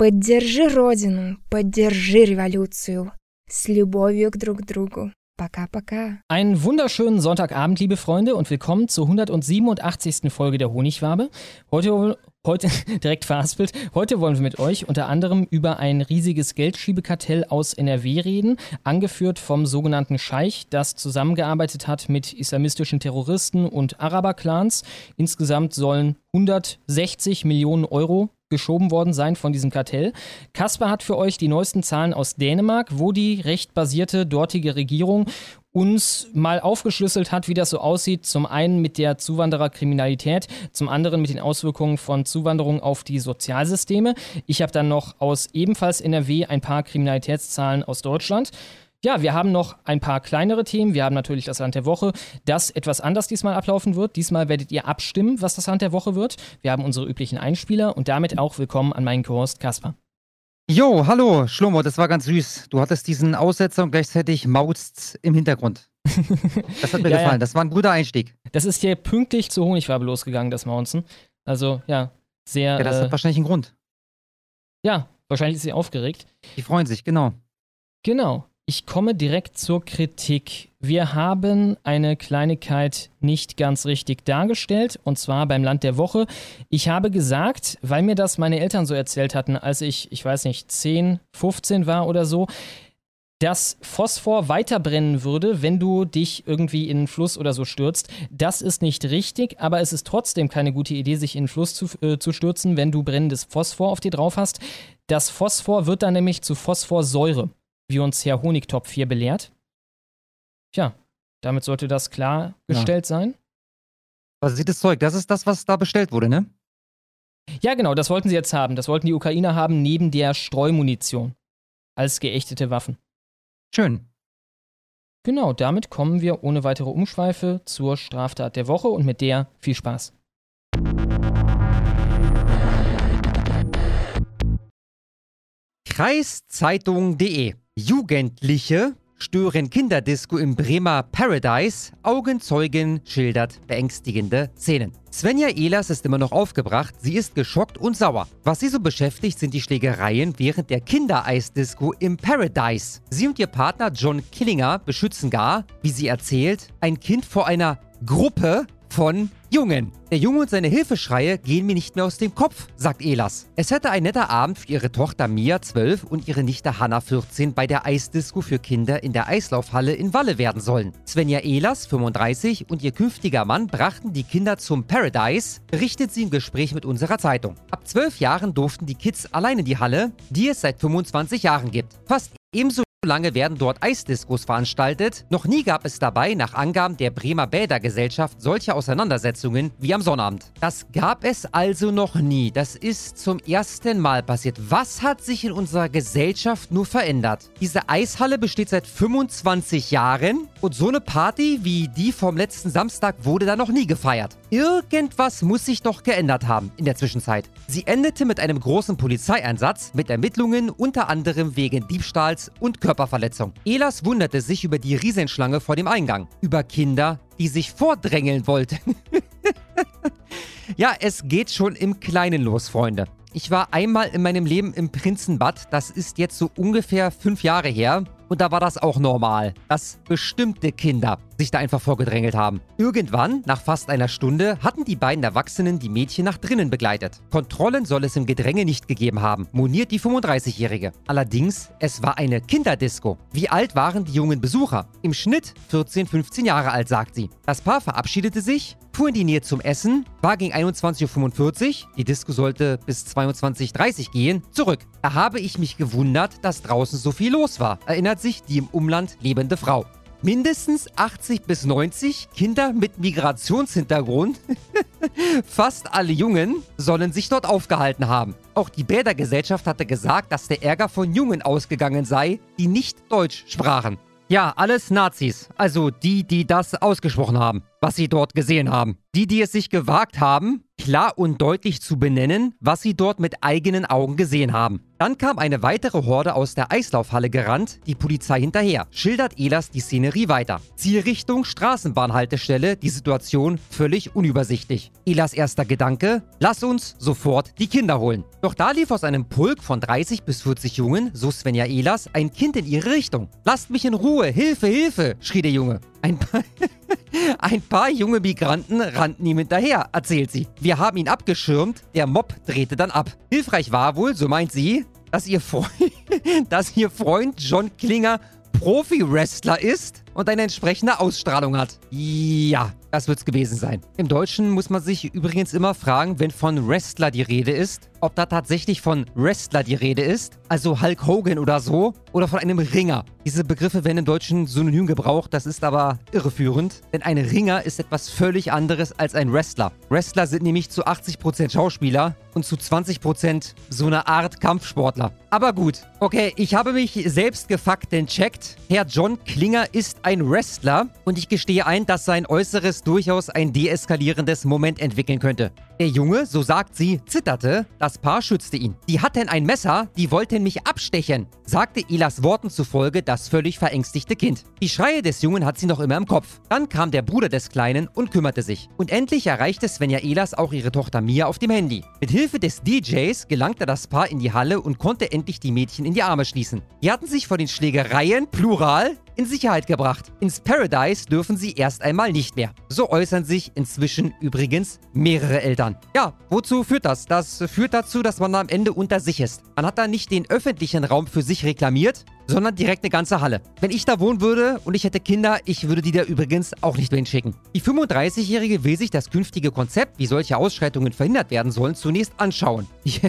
Поддержи Родину, поддержи революцию. С любовью к друг другу. Пока-пока. Einen wunderschönen Sonntagabend, liebe Freunde, und willkommen zur 187. Folge der Honigwabe. Heute, heute direkt verhaspelt. Heute wollen wir mit euch unter anderem über ein riesiges Geldschiebekartell aus NRW reden, angeführt vom sogenannten Scheich, das zusammengearbeitet hat mit islamistischen Terroristen und Araber-Clans. Insgesamt sollen 160 Millionen Euro geschoben worden sein von diesem Kartell. Kasper hat für euch die neuesten Zahlen aus Dänemark, wo die recht basierte dortige Regierung uns mal aufgeschlüsselt hat, wie das so aussieht. Zum einen mit der Zuwandererkriminalität, zum anderen mit den Auswirkungen von Zuwanderung auf die Sozialsysteme. Ich habe dann noch aus ebenfalls NRW ein paar Kriminalitätszahlen aus Deutschland. Ja, wir haben noch ein paar kleinere Themen. Wir haben natürlich das Land der Woche, das etwas anders diesmal ablaufen wird. Diesmal werdet ihr abstimmen, was das Land der Woche wird. Wir haben unsere üblichen Einspieler und damit auch willkommen an meinen Co-Host Kasper. Jo, hallo, Schlomo, das war ganz süß. Du hattest diesen Aussetzer und gleichzeitig mautzt im Hintergrund. Das hat mir ja, gefallen. Ja. Das war ein guter Einstieg. Das ist hier pünktlich zur Honigfarbe losgegangen, das Maunzen. Also, ja, sehr. Ja, das äh, hat wahrscheinlich einen Grund. Ja, wahrscheinlich ist sie aufgeregt. Die freuen sich, genau. Genau. Ich komme direkt zur Kritik. Wir haben eine Kleinigkeit nicht ganz richtig dargestellt, und zwar beim Land der Woche. Ich habe gesagt, weil mir das meine Eltern so erzählt hatten, als ich, ich weiß nicht, 10, 15 war oder so, dass Phosphor weiterbrennen würde, wenn du dich irgendwie in einen Fluss oder so stürzt. Das ist nicht richtig, aber es ist trotzdem keine gute Idee, sich in einen Fluss zu, äh, zu stürzen, wenn du brennendes Phosphor auf dir drauf hast. Das Phosphor wird dann nämlich zu Phosphorsäure wie uns Herr Honigtopf hier belehrt. Tja, damit sollte das klargestellt ja. sein. Was sieht das Zeug? Das ist das, was da bestellt wurde, ne? Ja, genau, das wollten sie jetzt haben. Das wollten die Ukrainer haben, neben der Streumunition. Als geächtete Waffen. Schön. Genau, damit kommen wir ohne weitere Umschweife zur Straftat der Woche und mit der viel Spaß. Kreiszeitung.de Jugendliche stören Kinderdisco im Bremer Paradise. Augenzeugen schildert beängstigende Szenen. Svenja Ehlers ist immer noch aufgebracht. Sie ist geschockt und sauer. Was sie so beschäftigt, sind die Schlägereien während der Kindereisdisco im Paradise. Sie und ihr Partner John Killinger beschützen gar, wie sie erzählt, ein Kind vor einer Gruppe von Jungen. Der Junge und seine Hilfeschreie gehen mir nicht mehr aus dem Kopf, sagt Elas. Es hätte ein netter Abend für ihre Tochter Mia 12 und ihre Nichte Hanna 14 bei der Eisdisco für Kinder in der Eislaufhalle in Walle werden sollen. Svenja Elas 35 und ihr künftiger Mann brachten die Kinder zum Paradise, berichtet sie im Gespräch mit unserer Zeitung. Ab 12 Jahren durften die Kids allein in die Halle, die es seit 25 Jahren gibt. Fast ebenso lange werden dort Eisdiskos veranstaltet. Noch nie gab es dabei, nach Angaben der Bremer Bädergesellschaft, solche Auseinandersetzungen wie am Sonnabend. Das gab es also noch nie. Das ist zum ersten Mal passiert. Was hat sich in unserer Gesellschaft nur verändert? Diese Eishalle besteht seit 25 Jahren und so eine Party wie die vom letzten Samstag wurde da noch nie gefeiert. Irgendwas muss sich doch geändert haben in der Zwischenzeit. Sie endete mit einem großen Polizeieinsatz mit Ermittlungen unter anderem wegen Diebstahls und Körper Körperverletzung. Elas wunderte sich über die Riesenschlange vor dem Eingang. Über Kinder, die sich vordrängeln wollten. ja, es geht schon im Kleinen los, Freunde. Ich war einmal in meinem Leben im Prinzenbad. Das ist jetzt so ungefähr fünf Jahre her. Und da war das auch normal, dass bestimmte Kinder sich da einfach vorgedrängelt haben. Irgendwann, nach fast einer Stunde, hatten die beiden Erwachsenen die Mädchen nach drinnen begleitet. Kontrollen soll es im Gedränge nicht gegeben haben, moniert die 35-Jährige. Allerdings, es war eine Kinderdisco. Wie alt waren die jungen Besucher? Im Schnitt 14, 15 Jahre alt, sagt sie. Das Paar verabschiedete sich, fuhr in die Nähe zum Essen, war gegen 21.45 Uhr, die Disco sollte bis 22.30 Uhr gehen, zurück. Da habe ich mich gewundert, dass draußen so viel los war, erinnert sich die im Umland lebende Frau. Mindestens 80 bis 90 Kinder mit Migrationshintergrund, fast alle Jungen, sollen sich dort aufgehalten haben. Auch die Bädergesellschaft hatte gesagt, dass der Ärger von Jungen ausgegangen sei, die nicht Deutsch sprachen. Ja, alles Nazis. Also die, die das ausgesprochen haben, was sie dort gesehen haben. Die, die es sich gewagt haben, klar und deutlich zu benennen, was sie dort mit eigenen Augen gesehen haben. Dann kam eine weitere Horde aus der Eislaufhalle gerannt, die Polizei hinterher, schildert Elas die Szenerie weiter. Zielrichtung Straßenbahnhaltestelle, die Situation völlig unübersichtlich. Elas erster Gedanke, lass uns sofort die Kinder holen. Doch da lief aus einem Pulk von 30 bis 40 Jungen, so Svenja Elas, ein Kind in ihre Richtung. Lasst mich in Ruhe, Hilfe, Hilfe, schrie der Junge. Ein paar, ein paar junge Migranten rannten ihm hinterher, erzählt sie. Wir haben ihn abgeschirmt, der Mob drehte dann ab. Hilfreich war wohl, so meint sie, dass ihr Freund, dass ihr Freund John Klinger Profi-Wrestler ist und eine entsprechende Ausstrahlung hat. Ja, das wird's gewesen sein. Im Deutschen muss man sich übrigens immer fragen, wenn von Wrestler die Rede ist, ob da tatsächlich von Wrestler die Rede ist, also Hulk Hogan oder so, oder von einem Ringer. Diese Begriffe werden im Deutschen synonym gebraucht, das ist aber irreführend, denn ein Ringer ist etwas völlig anderes als ein Wrestler. Wrestler sind nämlich zu 80% Schauspieler und zu 20% so eine Art Kampfsportler. Aber gut, okay, ich habe mich selbst gefuckt denn checkt. Herr John Klinger ist ein Wrestler und ich gestehe ein, dass sein Äußeres durchaus ein deeskalierendes Moment entwickeln könnte. Der Junge, so sagt sie, zitterte, das Paar schützte ihn. Die hatten ein Messer, die wollten mich abstechen, sagte Elas Worten zufolge das völlig verängstigte Kind. Die Schreie des Jungen hat sie noch immer im Kopf. Dann kam der Bruder des Kleinen und kümmerte sich. Und endlich erreichte Svenja Elas auch ihre Tochter Mia auf dem Handy. Mit Hilfe des DJs gelangte das Paar in die Halle und konnte endlich die Mädchen in die Arme schließen. Die hatten sich vor den Schlägereien, plural, in Sicherheit gebracht. Ins Paradise dürfen sie erst einmal nicht mehr. So äußern sich inzwischen übrigens mehrere Eltern. Ja, wozu führt das? Das führt dazu, dass man am Ende unter sich ist. Man hat da nicht den öffentlichen Raum für sich reklamiert, sondern direkt eine ganze Halle. Wenn ich da wohnen würde und ich hätte Kinder, ich würde die da übrigens auch nicht mehr hinschicken. Die 35-Jährige will sich das künftige Konzept, wie solche Ausschreitungen verhindert werden sollen, zunächst anschauen.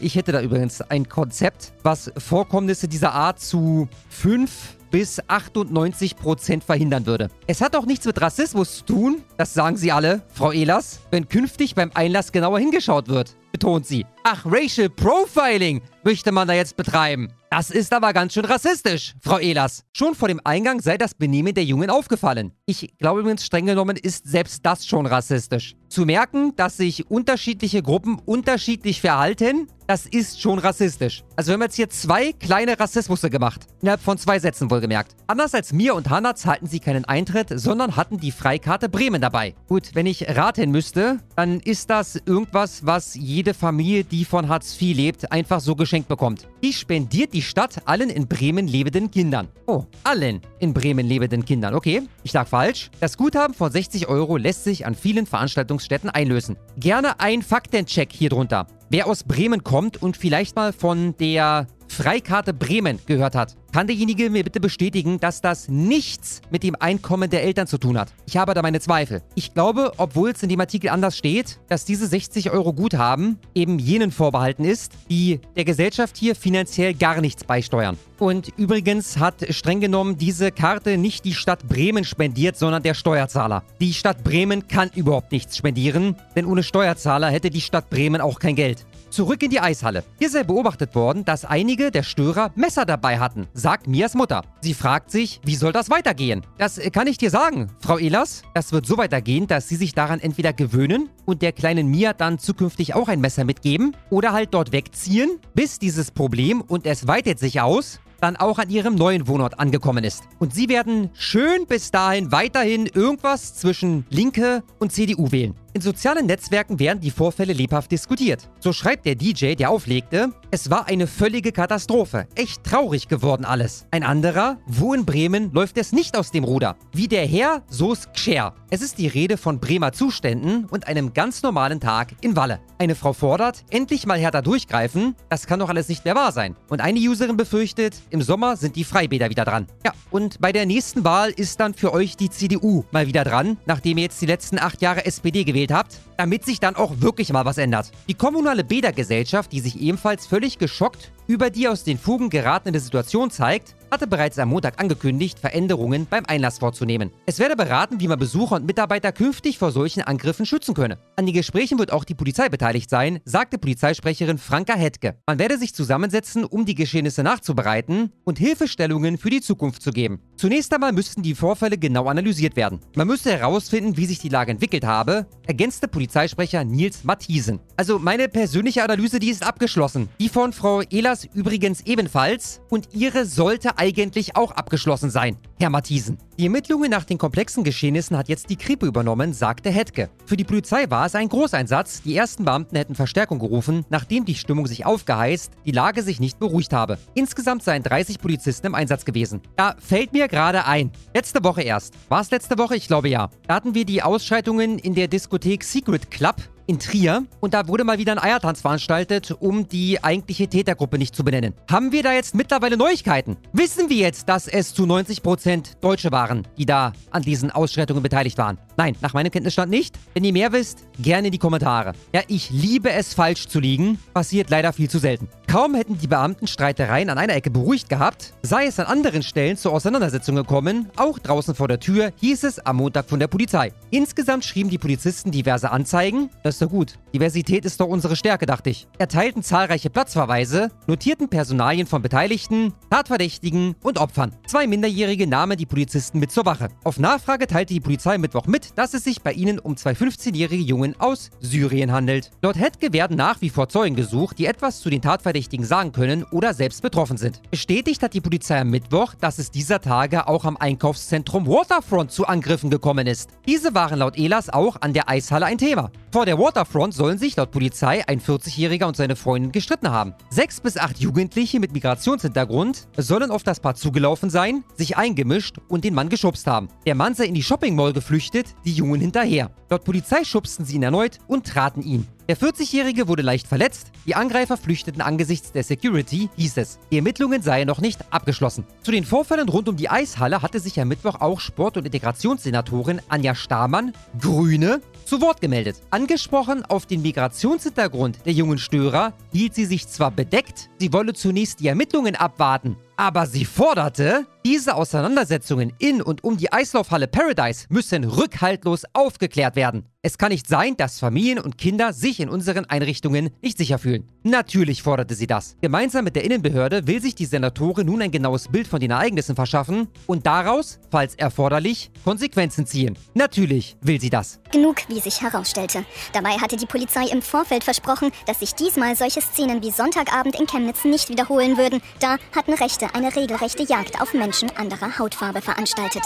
Ich, hätte da übrigens ein Konzept, was Vorkommnisse dieser Art zu fünf bis 98 Prozent verhindern würde. Es hat auch nichts mit Rassismus zu tun, das sagen sie alle, Frau Ehlers, wenn künftig beim Einlass genauer hingeschaut wird, betont sie. Ach, Racial Profiling möchte man da jetzt betreiben. Das ist aber ganz schön rassistisch, Frau Ehlers. Schon vor dem Eingang sei das Benehmen der Jungen aufgefallen. Ich glaube übrigens, streng genommen ist selbst das schon rassistisch. Zu merken, dass sich unterschiedliche Gruppen unterschiedlich verhalten, das ist schon rassistisch. Also wir haben jetzt hier zwei kleine Rassismusse gemacht. Innerhalb von zwei Sätzen wohlgemerkt. Anders als mir und Hanna zahlten sie keinen Eintritt, sondern hatten die Freikarte Bremen dabei. Gut, wenn ich raten müsste, dann ist das irgendwas, was jede Familie, die von Hartz IV lebt, einfach so geschenkt bekommt. Die spendiert die Stadt allen in Bremen lebenden Kindern. Oh, allen in Bremen lebenden Kindern. Okay, ich lag falsch. Das Guthaben von 60 Euro lässt sich an vielen Veranstaltungsstätten einlösen. Gerne ein Faktencheck hier drunter. Wer aus Bremen kommt und vielleicht mal von der Freikarte Bremen gehört hat, kann derjenige mir bitte bestätigen, dass das nichts mit dem Einkommen der Eltern zu tun hat. Ich habe da meine Zweifel. Ich glaube, obwohl es in dem Artikel anders steht, dass diese 60 Euro Guthaben eben jenen vorbehalten ist, die der Gesellschaft hier finanziell gar nichts beisteuern. Und übrigens hat streng genommen diese Karte nicht die Stadt Bremen spendiert, sondern der Steuerzahler. Die Stadt Bremen kann überhaupt nichts spendieren, denn ohne Steuerzahler hätte die Stadt Bremen auch kein Geld. Zurück in die Eishalle. Hier sei beobachtet worden, dass einige der Störer Messer dabei hatten, sagt Mias Mutter. Sie fragt sich, wie soll das weitergehen? Das kann ich dir sagen, Frau Ehlers. Das wird so weitergehen, dass sie sich daran entweder gewöhnen und der kleinen Mia dann zukünftig auch ein Messer mitgeben oder halt dort wegziehen, bis dieses Problem, und es weitet sich aus, dann auch an ihrem neuen Wohnort angekommen ist. Und sie werden schön bis dahin weiterhin irgendwas zwischen Linke und CDU wählen. In sozialen Netzwerken werden die Vorfälle lebhaft diskutiert. So schreibt der DJ, der auflegte, es war eine völlige Katastrophe. Echt traurig geworden alles. Ein anderer, wo in Bremen läuft es nicht aus dem Ruder. Wie der Herr, so's Gscher. Es ist die Rede von Bremer Zuständen und einem ganz normalen Tag in Walle. Eine Frau fordert, endlich mal härter durchgreifen, das kann doch alles nicht mehr wahr sein. Und eine Userin befürchtet, im Sommer sind die Freibäder wieder dran. Ja, und bei der nächsten Wahl ist dann für euch die CDU mal wieder dran, nachdem ihr jetzt die letzten acht Jahre SPD gewählt habt. Damit sich dann auch wirklich mal was ändert. Die kommunale Bädergesellschaft, die sich ebenfalls völlig geschockt über die aus den Fugen geratene Situation zeigt, hatte bereits am Montag angekündigt, Veränderungen beim Einlass vorzunehmen. Es werde beraten, wie man Besucher und Mitarbeiter künftig vor solchen Angriffen schützen könne. An den Gesprächen wird auch die Polizei beteiligt sein, sagte Polizeisprecherin Franka Hetke. Man werde sich zusammensetzen, um die Geschehnisse nachzubereiten und Hilfestellungen für die Zukunft zu geben. Zunächst einmal müssten die Vorfälle genau analysiert werden. Man müsste herausfinden, wie sich die Lage entwickelt habe, ergänzte Polizeisprecher Nils Matthiesen. Also meine persönliche Analyse, die ist abgeschlossen. Die von Frau Ehlers übrigens ebenfalls und ihre sollte eigentlich auch abgeschlossen sein, Herr Matthiesen. Die Ermittlungen nach den komplexen Geschehnissen hat jetzt die Krippe übernommen, sagte Hetke. Für die Polizei war es ein Großeinsatz. Die ersten Beamten hätten Verstärkung gerufen, nachdem die Stimmung sich aufgeheizt, die Lage sich nicht beruhigt habe. Insgesamt seien 30 Polizisten im Einsatz gewesen. Da fällt mir gerade ein. Letzte Woche erst. War es letzte Woche? Ich glaube ja. Da hatten wir die Ausschreitungen in der Diskothek Secret Club in Trier und da wurde mal wieder ein Eiertanz veranstaltet, um die eigentliche Tätergruppe nicht zu benennen. Haben wir da jetzt mittlerweile Neuigkeiten? Wissen wir jetzt, dass es zu 90% Deutsche waren, die da an diesen Ausschreitungen beteiligt waren? Nein, nach meinem Kenntnisstand nicht. Wenn ihr mehr wisst, gerne in die Kommentare. Ja, ich liebe es, falsch zu liegen. Passiert leider viel zu selten. Kaum hätten die Beamten Streitereien an einer Ecke beruhigt gehabt, sei es an anderen Stellen zur Auseinandersetzung gekommen, auch draußen vor der Tür, hieß es am Montag von der Polizei. Insgesamt schrieben die Polizisten diverse Anzeigen. Das ist doch gut. Diversität ist doch unsere Stärke, dachte ich. Erteilten zahlreiche Platzverweise, notierten Personalien von Beteiligten, Tatverdächtigen und Opfern. Zwei Minderjährige nahmen die Polizisten mit zur Wache. Auf Nachfrage teilte die Polizei Mittwoch mit, dass es sich bei ihnen um zwei 15-jährige Jungen aus Syrien handelt. Laut Hetke werden nach wie vor Zeugen gesucht, die etwas zu den Tatverdächtigen sagen können oder selbst betroffen sind. Bestätigt hat die Polizei am Mittwoch, dass es dieser Tage auch am Einkaufszentrum Waterfront zu Angriffen gekommen ist. Diese waren laut Elas auch an der Eishalle ein Thema. Vor der Waterfront sollen sich laut Polizei ein 40-Jähriger und seine Freundin gestritten haben. Sechs bis acht Jugendliche mit Migrationshintergrund sollen auf das Paar zugelaufen sein, sich eingemischt und den Mann geschubst haben. Der Mann sei in die Shopping Mall geflüchtet, die Jungen hinterher. Laut Polizei schubsten sie ihn erneut und traten ihn. Der 40-Jährige wurde leicht verletzt, die Angreifer flüchteten angesichts der Security, hieß es. Die Ermittlungen seien noch nicht abgeschlossen. Zu den Vorfällen rund um die Eishalle hatte sich am Mittwoch auch Sport- und Integrationssenatorin Anja Stamann, Grüne, zu Wort gemeldet. Angesprochen auf den Migrationshintergrund der jungen Störer, hielt sie sich zwar bedeckt, sie wolle zunächst die Ermittlungen abwarten, aber sie forderte, diese Auseinandersetzungen in und um die Eislaufhalle Paradise müssen rückhaltlos aufgeklärt werden. Es kann nicht sein, dass Familien und Kinder sich in unseren Einrichtungen nicht sicher fühlen. Natürlich forderte sie das. Gemeinsam mit der Innenbehörde will sich die Senatorin nun ein genaues Bild von den Ereignissen verschaffen und daraus, falls erforderlich, Konsequenzen ziehen. Natürlich will sie das. Genug, wie sich herausstellte. Dabei hatte die Polizei im Vorfeld versprochen, dass sich diesmal solche Szenen wie Sonntagabend in Chemnitz nicht wiederholen würden. Da hatten Rechte eine regelrechte Jagd auf Menschen anderer Hautfarbe veranstaltet.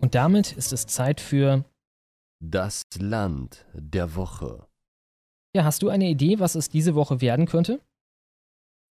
Und damit ist es Zeit für Das Land der Woche. Ja, hast du eine Idee, was es diese Woche werden könnte?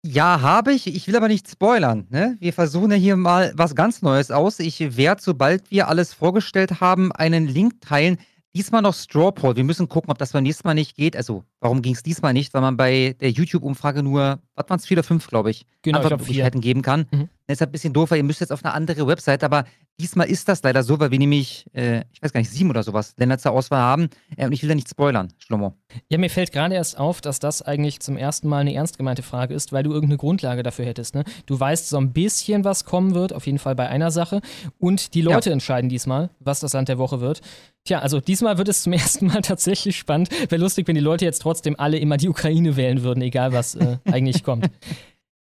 Ja, habe ich. Ich will aber nicht spoilern. Ne? Wir versuchen ja hier mal was ganz Neues aus. Ich werde, sobald wir alles vorgestellt haben, einen Link teilen. Diesmal noch Straw Poll. Wir müssen gucken, ob das beim nächsten Mal nicht geht. Also, warum ging es diesmal nicht? Weil man bei der YouTube-Umfrage nur, was waren es, vier oder fünf, glaube ich, Genau, ich glaub, Antwortmöglichkeiten geben kann. Mhm. Das ist ein bisschen doof, weil ihr müsst jetzt auf eine andere Website, aber diesmal ist das leider so, weil wir nämlich, äh, ich weiß gar nicht, sieben oder sowas Länder zur Auswahl haben. Äh, und ich will da nicht spoilern, Schlomo. Ja, mir fällt gerade erst auf, dass das eigentlich zum ersten Mal eine ernst gemeinte Frage ist, weil du irgendeine Grundlage dafür hättest. Ne? Du weißt so ein bisschen, was kommen wird, auf jeden Fall bei einer Sache. Und die Leute Ja. entscheiden diesmal, was das Land der Woche wird. Tja, also diesmal wird es zum ersten Mal tatsächlich spannend. Wäre lustig, wenn die Leute jetzt trotzdem alle immer die Ukraine wählen würden, egal was äh, eigentlich kommt.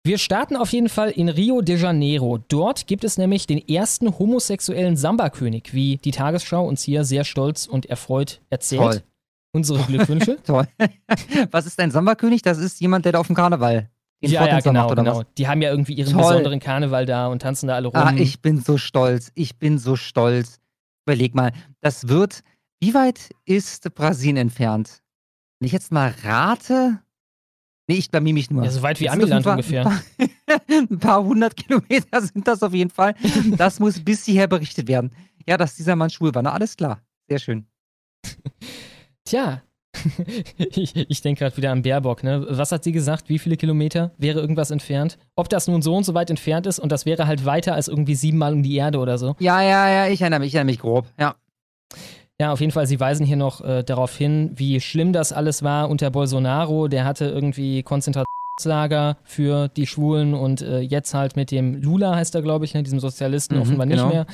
Wir starten auf jeden Fall in Rio de Janeiro. Dort gibt es nämlich den ersten homosexuellen Samba-König, wie die Tagesschau uns hier sehr stolz und erfreut erzählt. Toll. Unsere Glückwünsche. Toll. was ist ein Samba-König? Das ist jemand, der da auf dem Karneval den ja, ja, genau, macht, oder genau. was? Die haben ja irgendwie ihren Toll. besonderen Karneval da und tanzen da alle rum. Ah, ich bin so stolz. Ich bin so stolz. Überleg mal, das wird. Wie weit ist Brasilien entfernt? Wenn ich jetzt mal rate. Nee, ich blamier mich nur. ja, so weit wie Amiland ungefähr. Ein paar, ein paar hundert Kilometer sind das auf jeden Fall. Das muss bis hierher berichtet werden. Ja, dass dieser Mann schwul war. Na, alles klar. Sehr schön. Tja. ich ich denke gerade wieder an Baerbock, ne? Was hat sie gesagt? Wie viele Kilometer wäre irgendwas entfernt? Ob das nun so und so weit entfernt ist und das wäre halt weiter als irgendwie siebenmal um die Erde oder so. Ja, ja, ja, ich erinnere mich, ich erinnere mich grob. Ja. Ja, auf jeden Fall, sie weisen hier noch äh, darauf hin, wie schlimm das alles war unter Bolsonaro. Der hatte irgendwie Konzentrationslager für die Schwulen und äh, jetzt halt mit dem Lula heißt er, glaube ich, ne, diesem Sozialisten Mhm, offenbar nicht genau. mehr.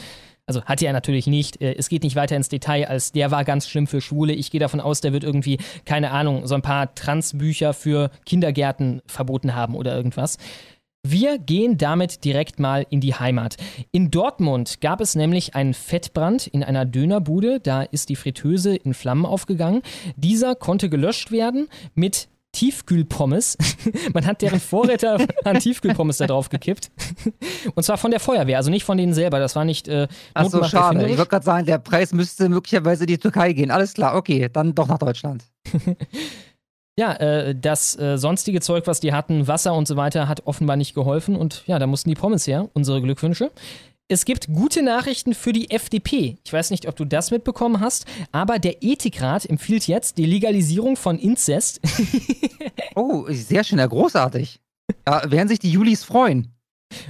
Also hatte er natürlich nicht. Äh, Es geht nicht weiter ins Detail, als der war ganz schlimm für Schwule. Ich gehe davon aus, der wird irgendwie, keine Ahnung, so ein paar Transbücher für Kindergärten verboten haben oder irgendwas. Wir gehen damit direkt mal in die Heimat. In Dortmund gab es nämlich einen Fettbrand in einer Dönerbude. Da ist die Fritteuse in Flammen aufgegangen. Dieser konnte gelöscht werden mit Tiefkühlpommes. Man hat deren Vorräte an Tiefkühlpommes da drauf gekippt. Und zwar von der Feuerwehr, also nicht von denen selber. Das war nicht äh, Ach so, schade. Ich wollte gerade sagen, der Preis müsste möglicherweise in die Türkei gehen. Alles klar, okay, dann doch nach Deutschland. Ja, äh, das äh, sonstige Zeug, was die hatten, Wasser und so weiter, hat offenbar nicht geholfen. Und ja, da mussten die Pommes her. Unsere Glückwünsche. Es gibt gute Nachrichten für die FDP. Ich weiß nicht, ob du das mitbekommen hast, aber der Ethikrat empfiehlt jetzt die Legalisierung von Inzest. Oh, sehr schön, ja, großartig. Da werden sich die Julis freuen.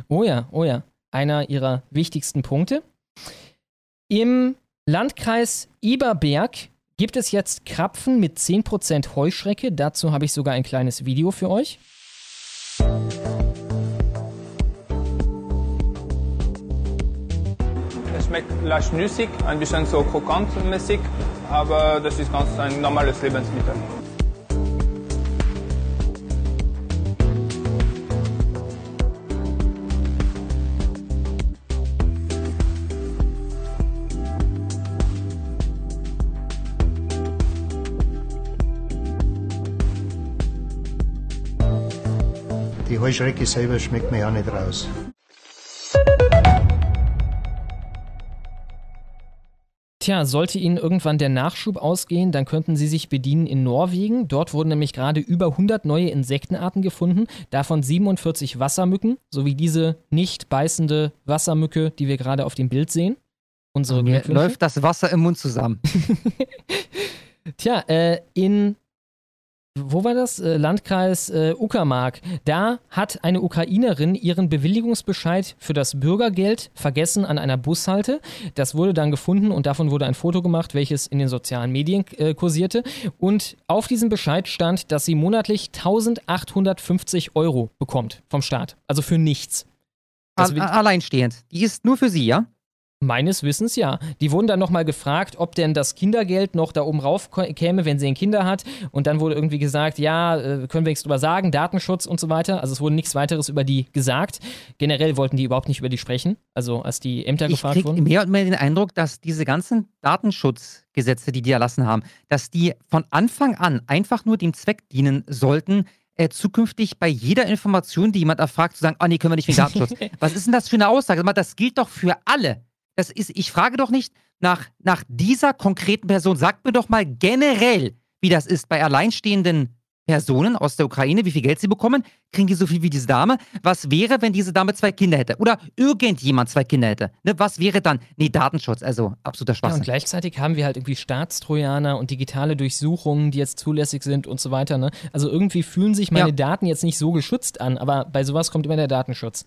oh ja, oh ja. Einer ihrer wichtigsten Punkte. Im Landkreis Eberberg gibt es jetzt Krapfen mit 10% Heuschrecke. Dazu habe ich sogar ein kleines Video für euch. Es schmeckt leicht nüssig, ein bisschen so krokantmäßig, aber das ist ganz ein normales Lebensmittel. Die Heuschrecke selber schmeckt mir ja nicht raus. Tja, sollte Ihnen irgendwann der Nachschub ausgehen, dann könnten Sie sich bedienen in Norwegen. Dort wurden nämlich gerade über 100 neue Insektenarten gefunden, davon 47 Wassermücken, sowie diese nicht beißende Wassermücke, die wir gerade auf dem Bild sehen. Unsere Mir Glückwünsche. läuft das Wasser im Mund zusammen. Tja, äh, in wo war das? Äh, Landkreis äh, Uckermark. Da hat eine Ukrainerin ihren Bewilligungsbescheid für das Bürgergeld vergessen an einer Bushalte. Das wurde dann gefunden und davon wurde ein Foto gemacht, welches in den sozialen Medien äh, kursierte. Und auf diesem Bescheid stand, dass sie monatlich 1850 Euro bekommt vom Staat. Also für nichts. Wird- alleinstehend. Die ist nur für sie, ja? Meines Wissens ja. Die wurden dann nochmal gefragt, ob denn das Kindergeld noch da oben rauf käme, wenn sie ein Kinder hat. Und dann wurde irgendwie gesagt, ja, äh, können wir nichts drüber sagen, Datenschutz und so weiter. Also es wurde nichts weiteres über die gesagt. Generell wollten die überhaupt nicht über die sprechen, also als die Ämter Ich gefragt wurden. mehr und mehr den Eindruck, dass diese ganzen Datenschutzgesetze, die die erlassen haben, dass die von Anfang an einfach nur dem Zweck dienen sollten, äh, zukünftig bei jeder Information, die jemand erfragt, zu sagen, ah nee, können wir nicht wegen Datenschutz. Was ist denn das für eine Aussage? Das gilt doch für alle. Das ist, ich frage doch nicht nach, nach dieser konkreten Person. Sagt mir doch mal generell, wie das ist bei alleinstehenden Personen aus der Ukraine, wie viel Geld sie bekommen. Kriegen die so viel wie diese Dame? Was wäre, wenn diese Dame zwei Kinder hätte? Oder irgendjemand zwei Kinder hätte? Ne, was wäre dann? Nee, Datenschutz, also absoluter Ja, und gleichzeitig haben wir halt irgendwie Staatstrojaner und digitale Durchsuchungen, die jetzt zulässig sind und so weiter. Ne? Also irgendwie fühlen sich meine Ja. Daten jetzt nicht so geschützt an, aber bei sowas kommt immer der Datenschutz.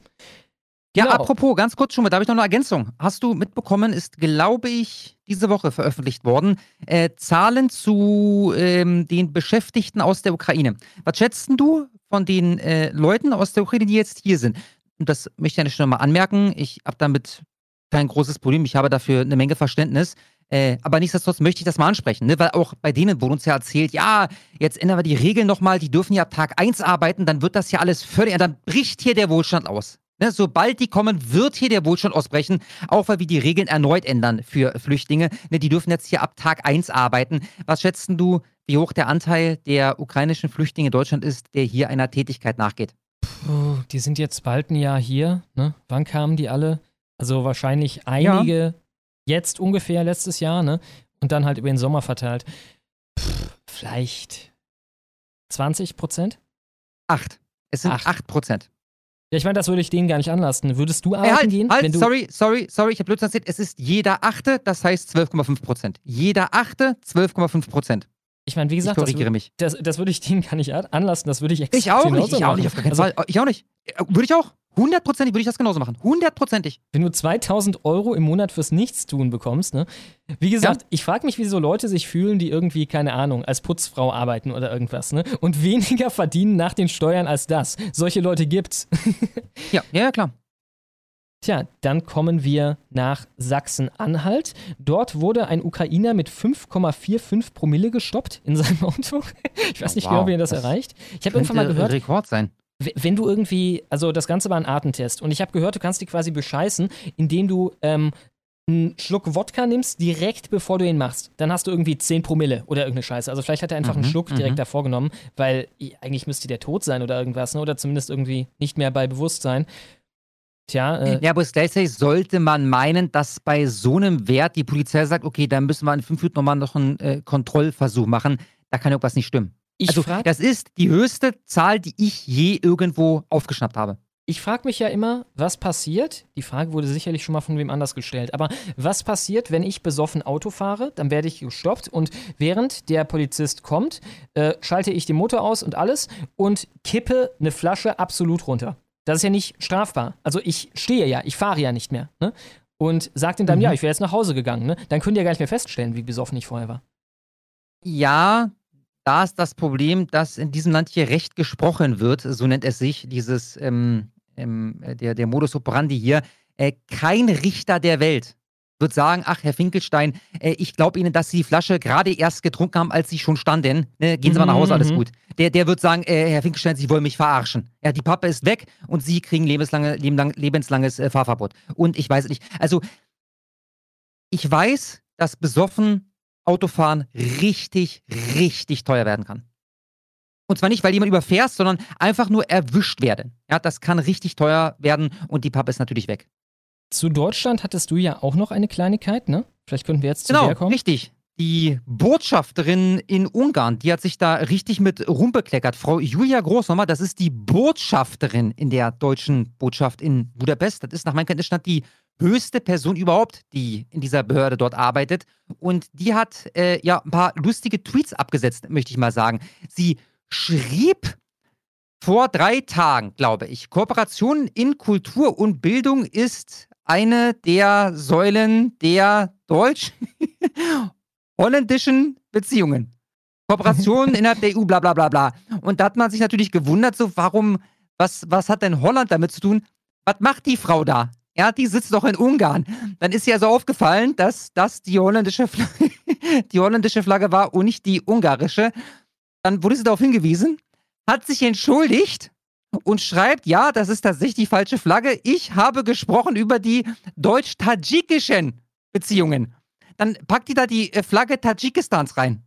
Ja, Genau. apropos, ganz kurz schon mal, da habe ich noch eine Ergänzung. Hast du mitbekommen, ist, glaube ich, diese Woche veröffentlicht worden, äh, Zahlen zu ähm, den Beschäftigten aus der Ukraine. Was schätzt denn du von den äh, Leuten aus der Ukraine, die jetzt hier sind? Und das möchte ich ja schon mal anmerken. Ich habe damit kein großes Problem. Ich habe dafür eine Menge Verständnis. Äh, aber nichtsdestotrotz möchte ich das mal ansprechen, ne? weil auch bei denen wurde uns ja erzählt, ja, jetzt ändern wir die Regeln nochmal, die dürfen ja ab Tag 1 arbeiten, dann wird das ja alles völlig, dann bricht hier der Wohlstand aus. Ne? Sobald die kommen, wird hier der Wohlstand ausbrechen, auch weil wir die Regeln erneut ändern für Flüchtlinge. Ne? Die dürfen jetzt hier ab Tag 1 arbeiten. Was schätzt denn du, wie hoch der Anteil der ukrainischen Flüchtlinge in Deutschland ist, der hier einer Tätigkeit nachgeht? Puh, die sind jetzt bald ein Jahr hier. Ne? Wann kamen die alle? Also wahrscheinlich einige jetzt ungefähr letztes Jahr, ne? Und dann halt über den Sommer verteilt. Pff, vielleicht 20 Prozent? Acht. Es sind Acht. acht Prozent. Ja, ich meine, das würde ich denen gar nicht anlasten. Würdest du arbeiten halt, gehen? halt, wenn du, sorry, sorry, sorry, ich habe Blödsinn erzählt. Es ist jeder Achte, das heißt 12,5 Prozent. Jeder Achte, 12,5 Prozent. Ich meine, wie gesagt, das, korrigiere wür- mich. das, das würde ich denen gar nicht an- anlassen. Das würde ich exakt Ich auch nicht, ich auch machen. nicht, auf keinen also, Fall. Ich auch nicht. Äh, Würde ich auch. Hundertprozentig würde ich das genauso machen. Hundertprozentig. Wenn du 2000 Euro im Monat fürs Nichtstun bekommst, ne? Wie gesagt, Ja. ich frage mich, wie so Leute sich fühlen, die irgendwie, keine Ahnung, als Putzfrau arbeiten oder irgendwas, ne? Und weniger verdienen nach den Steuern als das. Solche Leute gibt's. Ja, ja, klar. Tja, dann kommen wir nach Sachsen-Anhalt. Dort wurde ein Ukrainer mit 5,45 Promille gestoppt in seinem Auto. Ich weiß Oh, nicht wow. genau, wie er das, Das erreicht. Ich habe irgendwann mal gehört, Rekord sein. Wenn du irgendwie, also das Ganze war ein Artentest und ich habe gehört, du kannst die quasi bescheißen, indem du ähm, einen Schluck Wodka nimmst, direkt bevor du ihn machst. Dann hast du irgendwie 10 Promille oder irgendeine Scheiße. Also vielleicht hat er einfach einen Mhm, Schluck mhm. direkt davor genommen, weil eigentlich müsste der tot sein oder irgendwas, ne? oder zumindest irgendwie nicht mehr bei Bewusstsein. Tja, äh, Ja, aber gleichzeitig sollte man meinen, dass bei so einem Wert die Polizei sagt, okay, dann müssen wir in fünf Minuten nochmal noch einen äh, Kontrollversuch machen. Da kann irgendwas nicht stimmen. Ich also, frage das ist die höchste Zahl, die ich je irgendwo aufgeschnappt habe. ich frag mich ja immer, was passiert? Die Frage wurde sicherlich schon mal von wem anders gestellt. Aber was passiert, wenn ich besoffen Auto fahre? Dann werde ich gestoppt und während der Polizist kommt, äh, schalte ich den Motor aus und alles und kippe eine Flasche absolut runter. Das ist ja nicht strafbar. Also ich stehe ja, ich fahre ja nicht mehr. Ne? Und sagt ihm dann, Mhm. ja, ich wäre jetzt nach Hause gegangen. Ne? Dann könnt ihr gar nicht mehr feststellen, wie besoffen ich vorher war. Ja, da ist das Problem, dass in diesem Land hier Recht gesprochen wird, so nennt es sich, dieses, ähm, ähm, äh, der, der Modus operandi hier. Äh, kein Richter der Welt wird sagen, ach, Herr Finkelstein, äh, ich glaube Ihnen, dass Sie die Flasche gerade erst getrunken haben, als Sie schon standen. Ne, gehen Sie mal nach Hause, alles Mhm. gut. Der, der wird sagen, äh, Herr Finkelstein, Sie wollen mich verarschen. Ja, die Pappe ist weg und Sie kriegen lebenslange, lebenslang, lebenslanges äh, Fahrverbot. Und ich weiß es nicht. Also, ich weiß, dass besoffen Autofahren richtig, richtig teuer werden kann. Und zwar nicht, weil jemand überfährst, sondern einfach nur erwischt werden. Ja, das kann richtig teuer werden und die Pappe ist natürlich weg. Zu Deutschland hattest du ja auch noch eine Kleinigkeit, ne? Vielleicht könnten wir jetzt zu Genau, der kommen. richtig. Die Botschafterin in Ungarn, die hat sich da richtig mit rumbekleckert. Frau Julia Großmama, das ist die Botschafterin in der deutschen Botschaft in Budapest. Das ist nach meinem Kenntnisstand die höchste Person überhaupt, die in dieser Behörde dort arbeitet. Und die hat äh, ja ein paar lustige Tweets abgesetzt, möchte ich mal sagen. Sie schrieb vor drei Tagen, glaube ich, Kooperation in Kultur und Bildung ist eine der Säulen der deutsch holländischen Beziehungen. Kooperation innerhalb der EU, bla bla bla bla. Und da hat man sich natürlich gewundert, so warum, was, was hat denn Holland damit zu tun? Was macht die Frau da? Ja, die sitzt doch in Ungarn. Dann ist ja so aufgefallen, dass das die holländische Flagge, die holländische Flagge war und nicht die ungarische. Dann wurde sie darauf hingewiesen, hat sich entschuldigt und schreibt, ja, das ist tatsächlich die falsche Flagge. Ich habe gesprochen über die deutsch-tadschikischen Beziehungen. Dann packt die da die äh, Flagge Tadschikistans rein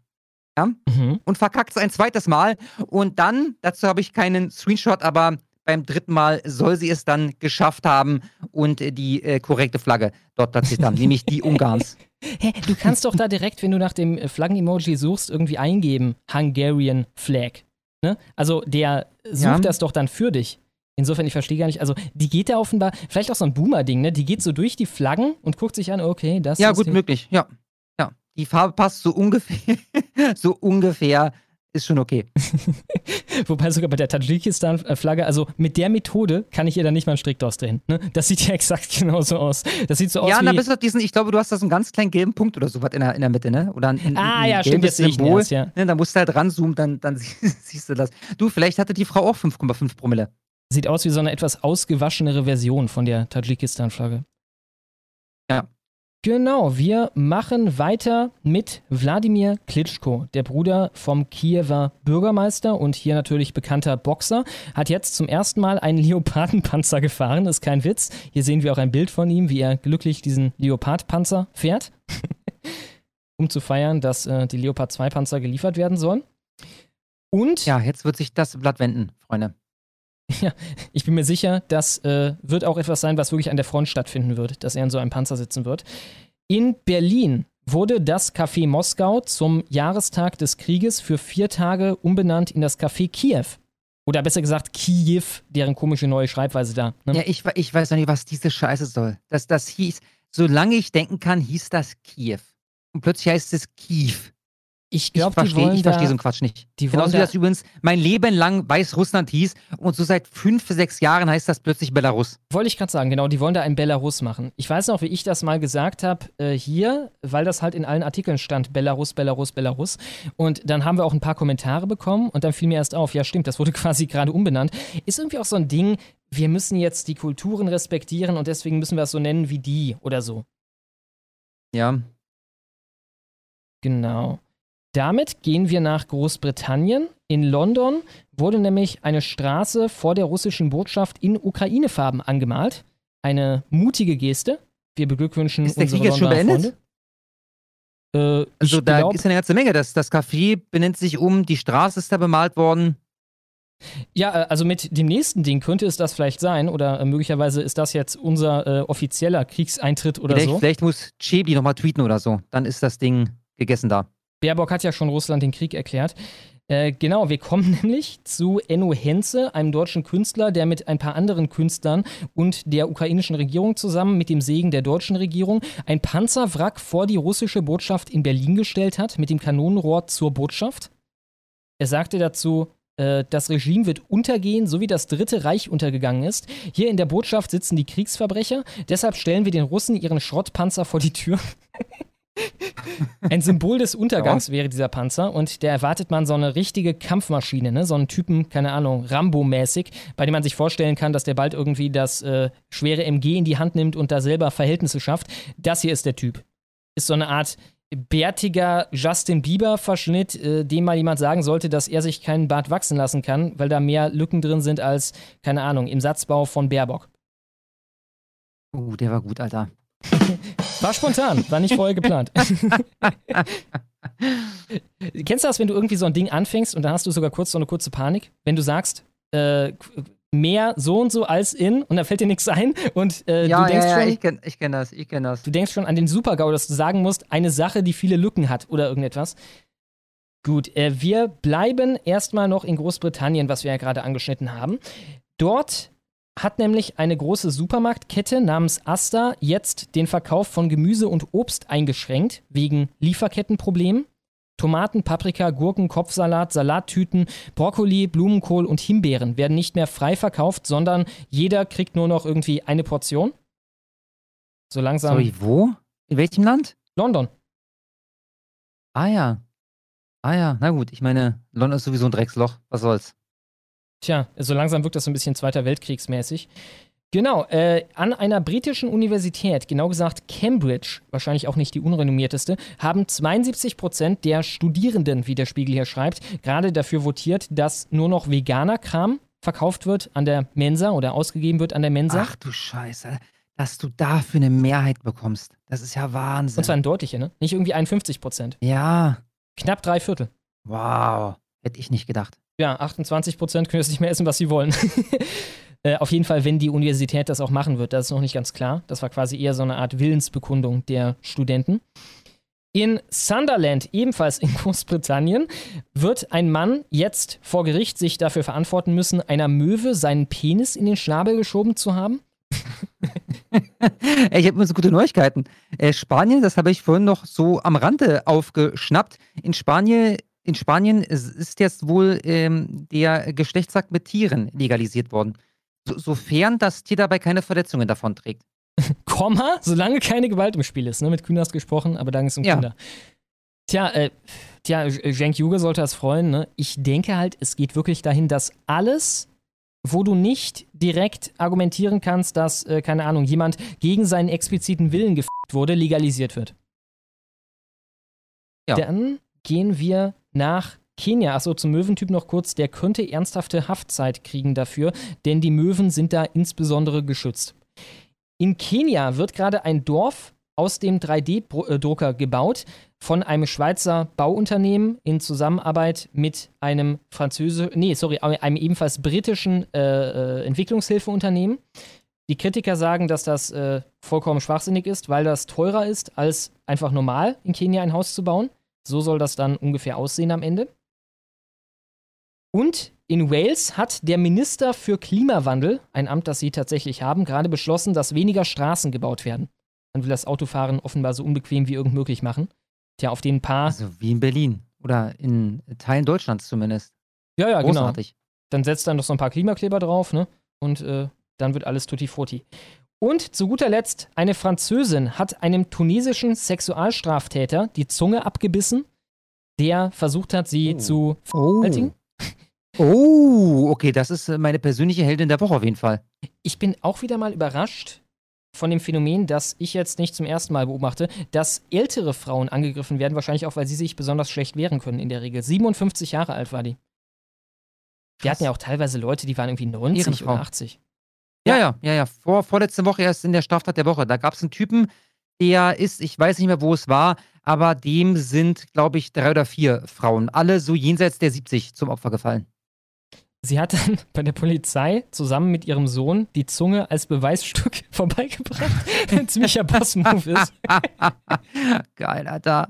Mhm. und verkackt es ein zweites Mal. Und dann, dazu habe ich keinen Screenshot, aber beim dritten Mal soll sie es dann geschafft haben und äh, die äh, korrekte Flagge dort platziert haben, nämlich die Ungarns. Hä, du kannst doch da direkt, wenn du nach dem äh, Flaggen-Emoji suchst, irgendwie eingeben, Hungarian Flag. Ne? Also der sucht Ja. das doch dann für dich. Insofern, ich verstehe gar nicht, also die geht da offenbar, vielleicht auch so ein Boomer-Ding, ne? Die geht so durch die Flaggen und guckt sich an, okay, das Ja, ist gut die- möglich. Ja. ja. Die Farbe passt so ungefähr, so ungefähr, ist schon okay. Wobei sogar bei der Tadschikistan-Flagge, also mit der Methode kann ich ihr dann nicht mal einen Strick draus drehen. Ne? Das sieht ja exakt genauso aus. Das sieht so aus ja, wie... und da bist du diesen, ich glaube, du hast da so einen ganz kleinen gelben Punkt oder sowas in der, in der Mitte, ne? Oder ein, ein, Ah, ein ja, stimmt, jetzt Symbol. erst, ja. Ne, da musst du halt ranzoomen, dann, dann sie- siehst du das. Du, vielleicht hatte die Frau auch 5,5 Promille. Sieht aus wie so eine etwas ausgewaschenere Version von der Tadschikistan-Flagge. Ja. Genau, wir machen weiter mit Wladimir Klitschko, der Bruder vom Kiewer Bürgermeister und hier natürlich bekannter Boxer, hat jetzt zum ersten Mal einen Leopardenpanzer gefahren, ist kein Witz. Hier sehen wir auch ein Bild von ihm, wie er glücklich diesen Leopardpanzer fährt, um zu feiern, dass äh, die Leopard 2 Panzer geliefert werden sollen. Und Ja, jetzt wird sich das Blatt wenden, Freunde. Ich bin mir sicher, das äh, wird auch etwas sein, was wirklich an der Front stattfinden wird, dass er in so einem Panzer sitzen wird. In Berlin wurde das Café Moskau zum Jahrestag des Krieges für vier Tage umbenannt in das Café Kiew. Oder besser gesagt Kiew, deren komische neue Schreibweise da. Ne? Ja, ich, ich weiß noch nicht, was diese Scheiße soll. Das, das hieß, solange ich denken kann, hieß das Kiew. Und plötzlich heißt es Kiew. Ich glaube, verstehe ich da, versteh so einen Quatsch nicht. die Genauso wie da- das übrigens mein Leben lang Weißrussland hieß und so seit fünf, sechs Jahren heißt das plötzlich Belarus. Wollte ich gerade sagen, genau, die wollen da ein Belarus machen. Ich weiß noch, wie ich das mal gesagt habe äh, hier, weil das halt in allen Artikeln stand, Belarus, Belarus, Belarus. Und dann haben wir auch ein paar Kommentare bekommen und dann fiel mir erst auf, ja stimmt, das wurde quasi gerade umbenannt. Ist irgendwie auch so ein Ding, wir müssen jetzt die Kulturen respektieren und deswegen müssen wir es so nennen wie die oder so. Ja. Genau. Damit gehen wir nach Großbritannien. In London wurde nämlich eine Straße vor der russischen Botschaft in Ukraine-Farben angemalt. Eine mutige Geste. Wir beglückwünschen Ist der unsere Krieg jetzt schon beendet? Freunde. Äh, Also da glaub, ist eine ganze Menge. Das, das Café benennt sich um, die Straße ist da bemalt worden. ja, äh, also mit dem nächsten Ding könnte es das vielleicht sein oder äh, möglicherweise ist das jetzt unser äh, offizieller Kriegseintritt oder vielleicht, so. vielleicht muss Chebli nochmal tweeten oder so. Dann ist das Ding gegessen da. Baerbock hat ja schon Russland den Krieg erklärt. Äh, genau, wir kommen nämlich zu Enno Henze, einem deutschen Künstler, der mit ein paar anderen Künstlern und der ukrainischen Regierung zusammen mit dem Segen der deutschen Regierung ein Panzerwrack vor die russische Botschaft in Berlin gestellt hat, mit dem Kanonenrohr zur Botschaft. Er sagte dazu, äh, das Regime wird untergehen, so wie das Dritte Reich untergegangen ist. Hier in der Botschaft sitzen die Kriegsverbrecher, deshalb stellen wir den Russen ihren Schrottpanzer vor die Tür. Ein Symbol des Untergangs wäre dieser Panzer und da erwartet man so eine richtige Kampfmaschine, ne? so einen Typen, keine Ahnung, Rambo-mäßig, bei dem man sich vorstellen kann, dass der bald irgendwie das äh, schwere MG in die Hand nimmt und da selber Verhältnisse schafft. Das hier ist der Typ. Ist so eine Art bärtiger Justin Bieber-Verschnitt, äh, dem mal jemand sagen sollte, dass er sich keinen Bart wachsen lassen kann, weil da mehr Lücken drin sind als, keine Ahnung, im Satzbau von Baerbock. Uh, der war gut, Alter. War spontan, war nicht vorher geplant. Kennst du das, wenn du irgendwie so ein Ding anfängst und dann hast du sogar kurz so eine kurze Panik? Wenn du sagst, äh, mehr so und so als in und dann fällt dir nichts ein und äh, ja, du denkst ja, ja, schon, ich kenne ich kenn das, ich kenne das. du denkst schon an den Super-GAU, dass du sagen musst, eine Sache, die viele Lücken hat oder irgendetwas. Gut, äh, wir bleiben erstmal noch in Großbritannien, was wir ja gerade angeschnitten haben. Dort hat nämlich eine große Supermarktkette namens Asta jetzt den Verkauf von Gemüse und Obst eingeschränkt wegen Lieferkettenproblemen. Tomaten, Paprika, Gurken, Kopfsalat, Salattüten, Brokkoli, Blumenkohl und Himbeeren werden nicht mehr frei verkauft, sondern jeder kriegt nur noch irgendwie eine Portion. So langsam. Sorry, wo? In welchem Land? London. Ah ja. Ah ja, na gut, ich meine, London ist sowieso ein Drecksloch. Was soll's? Tja, so langsam wirkt das so ein bisschen Zweiter Weltkriegsmäßig. Genau, äh, an einer britischen Universität, genau gesagt Cambridge, wahrscheinlich auch nicht die unrenommierteste, haben 72 Prozent der Studierenden, wie der Spiegel hier schreibt, gerade dafür votiert, dass nur noch veganer Kram verkauft wird an der Mensa oder ausgegeben wird an der Mensa. Ach du Scheiße, dass du dafür eine Mehrheit bekommst. Das ist ja Wahnsinn. Und zwar eine deutliche, ne? Nicht irgendwie 51 Prozent. ja, Knapp drei Viertel. wow. Hätte ich nicht gedacht. Ja, 28 Prozent können jetzt nicht mehr essen, was sie wollen. äh, auf jeden Fall, wenn die Universität das auch machen wird, das ist noch nicht ganz klar. Das war quasi eher so eine Art Willensbekundung der Studenten. In Sunderland, ebenfalls in Großbritannien, wird ein Mann jetzt vor Gericht sich dafür verantworten müssen, einer Möwe seinen Penis in den Schnabel geschoben zu haben. Ich habe immer so gute Neuigkeiten. Äh, Spanien, das habe ich vorhin noch so am Rande aufgeschnappt. In Spanien, in Spanien ist- jetzt wohl ähm, der Geschlechtsakt mit Tieren legalisiert worden. So, sofern das Tier dabei keine Verletzungen davon trägt. Komma, solange keine Gewalt im Spiel ist, ne? Mit Kühners gesprochen, aber dann ist es um Ja. Kinder. Tja, äh, tja, Cenk Juge sollte das freuen, ne? Ich denke halt, es geht wirklich dahin, dass alles, wo du nicht direkt argumentieren kannst, dass, äh, keine Ahnung, jemand gegen seinen expliziten Willen gefickt wurde, legalisiert wird. Ja. Dann gehen wir nach Kenia. Achso, zum Möwentyp noch kurz. Der könnte ernsthafte Haftzeit kriegen dafür, denn die Möwen sind da insbesondere geschützt. In Kenia wird gerade ein Dorf aus dem 3D-Drucker gebaut von einem Schweizer Bauunternehmen in Zusammenarbeit mit einem französischen, nee, sorry, einem ebenfalls britischen äh, äh, Entwicklungshilfeunternehmen. Die Kritiker sagen, dass das äh, vollkommen schwachsinnig ist, weil das teurer ist, als einfach normal in Kenia ein Haus zu bauen. So soll das dann ungefähr aussehen am Ende. Und in Wales hat der Minister für Klimawandel, ein Amt, das sie tatsächlich haben, gerade beschlossen, dass weniger Straßen gebaut werden. Man will das Autofahren offenbar so unbequem wie irgend möglich machen. Tja, auf den paar, Also wie in Berlin. Oder in Teilen Deutschlands zumindest. Ja, ja, genau. Großartig. Dann setzt dann noch so ein paar Klimakleber drauf, ne? Und äh, dann wird alles tutti frutti. Und zu guter Letzt, eine Französin hat einem tunesischen Sexualstraftäter die Zunge abgebissen, der versucht hat, sie Oh. zu Oh. vergewaltigen. Oh, okay, das ist äh, meine persönliche Heldin der Woche auf jeden Fall. Ich bin auch wieder mal überrascht von dem Phänomen, das ich jetzt nicht zum ersten Mal beobachte, dass ältere Frauen angegriffen werden, wahrscheinlich auch, weil sie sich besonders schlecht wehren können in der Regel. 57 Jahre alt war die. Die hatten ja auch teilweise Leute, die waren irgendwie 90 Ehrenfrau. oder 80. Ja, ja, ja, ja. Vor, vorletzte Woche erst in der Straftat der Woche. Da gab es einen Typen, der ist, ich weiß nicht mehr, wo es war, aber dem sind, glaube ich, drei oder vier Frauen, alle so jenseits der 70 zum Opfer gefallen. Sie hat dann bei der Polizei zusammen mit ihrem Sohn die Zunge als Beweisstück vorbeigebracht. Ein ziemlicher Boss-Move ist. Geil, Alter.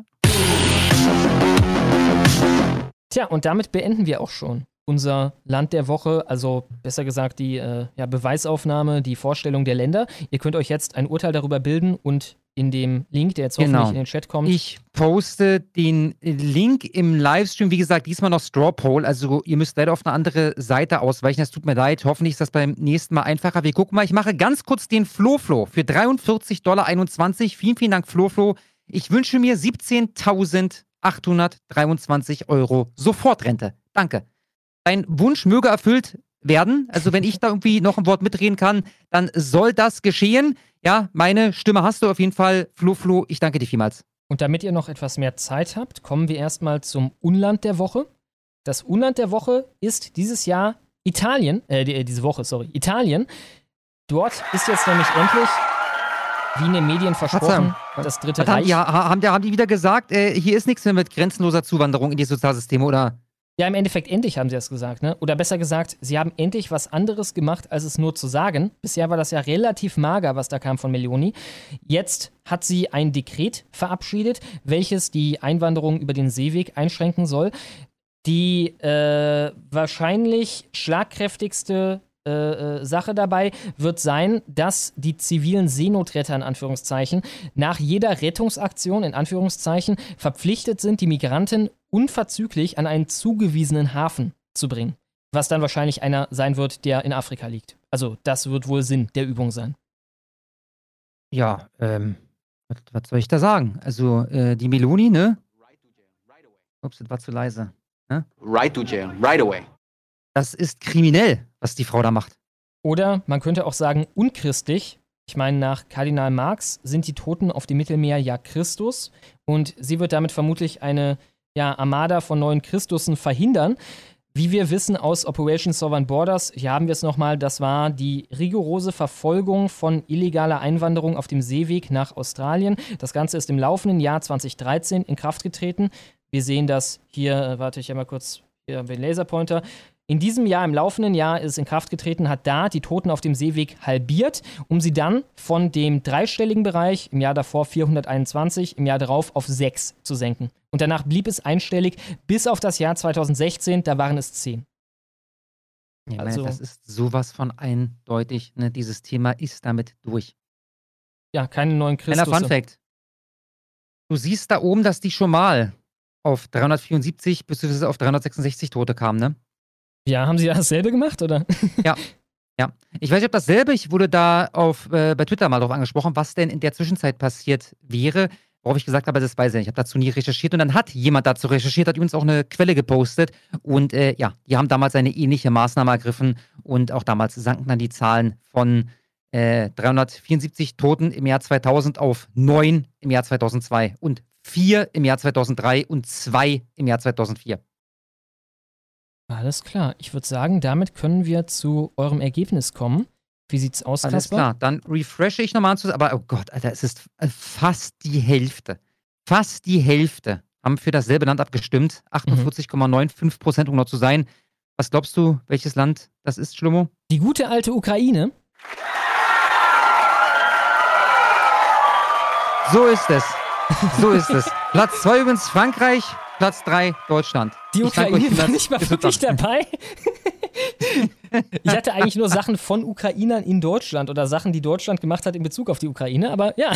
Tja, und damit beenden wir auch schon unser Land der Woche, also besser gesagt die äh, ja, Beweisaufnahme, die Vorstellung der Länder. Ihr könnt euch jetzt ein Urteil darüber bilden und in dem Link, der jetzt Genau. hoffentlich in den Chat kommt, Ich poste den Link im Livestream, wie gesagt, diesmal noch Straw Poll. Also ihr müsst leider auf eine andere Seite ausweichen. Das tut mir leid. Hoffentlich ist das beim nächsten Mal einfacher. Wir gucken mal. Ich mache ganz kurz den Flo-Flo für 43,21 Dollar. Vielen, vielen Dank, Flo-Flo. Ich wünsche mir 17.823 Euro Sofortrente. Danke. Dein Wunsch möge erfüllt werden. Also wenn ich da irgendwie noch ein Wort mitreden kann, dann soll das geschehen. Ja, meine Stimme hast du auf jeden Fall. Flo, Flo, ich danke dir vielmals. Und damit ihr noch etwas mehr Zeit habt, kommen wir erstmal zum Unland der Woche. Das Unland der Woche ist dieses Jahr Italien, äh, die- diese Woche, sorry, Italien. Dort ist jetzt nämlich endlich, wie in den Medien versprochen, das Dritte Reich. haben, die, haben die wieder gesagt, äh, hier ist nichts mehr mit grenzenloser Zuwanderung in die Sozialsysteme, oder? Ja, im Endeffekt endlich haben sie das gesagt, ne? Oder besser gesagt, sie haben endlich was anderes gemacht, als es nur zu sagen. Bisher war das ja relativ mager, was da kam von Meloni. Jetzt hat sie ein Dekret verabschiedet, welches die Einwanderung über den Seeweg einschränken soll. Die äh, wahrscheinlich schlagkräftigste äh, äh, Sache dabei wird sein, dass die zivilen Seenotretter in Anführungszeichen nach jeder Rettungsaktion in Anführungszeichen verpflichtet sind, die Migranten unverzüglich an einen zugewiesenen Hafen zu bringen. Was dann wahrscheinlich einer sein wird, der in Afrika liegt. Also das wird wohl Sinn der Übung sein. Ja, ähm, was, was soll ich da sagen? Also, äh, die Meloni, ne? Ups, das war zu leise. Right to jail, right away. Das ist kriminell, was die Frau da macht. Oder man könnte auch sagen unchristlich. Ich meine, nach Kardinal Marx sind die Toten auf dem Mittelmeer ja Christus und sie wird damit vermutlich eine ja, Armada von neuen Christussen verhindern. Wie wir wissen aus Operation Southern Borders, hier haben wir es nochmal, das war die rigorose Verfolgung von illegaler Einwanderung auf dem Seeweg nach Australien. Das Ganze ist im laufenden Jahr 2013 in Kraft getreten. Wir sehen das hier, äh, warte ich ja mal kurz, hier haben wir den Laserpointer. In diesem Jahr, im laufenden Jahr, ist es in Kraft getreten, hat da die Toten auf dem Seeweg halbiert, um sie dann von dem dreistelligen Bereich, im Jahr davor 421, im Jahr darauf auf 6 zu senken. Und danach blieb es einstellig bis auf das Jahr 2016, da waren es 10. Ich meine, Also- das ist sowas von eindeutig, ne? Dieses Thema ist damit durch. Ja, keine neuen Kleiner Christus. Fun Fact. Du siehst da oben, dass die schon mal auf 374 bzw. auf 366 Tote kamen, ne? Ja, haben sie dasselbe gemacht, oder? Ich weiß nicht, ob dasselbe, ich wurde da auf, äh, bei Twitter mal darauf angesprochen, was denn in der Zwischenzeit passiert wäre, worauf ich gesagt habe, das weiß ich nicht. Ich habe dazu nie recherchiert und dann hat jemand dazu recherchiert, hat übrigens auch eine Quelle gepostet und äh, ja, die haben damals eine ähnliche Maßnahme ergriffen und auch damals sanken dann die Zahlen von äh, 374 Toten im Jahr 2000 auf 9 im Jahr 2002 und 4 im Jahr 2003 und 2 im Jahr 2004. Alles klar. Ich würde sagen, damit können wir zu eurem Ergebnis kommen. Wie sieht's aus, Alles Kasper? klar, dann refreshe ich nochmal zu, aber oh Gott, Alter, es ist äh, fast die Hälfte. Fast die Hälfte haben für dasselbe Land abgestimmt. 48,95 Prozent, um genau zu sein. Was glaubst du, welches Land das ist, Schlummo? Die gute alte Ukraine. So ist es. So ist es. Platz 2 übrigens Frankreich, Platz 3 Deutschland. Die Ukraine war nicht mal wirklich dabei. Ich hatte eigentlich nur Sachen von Ukrainern in Deutschland oder Sachen, die Deutschland gemacht hat in Bezug auf die Ukraine. Aber ja,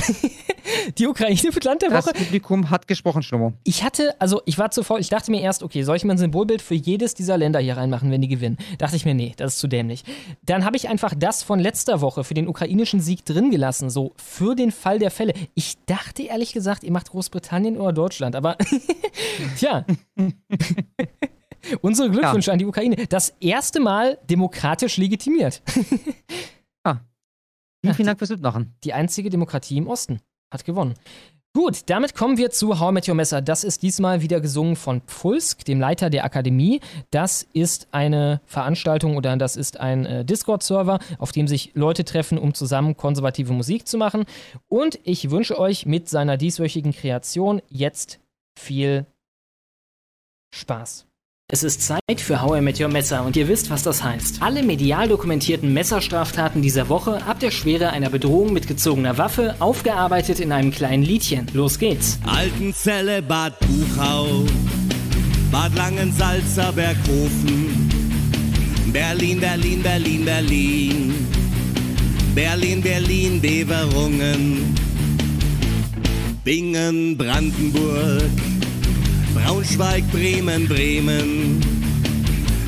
die Ukraine wird Land der Das Woche. Publikum hat gesprochen, Schlummo. Ich hatte, also ich war zu faul, ich dachte mir erst, okay, soll ich mal ein Symbolbild für jedes dieser Länder hier reinmachen, wenn die gewinnen? Dachte ich mir, nee, das ist zu dämlich. Dann habe ich einfach das von letzter Woche für den ukrainischen Sieg drin gelassen, so für den Fall der Fälle. Ich dachte ehrlich gesagt, ihr macht Großbritannien oder Deutschland, aber tja. Unsere Glückwünsche an die Ukraine. Das erste Mal demokratisch legitimiert. Vielen, vielen Dank fürs Mitmachen. Die einzige Demokratie im Osten hat gewonnen. Gut, damit kommen wir zu How I Met Your Messer. Das ist diesmal wieder gesungen von Pfulsk, dem Leiter der Akademie. Das ist eine Veranstaltung oder das ist ein äh, Discord-Server, auf dem sich Leute treffen, um zusammen konservative Musik zu machen. Und ich wünsche euch mit seiner dieswöchigen Kreation jetzt viel Spaß. Es ist Zeit für How I Met Your Messer und ihr wisst, was das heißt. Alle medial dokumentierten Messerstraftaten dieser Woche ab der Schwere einer Bedrohung mit gezogener Waffe, aufgearbeitet in einem kleinen Liedchen. Los geht's. Altenzelle, Bad Buchau, Bad Langensalza, Berghofen, Berlin, Berlin, Berlin, Berlin, Berlin, Berlin, Beverungen, Bingen, Brandenburg, Braunschweig, Bremen, Bremen,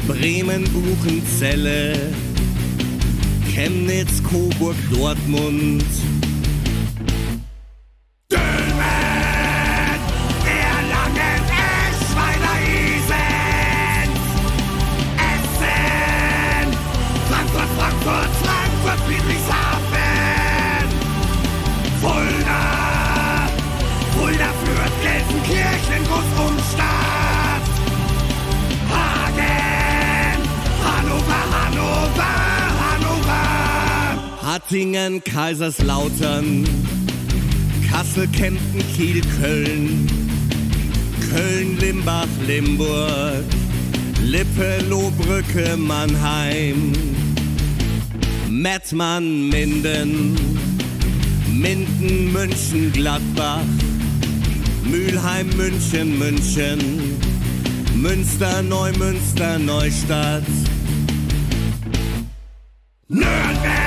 Bremen, Buchenzelle, Chemnitz, Coburg, Dortmund. Erlangen, Hattingen, Kaiserslautern, Kassel, Kempten, Kiel, Köln, Köln, Limbach, Limburg, Lippe, Lohbrücke, Mannheim, Mettmann, Minden, Minden, München, Gladbach, Mülheim, München, München, Münster, Neumünster, Neustadt, Nürnberg,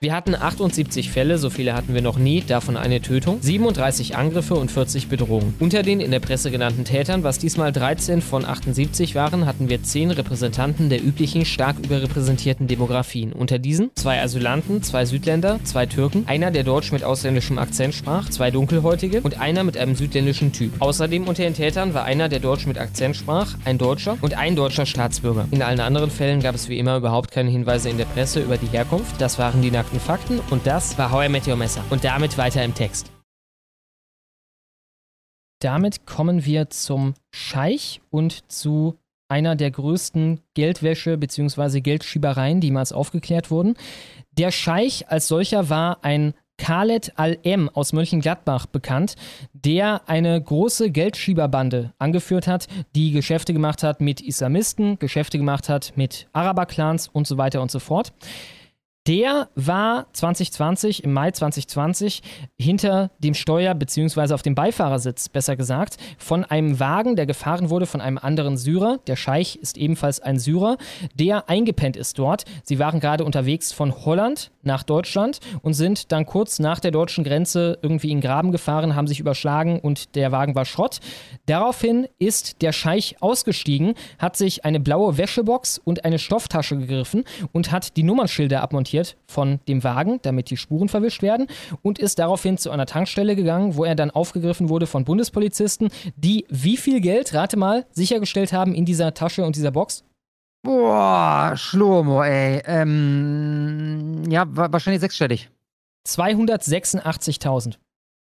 Wir hatten 78 Fälle, so viele hatten wir noch nie, davon eine Tötung, 37 Angriffe und 40 Bedrohungen. Unter den in der Presse genannten Tätern, was diesmal 13 von 78 waren, hatten wir 10 Repräsentanten der üblichen stark überrepräsentierten Demografien. Unter diesen zwei Asylanten, zwei Südländer, zwei Türken, einer, der Deutsch mit ausländischem Akzent sprach, zwei Dunkelhäutige und einer mit einem südländischen Typ. Außerdem unter den Tätern war einer, der Deutsch mit Akzent sprach, ein Deutscher und ein deutscher Staatsbürger. In allen anderen Fällen gab es wie immer überhaupt keine Hinweise in der Presse über die Herkunft. Das waren die nackten Fakten und das war How I Met Your Messer. Und damit weiter im Text. Damit kommen wir zum Scheich und zu einer der größten Geldwäsche- bzw. Geldschiebereien, die jemals aufgeklärt wurden. Der Scheich als solcher war ein Khaled Al-M aus Mönchengladbach bekannt, der eine große Geldschieberbande angeführt hat, die Geschäfte gemacht hat mit Islamisten, Geschäfte gemacht hat mit Araber-Clans und so weiter und so fort. Der war 2020, im Mai 2020, hinter dem Steuer- bzw. auf dem Beifahrersitz, besser gesagt, von einem Wagen, der gefahren wurde von einem anderen Syrer. Der Scheich ist ebenfalls ein Syrer, der eingepennt ist dort. Sie waren gerade unterwegs von Holland nach Deutschland und sind dann kurz nach der deutschen Grenze irgendwie in den Graben gefahren, haben sich überschlagen und der Wagen war Schrott. Daraufhin ist der Scheich ausgestiegen, hat sich eine blaue Wäschebox und eine Stofftasche gegriffen und hat die Nummernschilder abmontiert von dem Wagen, damit die Spuren verwischt werden und ist daraufhin zu einer Tankstelle gegangen, wo er dann aufgegriffen wurde von Bundespolizisten, die wie viel Geld, rate mal, sichergestellt haben in dieser Tasche und dieser Box? Boah, Schlomo, ey. Ähm, ja, wa- wahrscheinlich sechsstellig. 286.000.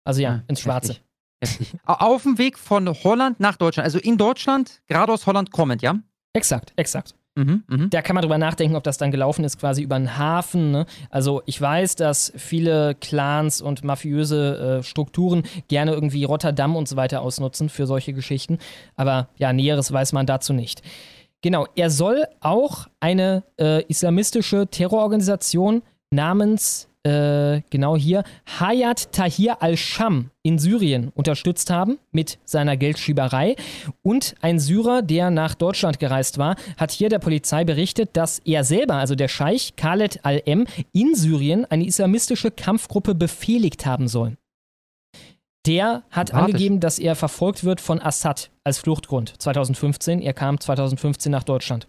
Also ja, Ja, ins Schwarze. heftig. Heftig. Au- Auf dem Weg von Holland nach Deutschland, also in Deutschland, gerade aus Holland kommend, ja? Exakt, exakt. Mhm, mh. Da kann man drüber nachdenken, ob das dann gelaufen ist, quasi über einen Hafen. Ne? Also ich weiß, dass viele Clans und mafiöse äh, Strukturen gerne irgendwie Rotterdam und so weiter ausnutzen für solche Geschichten. Aber ja, Näheres weiß man dazu nicht. Genau, er soll auch eine äh, islamistische Terrororganisation namens äh, genau hier, Hayat Tahir al-Sham in Syrien unterstützt haben mit seiner Geldschieberei. Und ein Syrer, der nach Deutschland gereist war, hat hier der Polizei berichtet, dass er selber, also der Scheich Khaled al-M, in Syrien eine islamistische Kampfgruppe befehligt haben soll. Der hat angegeben, dass er verfolgt wird von Assad als Fluchtgrund 2015. Er kam 2015 nach Deutschland.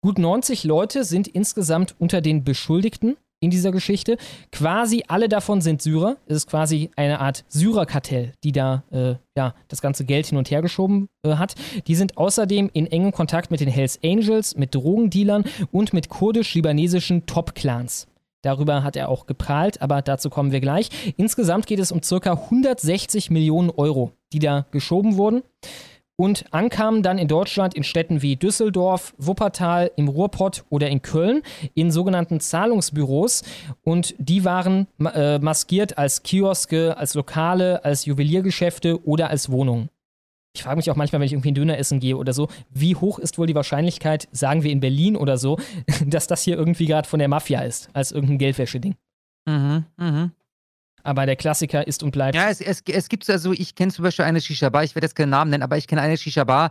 Gut 90 Leute sind insgesamt unter den Beschuldigten in dieser Geschichte. Quasi alle davon sind Syrer. Es ist quasi eine Art Syrerkartell, die da äh, ja, das ganze Geld hin und her geschoben äh, hat. Die sind außerdem in engem Kontakt mit den Hells Angels, mit Drogendealern und mit kurdisch-libanesischen Top-Clans. Darüber hat er auch geprahlt, aber dazu kommen wir gleich. Insgesamt geht es um circa 160 Millionen Euro, die da geschoben wurden und ankamen dann in Deutschland in Städten wie Düsseldorf, Wuppertal, im Ruhrpott oder in Köln in sogenannten Zahlungsbüros und die waren äh, maskiert als Kioske, als Lokale, als Juweliergeschäfte oder als Wohnungen. Ich frage mich auch manchmal, wenn ich irgendwie einen Döner essen gehe oder so, wie hoch ist wohl die Wahrscheinlichkeit, sagen wir in Berlin oder so, dass das hier irgendwie gerade von der Mafia ist, als irgendein Geldwäscheding. Mhm, mhm. Aber der Klassiker ist und bleibt. Ja, es, es, es gibt also, ich kenne zum Beispiel eine Shisha-Bar, ich werde jetzt keinen Namen nennen, aber ich kenne eine Shisha-Bar,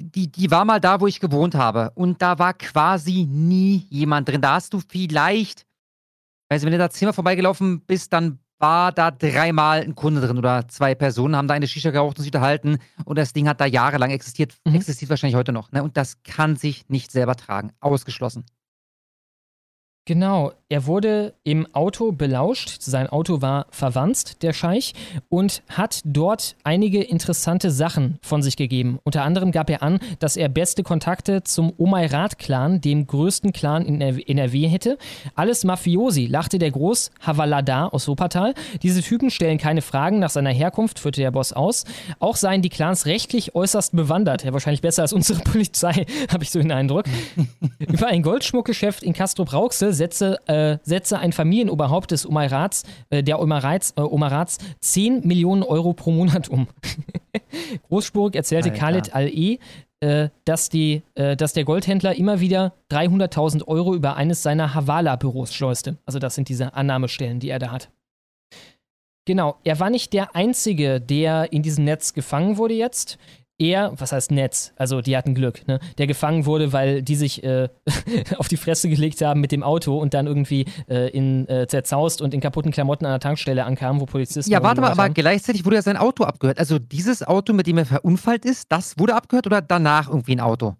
die, die war mal da, wo ich gewohnt habe. Und da war quasi nie jemand drin. Da hast du vielleicht, also wenn du da zehnmal vorbeigelaufen bist, dann war da dreimal ein Kunde drin oder zwei Personen haben da eine Shisha geraucht und sich unterhalten und das Ding hat da jahrelang existiert, Mhm. existiert wahrscheinlich heute noch. Ne? Und das kann sich nicht selber tragen. Ausgeschlossen. Genau, er wurde im Auto belauscht. Sein Auto war verwanzt, der Scheich, und hat dort einige interessante Sachen von sich gegeben. Unter anderem gab er an, dass er beste Kontakte zum Omairat-Clan, dem größten Clan in NRW, hätte. Alles Mafiosi, lachte der Groß Havalada aus Wuppertal. Diese Typen stellen keine Fragen nach seiner Herkunft, führte der Boss aus. Auch seien die Clans rechtlich äußerst bewandert. Ja, wahrscheinlich besser als unsere Polizei, habe ich so den Eindruck. Über ein Goldschmuckgeschäft in Castrop-Rauxel setze, äh, setze ein Familienoberhaupt des Umairats, äh, der Umairats, äh, Umairats 10 Millionen Euro pro Monat um. Großspurig erzählte Alter. Khaled Al-E, äh, dass, die, äh, dass der Goldhändler immer wieder 300.000 Euro über eines seiner Havala-Büros schleuste. Also das sind diese Annahmestellen, die er da hat. Genau, er war nicht der Einzige, der in diesem Netz gefangen wurde jetzt. Er, was heißt Netz? Also die hatten Glück, ne? Der gefangen wurde, weil die sich äh, auf die Fresse gelegt haben mit dem Auto und dann irgendwie äh, in äh, zerzaust und in kaputten Klamotten an der Tankstelle ankamen, wo Polizisten. Ja, warte mal, aber gleichzeitig wurde ja sein Auto abgehört. Also dieses Auto, mit dem er verunfallt ist, das wurde abgehört oder danach irgendwie ein Auto?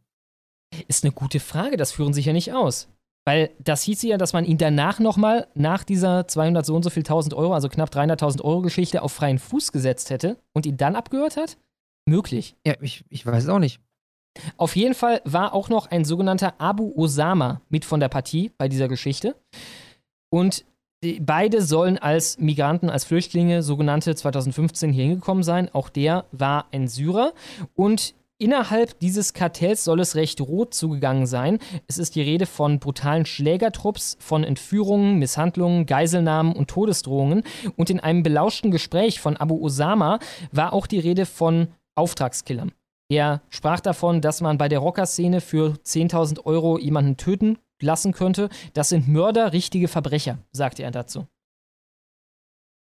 Ist eine gute Frage, das führen sich ja nicht aus. Weil das hieß ja, dass man ihn danach nochmal, nach dieser 200 so und so viel 1000 Euro, also knapp 300.000 Euro Geschichte, auf freien Fuß gesetzt hätte und ihn dann abgehört hat? Möglich. Ja, ich, ich weiß es auch nicht. Auf jeden Fall war auch noch ein sogenannter Abu Osama mit von der Partie bei dieser Geschichte. Und beide sollen als Migranten, als Flüchtlinge, sogenannte 2015 hier hingekommen sein. Auch der war ein Syrer. Und innerhalb dieses Kartells soll es recht rot zugegangen sein. Es ist die Rede von brutalen Schlägertrupps, von Entführungen, Misshandlungen, Geiselnahmen und Todesdrohungen. Und in einem belauschten Gespräch von Abu Osama war auch die Rede von Auftragskillern. Er sprach davon, dass man bei der Rockerszene für 10.000 Euro jemanden töten lassen könnte. Das sind Mörder, richtige Verbrecher, sagte er dazu.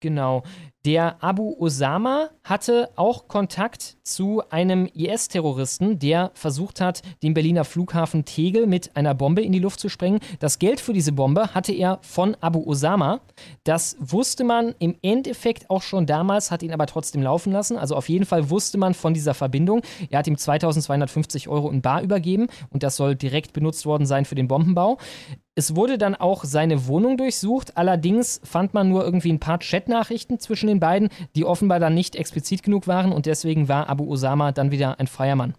Genau. Der Abu Osama hatte auch Kontakt zu einem IS-Terroristen, der versucht hat, den Berliner Flughafen Tegel mit einer Bombe in die Luft zu sprengen. Das Geld für diese Bombe hatte er von Abu Osama. Das wusste man im Endeffekt auch schon damals, hat ihn aber trotzdem laufen lassen. Also auf jeden Fall wusste man von dieser Verbindung. Er hat ihm 2250 Euro in Bar übergeben und das soll direkt benutzt worden sein für den Bombenbau. Es wurde dann auch seine Wohnung durchsucht, allerdings fand man nur irgendwie ein paar Chatnachrichten zwischen den beiden, die offenbar dann nicht explizit genug waren und deswegen war Abu Osama dann wieder ein freier Mann.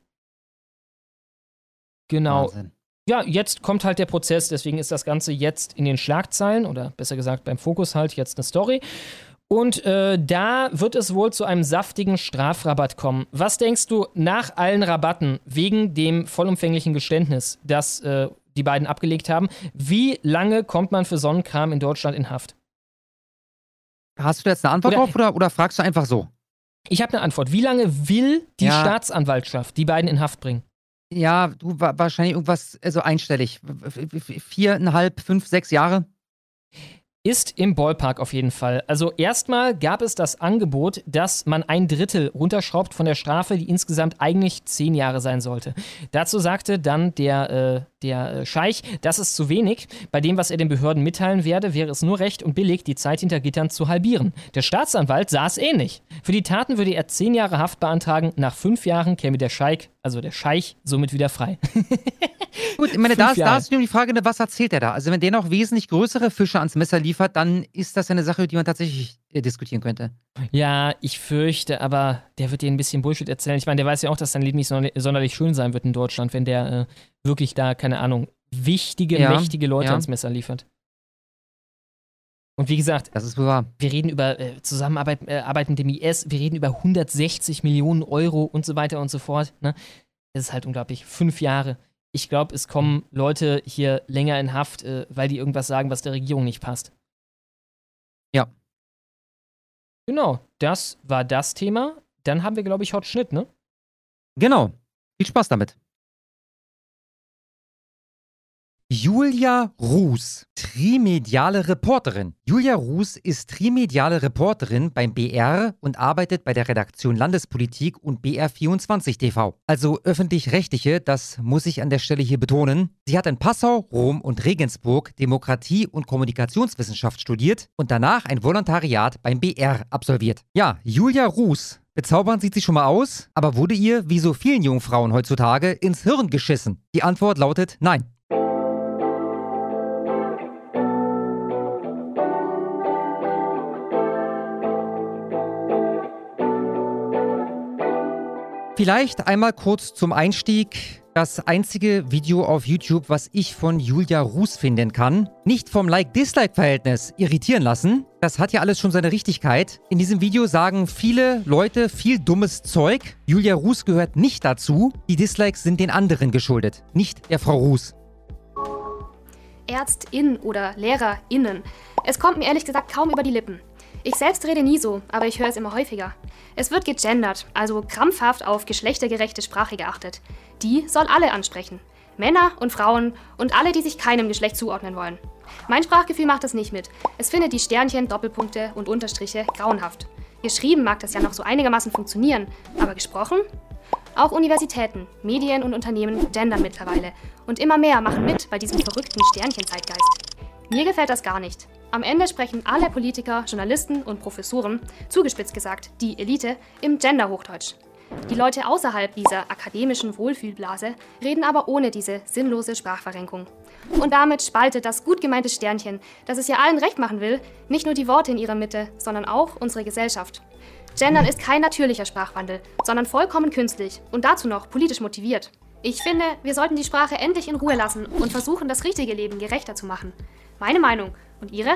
Genau. Wahnsinn. Ja, jetzt kommt halt der Prozess, deswegen ist das Ganze jetzt in den Schlagzeilen oder besser gesagt beim Fokus halt jetzt eine Story. Und äh, da wird es wohl zu einem saftigen Strafrabatt kommen. Was denkst du nach allen Rabatten wegen dem vollumfänglichen Geständnis, das äh, die beiden abgelegt haben, wie lange kommt man für Sonnenkram in Deutschland in Haft? Hast du jetzt eine Antwort Oder- drauf oder, oder fragst du einfach so? Ich habe eine Antwort. Wie lange will die Ja. Staatsanwaltschaft die beiden in Haft bringen? Ja, du wa wahrscheinlich irgendwas, also einstellig. Viereinhalb, fünf, sechs Jahre. Ist im Ballpark auf jeden Fall. Also erstmal gab es das Angebot, dass man ein Drittel runterschraubt von der Strafe, die insgesamt eigentlich zehn Jahre sein sollte. Dazu sagte dann der, äh, der äh, Scheich, das ist zu wenig. Bei dem, was er den Behörden mitteilen werde, wäre es nur recht und billig, die Zeit hinter Gittern zu halbieren. Der Staatsanwalt sah es ähnlich. Für die Taten würde er zehn Jahre Haft beantragen. Nach fünf Jahren käme der Scheich, also der Scheich, somit wieder frei. Gut, ich meine, da ist, da ist die Frage, ne, was erzählt er da? Also, wenn der noch wesentlich größere Fische ans Messer liefert, dann ist das eine Sache, die man tatsächlich äh, diskutieren könnte. Ja, ich fürchte, aber der wird dir ein bisschen Bullshit erzählen. Ich meine, der weiß ja auch, dass sein Leben nicht sonder- sonderlich schön sein wird in Deutschland, wenn der äh, wirklich da, keine Ahnung, wichtige, Ja, mächtige Leute ja. ans Messer liefert. Und wie gesagt, Das ist wahr. wir reden über äh, Zusammenarbeit äh, Arbeit mit dem IS, wir reden über 160 Millionen Euro und so weiter und so fort. Ne? Das ist halt unglaublich. Fünf Jahre. Ich glaube, es kommen Leute hier länger in Haft, äh, weil die irgendwas sagen, was der Regierung nicht passt. Ja. Genau, das war das Thema. Dann haben wir, glaube ich, Hot Schnitt, ne? Genau. Viel Spaß damit. Julia Ruß, trimediale Reporterin. Julia Ruß ist trimediale Reporterin beim BR und arbeitet bei der Redaktion Landespolitik und BR24 TV. Also öffentlich-rechtliche, das muss ich an der Stelle hier betonen. Sie hat in Passau, Rom und Regensburg Demokratie- und Kommunikationswissenschaft studiert und danach ein Volontariat beim BR absolviert. Ja, Julia Ruß Bezaubernd sieht sie schon mal aus, aber wurde ihr, wie so vielen jungen Frauen heutzutage, ins Hirn geschissen? Die Antwort lautet nein. Vielleicht einmal kurz zum Einstieg. Das einzige Video auf YouTube, was ich von Julia Ruß finden kann. Nicht vom Like-Dislike-Verhältnis irritieren lassen. Das hat ja alles schon seine Richtigkeit. In diesem Video sagen viele Leute viel dummes Zeug. Julia Ruß gehört nicht dazu. Die Dislikes sind den anderen geschuldet, nicht der Frau Ruß. Ärztin oder LehrerInnen. Es kommt mir ehrlich gesagt kaum über die Lippen. Ich selbst rede nie so, aber ich höre es immer häufiger. Es wird gegendert, also krampfhaft auf geschlechtergerechte Sprache geachtet. Die soll alle ansprechen. Männer und Frauen und alle, die sich keinem Geschlecht zuordnen wollen. Mein Sprachgefühl macht das nicht mit. Es findet die Sternchen, Doppelpunkte und Unterstriche grauenhaft. Geschrieben mag das ja noch so einigermaßen funktionieren, aber gesprochen? Auch Universitäten, Medien und Unternehmen gendern mittlerweile. Und immer mehr machen mit bei diesem verrückten Sternchen-Zeitgeist. Mir gefällt das gar nicht. Am Ende sprechen alle Politiker, Journalisten und Professoren, zugespitzt gesagt, die Elite, im Gender-Hochdeutsch. Die Leute außerhalb dieser akademischen Wohlfühlblase reden aber ohne diese sinnlose Sprachverrenkung. Und damit spaltet das gut gemeinte Sternchen, das es ja allen recht machen will, nicht nur die Worte in ihrer Mitte, sondern auch unsere Gesellschaft. Gendern ist kein natürlicher Sprachwandel, sondern vollkommen künstlich und dazu noch politisch motiviert. Ich finde, wir sollten die Sprache endlich in Ruhe lassen und versuchen, das richtige Leben gerechter zu machen. Meine Meinung. Und Ihre?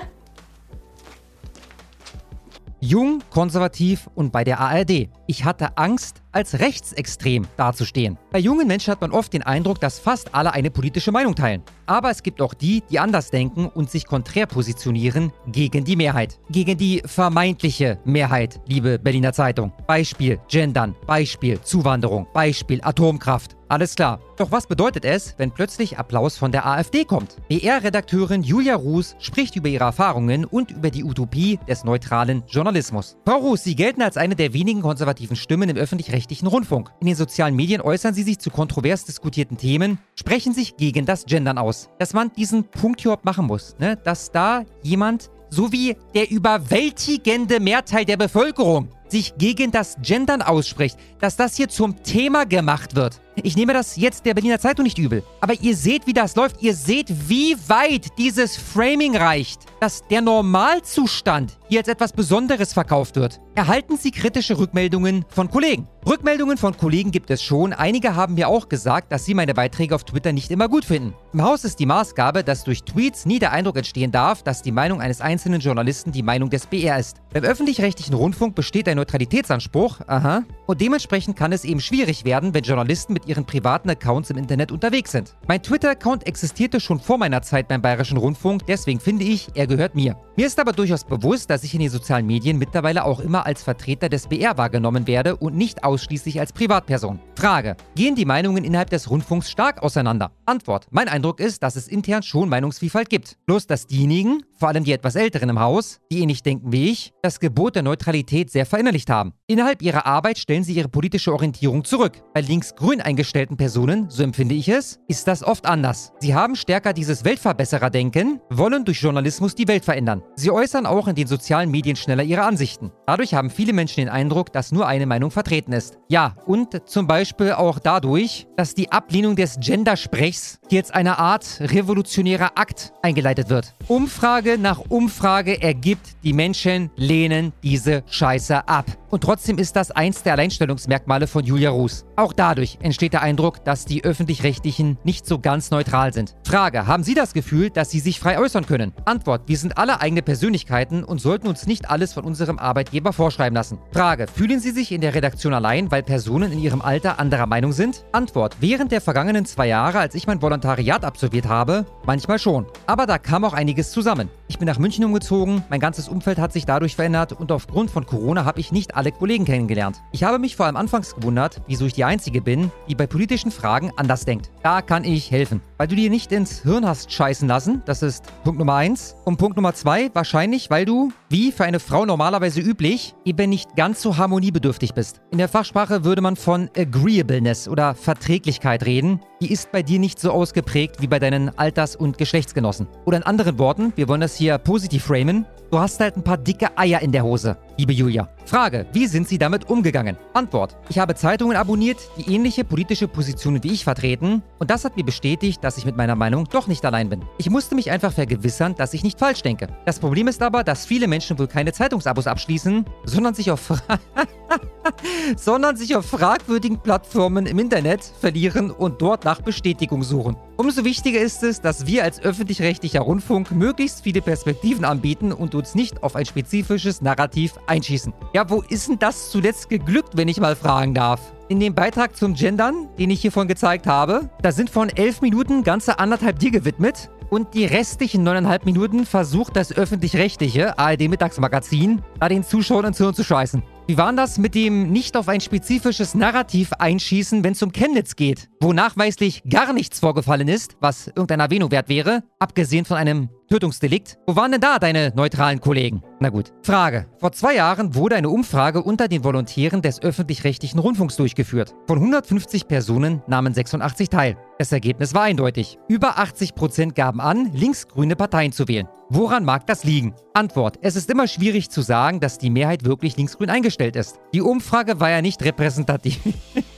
Jung, konservativ und bei der ARD. Ich hatte Angst, als rechtsextrem dazustehen. Bei jungen Menschen hat man oft den Eindruck, dass fast alle eine politische Meinung teilen. Aber es gibt auch die, die anders denken und sich konträr positionieren gegen die Mehrheit. Gegen die vermeintliche Mehrheit, liebe Berliner Zeitung. Beispiel Gendern, Beispiel Zuwanderung, Beispiel Atomkraft. Alles klar. Doch was bedeutet es, wenn plötzlich Applaus von der AfD kommt? BR-Redakteurin Julia Ruß spricht über ihre Erfahrungen und über die Utopie des neutralen Journalismus. Frau Ruß, Sie gelten als eine der wenigen konservativen Stimmen im öffentlich-rechtlichen Rundfunk. In den sozialen Medien äußern Sie sich zu kontrovers diskutierten Themen, sprechen sich gegen das Gendern aus. Dass man diesen Punkt überhaupt machen muss, ne? dass da jemand so wie der überwältigende Mehrteil der Bevölkerung sich gegen das Gendern ausspricht, dass das hier zum Thema gemacht wird. Ich nehme das jetzt der Berliner Zeitung nicht übel. Aber ihr seht, wie das läuft. Ihr seht, wie weit dieses Framing reicht, dass der Normalzustand hier als etwas Besonderes verkauft wird. Erhalten Sie kritische Rückmeldungen von Kollegen. Rückmeldungen von Kollegen gibt es schon. Einige haben mir auch gesagt, dass sie meine Beiträge auf Twitter nicht immer gut finden. Im Haus ist die Maßgabe, dass durch Tweets nie der Eindruck entstehen darf, dass die Meinung eines einzelnen Journalisten die Meinung des BR ist. Beim öffentlich-rechtlichen Rundfunk besteht ein Neutralitätsanspruch, aha, und dementsprechend kann es eben schwierig werden, wenn Journalisten mit ihren privaten Accounts im Internet unterwegs sind. Mein Twitter-Account existierte schon vor meiner Zeit beim Bayerischen Rundfunk, deswegen finde ich, er gehört mir. Mir ist aber durchaus bewusst, dass ich in den sozialen Medien mittlerweile auch immer als Vertreter des BR wahrgenommen werde und nicht ausschließlich als Privatperson. Frage: Gehen die Meinungen innerhalb des Rundfunks stark auseinander? Antwort: Mein Eindruck ist, dass es intern schon Meinungsvielfalt gibt. Bloß, dass diejenigen, vor allem die etwas Älteren im Haus, die ähnlich denken wie ich, das Gebot der Neutralität sehr verinnerlicht haben. Innerhalb ihrer Arbeit stellen sie ihre politische Orientierung zurück. Bei links-grün eingestellten Personen, so empfinde ich es, ist das oft anders. Sie haben stärker dieses Weltverbesserer-Denken, wollen durch Journalismus die Welt verändern. Sie äußern auch in den sozialen Medien schneller ihre Ansichten. Dadurch haben viele Menschen den Eindruck, dass nur eine Meinung vertreten ist. Ja, und zum Beispiel auch dadurch, dass die Ablehnung des Gendersprechs hier jetzt eine Art revolutionärer Akt eingeleitet wird. Umfrage nach Umfrage ergibt, die Menschen lehnen diese Scheiße ab. Und trotzdem ist das eins der Alleinstellungsmerkmale von Julia Ruß. Auch dadurch entsteht der Eindruck, dass die Öffentlich-Rechtlichen nicht so ganz neutral sind. Frage, haben Sie das Gefühl, dass Sie sich frei äußern können? Antwort, wir sind alle eigene Persönlichkeiten und sollten uns nicht alles von unserem Arbeitgeber vorschreiben lassen. Frage, fühlen Sie sich in der Redaktion allein, weil Personen in Ihrem Alter anderer Meinung sind? Antwort, während der vergangenen zwei Jahre, als ich mein Volontariat absolviert habe, manchmal schon. Aber da kam auch einiges zusammen. Ich bin nach München umgezogen, mein ganzes Umfeld hat sich dadurch verändert und aufgrund von Corona habe ich nicht alle Kollegen kennengelernt. Ich habe mich vor allem anfangs gewundert, wieso ich die Einzige bin, die bei politischen Fragen anders denkt. Da kann ich helfen. Weil du dir nicht ins Hirn hast scheißen lassen, das ist Punkt Nummer 1. Und Punkt Nummer 2, wahrscheinlich, weil du, wie für eine Frau normalerweise üblich, eben nicht ganz so harmoniebedürftig bist. In der Fachsprache würde man von Agreeableness oder Verträglichkeit reden. Die ist bei dir nicht so ausgeprägt wie bei deinen Alters- und Geschlechtsgenossen. Oder in anderen Worten, wir wollen das hier positiv framen, du hast halt ein paar dicke Eier in der Hose, liebe Julia. Frage, wie sind sie damit umgegangen? Antwort, ich habe Zeitungen abonniert, die ähnliche politische Positionen wie ich vertreten und das hat mir bestätigt, dass ich mit meiner Meinung doch nicht allein bin. Ich musste mich einfach vergewissern, dass ich nicht falsch denke. Das Problem ist aber, dass viele Menschen wohl keine Zeitungsabos abschließen, sondern sich auf sondern sich auf fragwürdigen Plattformen im Internet verlieren und dort nach Bestätigung suchen. Umso wichtiger ist es, dass wir als öffentlich-rechtlicher Rundfunk möglichst viele Perspektiven anbieten und uns nicht auf ein spezifisches Narrativ einschießen. Ja, wo ist denn das zuletzt geglückt, wenn ich mal fragen darf? In dem Beitrag zum Gendern, den ich hiervon gezeigt habe, da sind von elf Minuten ganze anderthalb dir gewidmet. Und die restlichen neuneinhalb Minuten versucht das öffentlich-rechtliche ARD-Mittagsmagazin, da den Zuschauern ins Hirn zu scheißen. Wie war das mit dem nicht auf ein spezifisches Narrativ einschießen, wenn es um Chemnitz geht, wo nachweislich gar nichts vorgefallen ist, was irgendeine Erwähnung wert wäre, abgesehen von einem Tötungsdelikt? Wo waren denn da deine neutralen Kollegen? Na gut. Frage. Vor zwei Jahren wurde eine Umfrage unter den Volontären des öffentlich-rechtlichen Rundfunks durchgeführt. Von 150 Personen nahmen 86 teil. Das Ergebnis war eindeutig. Über 80 Prozent gaben an, linksgrüne Parteien zu wählen. Woran mag das liegen? Antwort. Es ist immer schwierig zu sagen, dass die Mehrheit wirklich linksgrün eingestellt ist. Die Umfrage war ja nicht repräsentativ.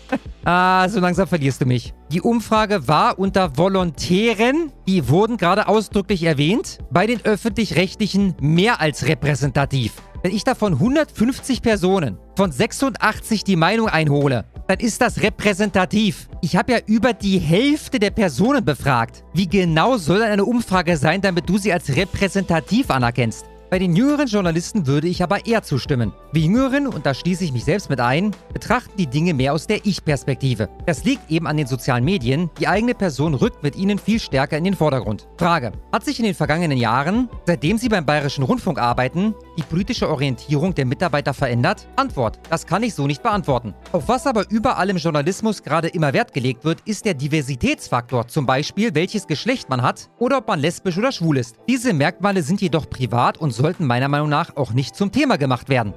ah, so langsam verlierst du mich. Die Umfrage war unter Volontären, die wurden gerade ausdrücklich erwähnt, bei den öffentlich-rechtlichen mehr als repräsentativ. Wenn ich davon 150 Personen von 86 die Meinung einhole, dann ist das repräsentativ. Ich habe ja über die Hälfte der Personen befragt. Wie genau soll eine Umfrage sein, damit du sie als repräsentativ anerkennst? Bei den jüngeren Journalisten würde ich aber eher zustimmen. Wir Jüngeren, und da schließe ich mich selbst mit ein, betrachten die Dinge mehr aus der Ich-Perspektive. Das liegt eben an den sozialen Medien. Die eigene Person rückt mit ihnen viel stärker in den Vordergrund. Frage. Hat sich in den vergangenen Jahren, seitdem Sie beim Bayerischen Rundfunk arbeiten, die politische Orientierung der Mitarbeiter verändert? Antwort. Das kann ich so nicht beantworten. Auf was aber überall im Journalismus gerade immer Wert gelegt wird, ist der Diversitätsfaktor. Zum Beispiel, welches Geschlecht man hat oder ob man lesbisch oder schwul ist. Diese Merkmale sind jedoch privat und sollten meiner Meinung nach auch nicht zum Thema gemacht werden.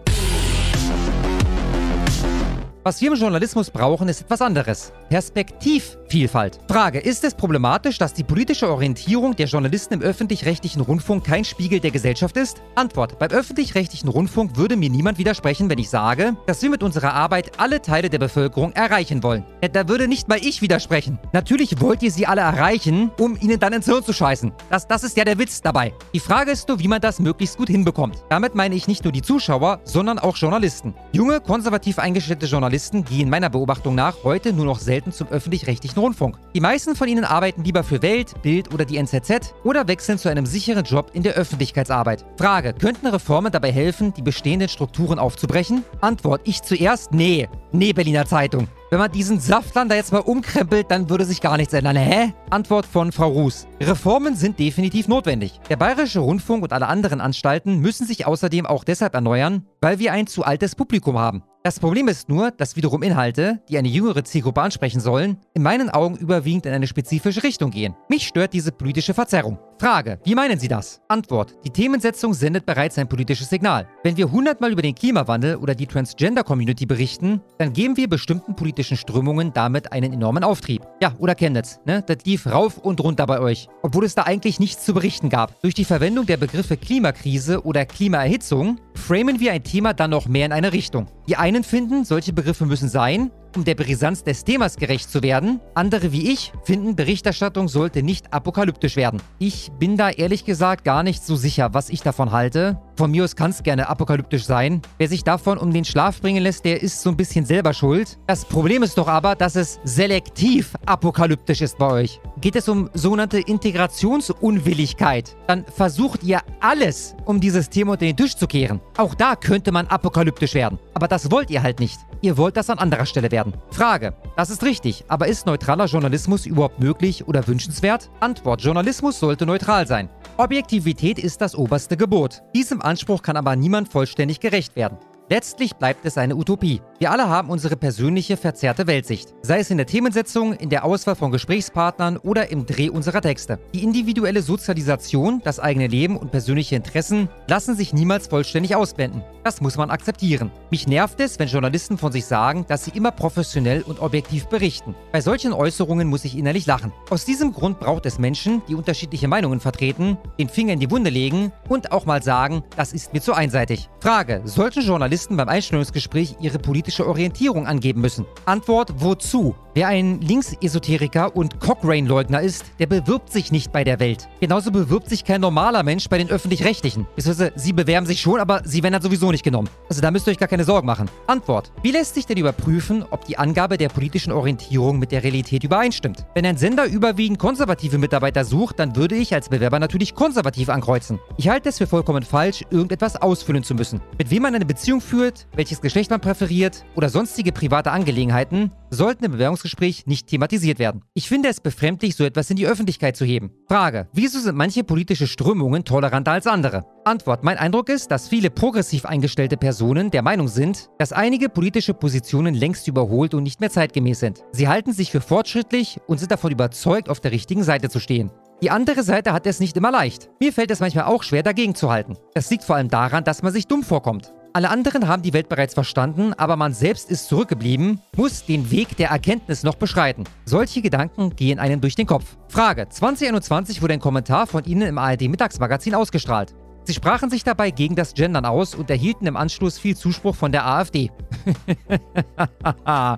Was wir im Journalismus brauchen, ist etwas anderes. Perspektivvielfalt. Frage, ist es problematisch, dass die politische Orientierung der Journalisten im öffentlich-rechtlichen Rundfunk kein Spiegel der Gesellschaft ist? Antwort, beim öffentlich-rechtlichen Rundfunk würde mir niemand widersprechen, wenn ich sage, dass wir mit unserer Arbeit alle Teile der Bevölkerung erreichen wollen. Ja, Da würde nicht mal ich widersprechen. Natürlich wollt ihr sie alle erreichen, um ihnen dann ins Hirn zu scheißen. Das, das ist ja der Witz dabei. Die Frage ist nur, wie man das möglichst gut hinbekommt. Damit meine ich nicht nur die Zuschauer, sondern auch Journalisten. Junge, konservativ eingestellte Journalisten gehen meiner Beobachtung nach heute nur noch selten zum öffentlich-rechtlichen Rundfunk. Die meisten von ihnen arbeiten lieber für Welt, Bild oder die NZZ oder wechseln zu einem sicheren Job in der Öffentlichkeitsarbeit. Frage, könnten Reformen dabei helfen, die bestehenden Strukturen aufzubrechen? Antwort, ich zuerst, nee. Nee, Berliner Zeitung. Wenn man diesen Saftland da jetzt mal umkrempelt, dann würde sich gar nichts ändern. Hä? Antwort von Frau Ruß. Reformen sind definitiv notwendig. Der Bayerische Rundfunk und alle anderen Anstalten müssen sich außerdem auch deshalb erneuern, weil wir ein zu altes Publikum haben. Das Problem ist nur, dass wiederum Inhalte, die eine jüngere Zielgruppe ansprechen sollen, in meinen Augen überwiegend in eine spezifische Richtung gehen. Mich stört diese politische Verzerrung. Frage, wie meinen Sie das? Antwort, die Themensetzung sendet bereits ein politisches Signal. Wenn wir hundertmal über den Klimawandel oder die Transgender-Community berichten, dann geben wir bestimmten politischen Strömungen damit einen enormen Auftrieb. Ja, oder Chemnitz, ne? Das lief rauf und runter bei euch. Obwohl es da eigentlich nichts zu berichten gab. Durch die Verwendung der Begriffe Klimakrise oder Klimaerhitzung framen wir ein Thema dann noch mehr in eine Richtung. Die einen finden, solche Begriffe müssen sein, um der Brisanz des Themas gerecht zu werden. Andere wie ich finden, Berichterstattung sollte nicht apokalyptisch werden. Ich bin da ehrlich gesagt gar nicht so sicher, was ich davon halte. Von mir aus kann es gerne apokalyptisch sein. Wer sich davon um den Schlaf bringen lässt, der ist so ein bisschen selber schuld. Das Problem ist doch aber, dass es selektiv apokalyptisch ist bei euch. Geht es um sogenannte Integrationsunwilligkeit, dann versucht ihr alles, um dieses Thema unter den Tisch zu kehren. Auch da könnte man apokalyptisch werden. Aber das wollt ihr halt nicht. Ihr wollt das an anderer Stelle werden. Frage. Das ist richtig, aber ist neutraler Journalismus überhaupt möglich oder wünschenswert? Antwort. Journalismus sollte neutral sein. Objektivität ist das oberste Gebot. Diesem Anspruch kann aber niemand vollständig gerecht werden. Letztlich bleibt es eine Utopie. Wir alle haben unsere persönliche verzerrte Weltsicht. Sei es in der Themensetzung, in der Auswahl von Gesprächspartnern oder im Dreh unserer Texte. Die individuelle Sozialisation, das eigene Leben und persönliche Interessen lassen sich niemals vollständig ausblenden. Das muss man akzeptieren. Mich nervt es, wenn Journalisten von sich sagen, dass sie immer professionell und objektiv berichten. Bei solchen Äußerungen muss ich innerlich lachen. Aus diesem Grund braucht es Menschen, die unterschiedliche Meinungen vertreten, den Finger in die Wunde legen und auch mal sagen, das ist mir zu einseitig. Frage, sollten Journalisten beim Einstellungsgespräch ihre politische Orientierung angeben müssen? Antwort, wozu? Wer ein Linksesoteriker und Cochrane-Leugner ist, der bewirbt sich nicht bei der Welt. Genauso bewirbt sich kein normaler Mensch bei den Öffentlich-Rechtlichen. Beziehungsweise, sie bewerben sich schon, aber sie werden dann sowieso nicht genommen. Also da müsst ihr euch gar keine Sorgen machen. Antwort. Wie lässt sich denn überprüfen, ob die Angabe der politischen Orientierung mit der Realität übereinstimmt? Wenn ein Sender überwiegend konservative Mitarbeiter sucht, dann würde ich als Bewerber natürlich konservativ ankreuzen. Ich halte es für vollkommen falsch, irgendetwas ausfüllen zu müssen. Mit wem man eine Beziehung führt, welches Geschlecht man präferiert oder sonstige private Angelegenheiten, sollten im Bewerbungsgespräch nicht thematisiert werden. Ich finde es befremdlich, so etwas in die Öffentlichkeit zu heben. Frage. Wieso sind manche politische Strömungen toleranter als andere? Antwort. Mein Eindruck ist, dass viele progressiv eingestellte Personen der Meinung sind, dass einige politische Positionen längst überholt und nicht mehr zeitgemäß sind. Sie halten sich für fortschrittlich und sind davon überzeugt, auf der richtigen Seite zu stehen. Die andere Seite hat es nicht immer leicht. Mir fällt es manchmal auch schwer, dagegen zu halten. Das liegt vor allem daran, dass man sich dumm vorkommt. Alle anderen haben die Welt bereits verstanden, aber man selbst ist zurückgeblieben, muss den Weg der Erkenntnis noch beschreiten. Solche Gedanken gehen einem durch den Kopf. Frage: 2021 wurde ein Kommentar von Ihnen im ARD-Mittagsmagazin ausgestrahlt. Sie sprachen sich dabei gegen das Gendern aus und erhielten im Anschluss viel Zuspruch von der AfD.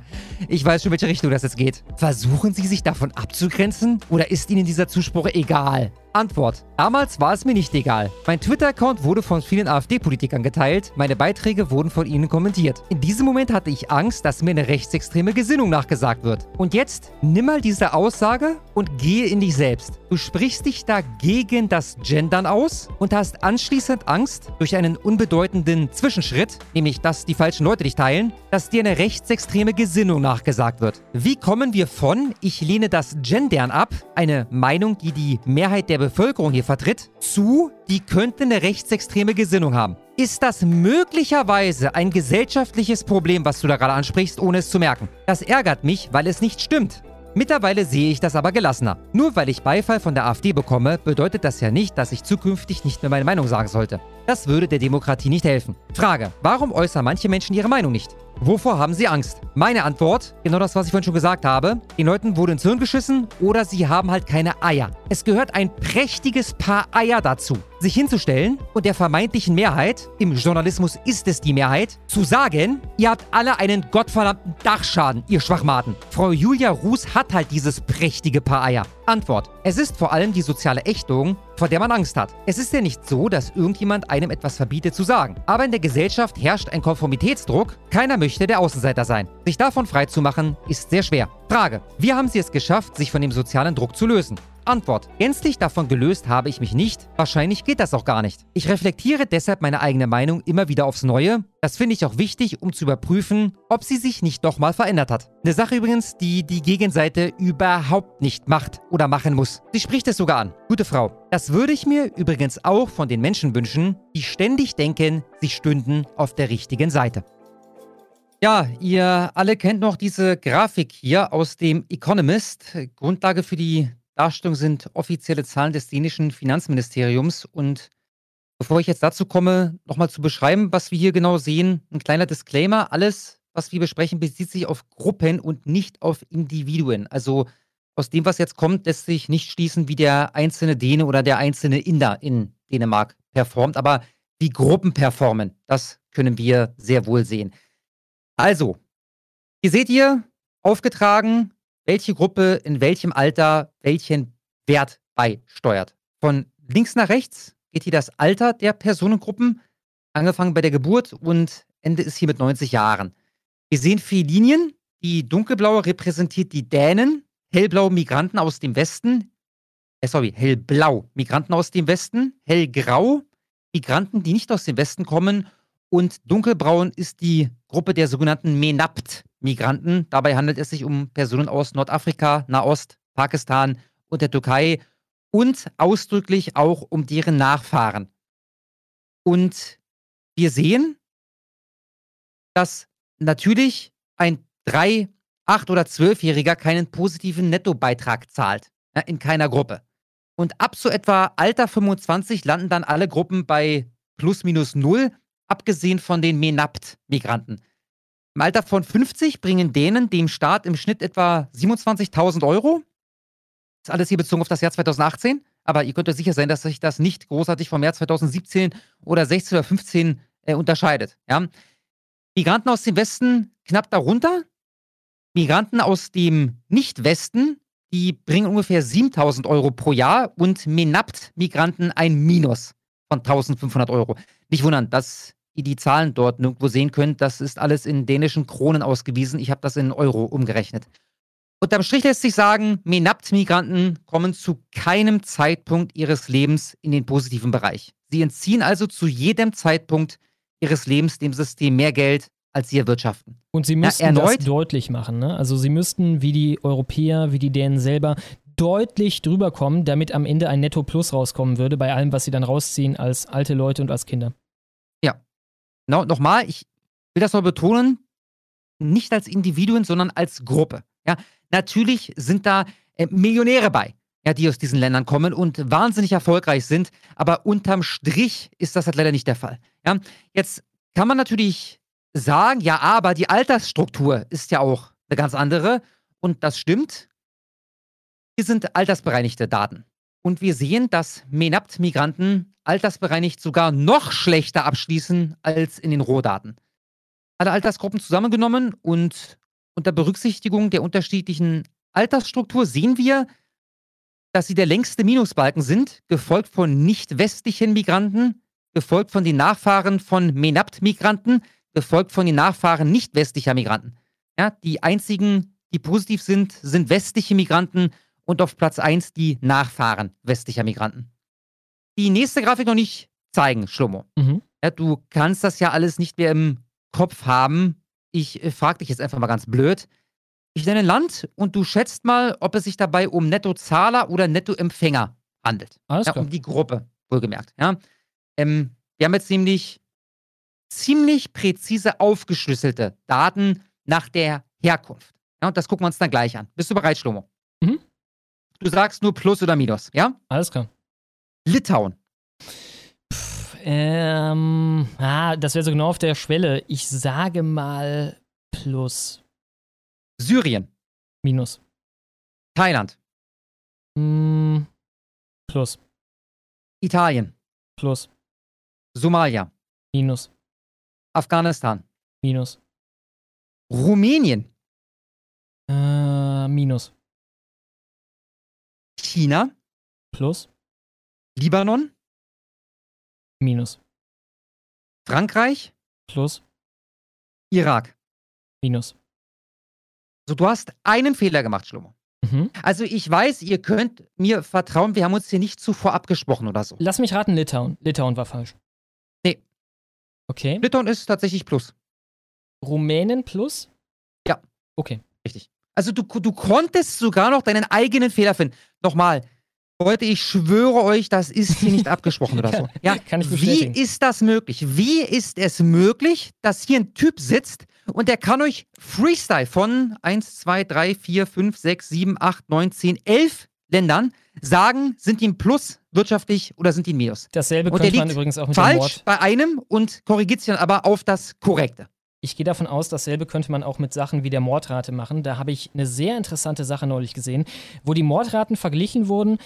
ich weiß schon, welche Richtung das jetzt geht. Versuchen Sie sich davon abzugrenzen oder ist Ihnen dieser Zuspruch egal? Antwort. Damals war es mir nicht egal. Mein Twitter-Account wurde von vielen AfD-Politikern geteilt, meine Beiträge wurden von ihnen kommentiert. In diesem Moment hatte ich Angst, dass mir eine rechtsextreme Gesinnung nachgesagt wird. Und jetzt nimm mal diese Aussage und gehe in dich selbst. Du sprichst dich da gegen das Gendern aus und hast anschließend Angst, durch einen unbedeutenden Zwischenschritt, nämlich dass die falschen Leute dich teilen, dass dir eine rechtsextreme Gesinnung nachgesagt wird. Wie kommen wir von, ich lehne das Gendern ab, eine Meinung, die die Mehrheit der Bevölkerung hier vertritt, zu, die könnte eine rechtsextreme Gesinnung haben. Ist das möglicherweise ein gesellschaftliches Problem, was du da gerade ansprichst, ohne es zu merken? Das ärgert mich, weil es nicht stimmt. Mittlerweile sehe ich das aber gelassener. Nur weil ich Beifall von der AfD bekomme, bedeutet das ja nicht, dass ich zukünftig nicht mehr meine Meinung sagen sollte. Das würde der Demokratie nicht helfen. Frage, warum äußern manche Menschen ihre Meinung nicht? Wovor haben sie Angst? Meine Antwort, genau das, was ich vorhin schon gesagt habe. Den Leuten wurde ins Hirn geschissen oder sie haben halt keine Eier. Es gehört ein prächtiges Paar Eier dazu, sich hinzustellen und der vermeintlichen Mehrheit, im Journalismus ist es die Mehrheit, zu sagen, ihr habt alle einen gottverdammten Dachschaden, ihr Schwachmaten. Frau Julia Ruß hat halt dieses prächtige Paar Eier. Antwort. Es ist vor allem die soziale Ächtung, vor der man Angst hat. Es ist ja nicht so, dass irgendjemand einem etwas verbietet zu sagen. Aber in der Gesellschaft herrscht ein Konformitätsdruck. Keiner möchte der Außenseiter sein. Sich davon freizumachen, ist sehr schwer. Frage. Wie haben Sie es geschafft, sich von dem sozialen Druck zu lösen? Antwort. Gänzlich davon gelöst habe ich mich nicht. Wahrscheinlich geht das auch gar nicht. Ich reflektiere deshalb meine eigene Meinung immer wieder aufs Neue. Das finde ich auch wichtig, um zu überprüfen, ob sie sich nicht doch mal verändert hat. Eine Sache übrigens, die die Gegenseite überhaupt nicht macht oder machen muss. Sie spricht es sogar an. Gute Frau. Das würde ich mir übrigens auch von den Menschen wünschen, die ständig denken, sie stünden auf der richtigen Seite. Ja, ihr alle kennt noch diese Grafik hier aus dem Economist. Grundlage für die Darstellung sind offizielle Zahlen des dänischen Finanzministeriums. Und bevor ich jetzt dazu komme, nochmal zu beschreiben, was wir hier genau sehen, ein kleiner Disclaimer. Alles, was wir besprechen, bezieht sich auf Gruppen und nicht auf Individuen. Also aus dem, was jetzt kommt, lässt sich nicht schließen, wie der einzelne Däne oder der einzelne Inder in Dänemark performt. Aber wie Gruppen performen, das können wir sehr wohl sehen. Also, hier seht ihr aufgetragen, welche Gruppe in welchem Alter welchen Wert beisteuert. Von links nach rechts geht hier das Alter der Personengruppen, angefangen bei der Geburt und Ende ist hier mit 90 Jahren. Wir sehen vier Linien. Die dunkelblaue repräsentiert die Dänen, hellblau Migranten aus dem Westen, äh, sorry, hellblau Migranten aus dem Westen, hellgrau Migranten, die nicht aus dem Westen kommen und dunkelbraun ist die Gruppe der sogenannten MENAPT-Migranten. Dabei handelt es sich um Personen aus Nordafrika, Nahost, Pakistan und der Türkei und ausdrücklich auch um deren Nachfahren. Und wir sehen, dass natürlich ein 3, 8 oder 12-Jähriger keinen positiven Nettobeitrag zahlt. Ja, in keiner Gruppe. Und ab so etwa Alter 25 landen dann alle Gruppen bei plus minus null abgesehen von den MENAPT-Migranten. Im Alter von 50 bringen Dänen dem Staat im Schnitt etwa 27.000 Euro. Das ist alles hier bezogen auf das Jahr 2018. Aber ihr könnt euch sicher sein, dass sich das nicht großartig vom Jahr 2017 oder 16 oder 15 äh, unterscheidet. Ja? Migranten aus dem Westen knapp darunter. Migranten aus dem Nicht-Westen, die bringen ungefähr 7000 Euro pro Jahr und MENAPT-Migranten ein Minus von 1500 Euro. Nicht wundern, dass ihr die Zahlen dort nirgendwo sehen könnt. Das ist alles in dänischen Kronen ausgewiesen. Ich habe das in Euro umgerechnet. Unterm Strich lässt sich sagen, MENAPT-Migranten kommen zu keinem Zeitpunkt ihres Lebens in den positiven Bereich. Sie entziehen also zu jedem Zeitpunkt ihres Lebens dem System mehr Geld, als sie erwirtschaften. Und sie müssten ja, das deutlich machen. Ne? Also sie müssten, wie die Europäer, wie die Dänen selber, deutlich drüber kommen, damit am Ende ein Netto Plus rauskommen würde bei allem, was sie dann rausziehen als alte Leute und als Kinder. No, nochmal, ich will das mal betonen, nicht als Individuen, sondern als Gruppe. Ja, natürlich sind da äh, Millionäre bei, ja, die aus diesen Ländern kommen und wahnsinnig erfolgreich sind, aber unterm Strich ist das halt leider nicht der Fall. Ja, jetzt kann man natürlich sagen, ja, aber die Altersstruktur ist ja auch eine ganz andere und das stimmt. Hier sind altersbereinigte Daten. Und wir sehen, dass MENAPT-Migranten altersbereinigt sogar noch schlechter abschließen als in den Rohdaten. Alle Altersgruppen zusammengenommen und unter Berücksichtigung der unterschiedlichen Altersstruktur sehen wir, dass sie der längste Minusbalken sind, gefolgt von nicht-westlichen Migranten, gefolgt von den Nachfahren von MENAPT-Migranten, gefolgt von den Nachfahren nicht-westlicher Migranten. Ja, die einzigen, die positiv sind, sind westliche Migranten und auf Platz 1 die Nachfahren westlicher Migranten. Die nächste Grafik noch nicht zeigen, Schlummo. Mhm. Ja, du kannst das ja alles nicht mehr im Kopf haben. Ich äh, frage dich jetzt einfach mal ganz blöd. Ich nenne ein Land und du schätzt mal, ob es sich dabei um Nettozahler oder Nettoempfänger handelt. Alles ja, klar. Um die Gruppe, wohlgemerkt. Ja. Ähm, wir haben jetzt nämlich ziemlich präzise aufgeschlüsselte Daten nach der Herkunft. Ja, und das gucken wir uns dann gleich an. Bist du bereit, Schlomo? Du sagst nur Plus oder Minus, ja? Alles klar. Litauen. Pff, ähm, ah, das wäre so genau auf der Schwelle. Ich sage mal Plus. Syrien. Minus. Thailand. Mm, plus. Italien. Plus. Somalia. Minus. Afghanistan. Minus. Rumänien. Äh, minus. China. Plus. Libanon. Minus. Frankreich. Plus. Irak. Minus. So, du hast einen Fehler gemacht, Schlummer. Mhm. Also ich weiß, ihr könnt mir vertrauen, wir haben uns hier nicht zuvor abgesprochen oder so. Lass mich raten, Litauen. Litauen war falsch. Nee. Okay. Litauen ist tatsächlich plus. Rumänen plus? Ja. Okay. Richtig. Also du, du konntest sogar noch deinen eigenen Fehler finden. Nochmal, Leute, ich schwöre euch, das ist hier nicht abgesprochen oder so. Ja, Kann ich wie bestätigen. ist das möglich? Wie ist es möglich, dass hier ein Typ sitzt und der kann euch Freestyle von 1, 2, 3, 4, 5, 6, 7, 8, 9, 10, 11 Ländern sagen, sind die im Plus wirtschaftlich oder sind die im Minus? Dasselbe Und der könnte man übrigens auch mit dem falsch Mord. bei einem und korrigiert sich dann aber auf das Korrekte. Ich gehe davon aus, dasselbe könnte man auch mit Sachen wie der Mordrate machen. Da habe ich eine sehr interessante Sache neulich gesehen, wo die Mordraten verglichen wurden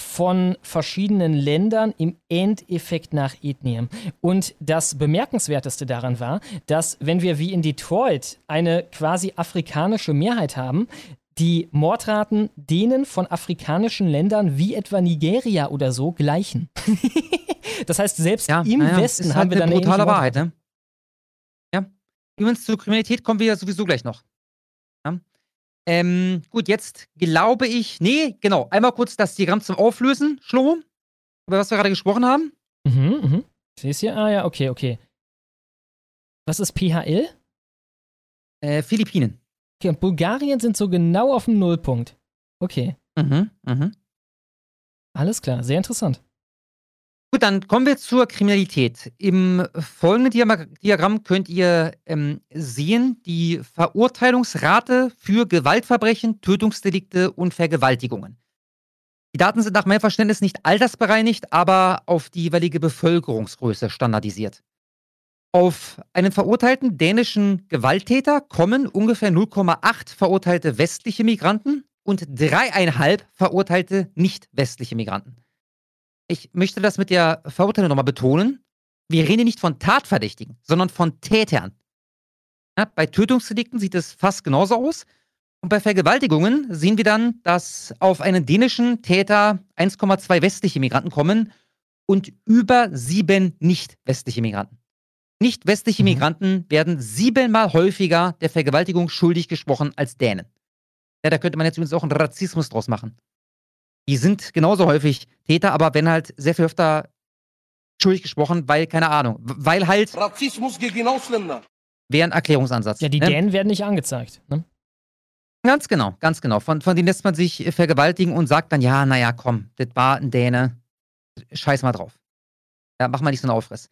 von verschiedenen Ländern im Endeffekt nach Ethnie. Und das Bemerkenswerteste daran war, dass wenn wir wie in Detroit eine quasi afrikanische Mehrheit haben, die Mordraten denen von afrikanischen Ländern wie etwa Nigeria oder so gleichen. das heißt, selbst im naja, Westen haben halt wir dann eine brutale Wahrheit, ne? Übrigens zur Kriminalität kommen wir ja sowieso gleich noch. Ja. Ähm, gut, jetzt glaube ich, nee, genau, einmal kurz das Diagramm zum Auflösen, Schlomo, über was wir gerade gesprochen haben. Mhm, mhm. Ich sehe es hier. Ah ja, okay, okay. Was ist PHL? Äh, Philippinen. Okay, und Bulgarien sind so genau auf dem Nullpunkt. Okay, Mhm, mhm. alles klar, sehr interessant. Gut, dann kommen wir zur Kriminalität. Im folgenden Diagramm könnt ihr ähm, sehen die Verurteilungsrate für Gewaltverbrechen, Tötungsdelikte und Vergewaltigungen. Die Daten sind nach meinem Verständnis nicht altersbereinigt, aber auf die jeweilige Bevölkerungsgröße standardisiert. Auf einen verurteilten dänischen Gewalttäter kommen ungefähr 0,8 verurteilte westliche Migranten und dreieinhalb verurteilte nicht westliche Migranten. Ich möchte das mit der Verurteilung nochmal betonen. Wir reden hier nicht von Tatverdächtigen, sondern von Tätern. Ja, bei Tötungsdelikten sieht es fast genauso aus. Und bei Vergewaltigungen sehen wir dann, dass auf einen dänischen Täter 1,2 westliche Migranten kommen und über sieben nicht westliche Migranten. Nicht westliche Migranten werden siebenmal häufiger der Vergewaltigung schuldig gesprochen als Dänen. Ja, da könnte man jetzt übrigens auch einen Rassismus draus machen. Die sind genauso häufig Täter, aber wenn halt sehr viel öfter schuldig gesprochen, weil, keine Ahnung, weil halt Rassismus gegen Ausländer. wäre ein Erklärungsansatz. Ja, die ne? Dänen werden nicht angezeigt. Ne? Ganz genau, ganz genau. Von, von denen lässt man sich vergewaltigen und sagt dann, ja, naja, komm, das war ein Däne. Scheiß mal drauf. Ja, mach mal nicht so einen Aufriss.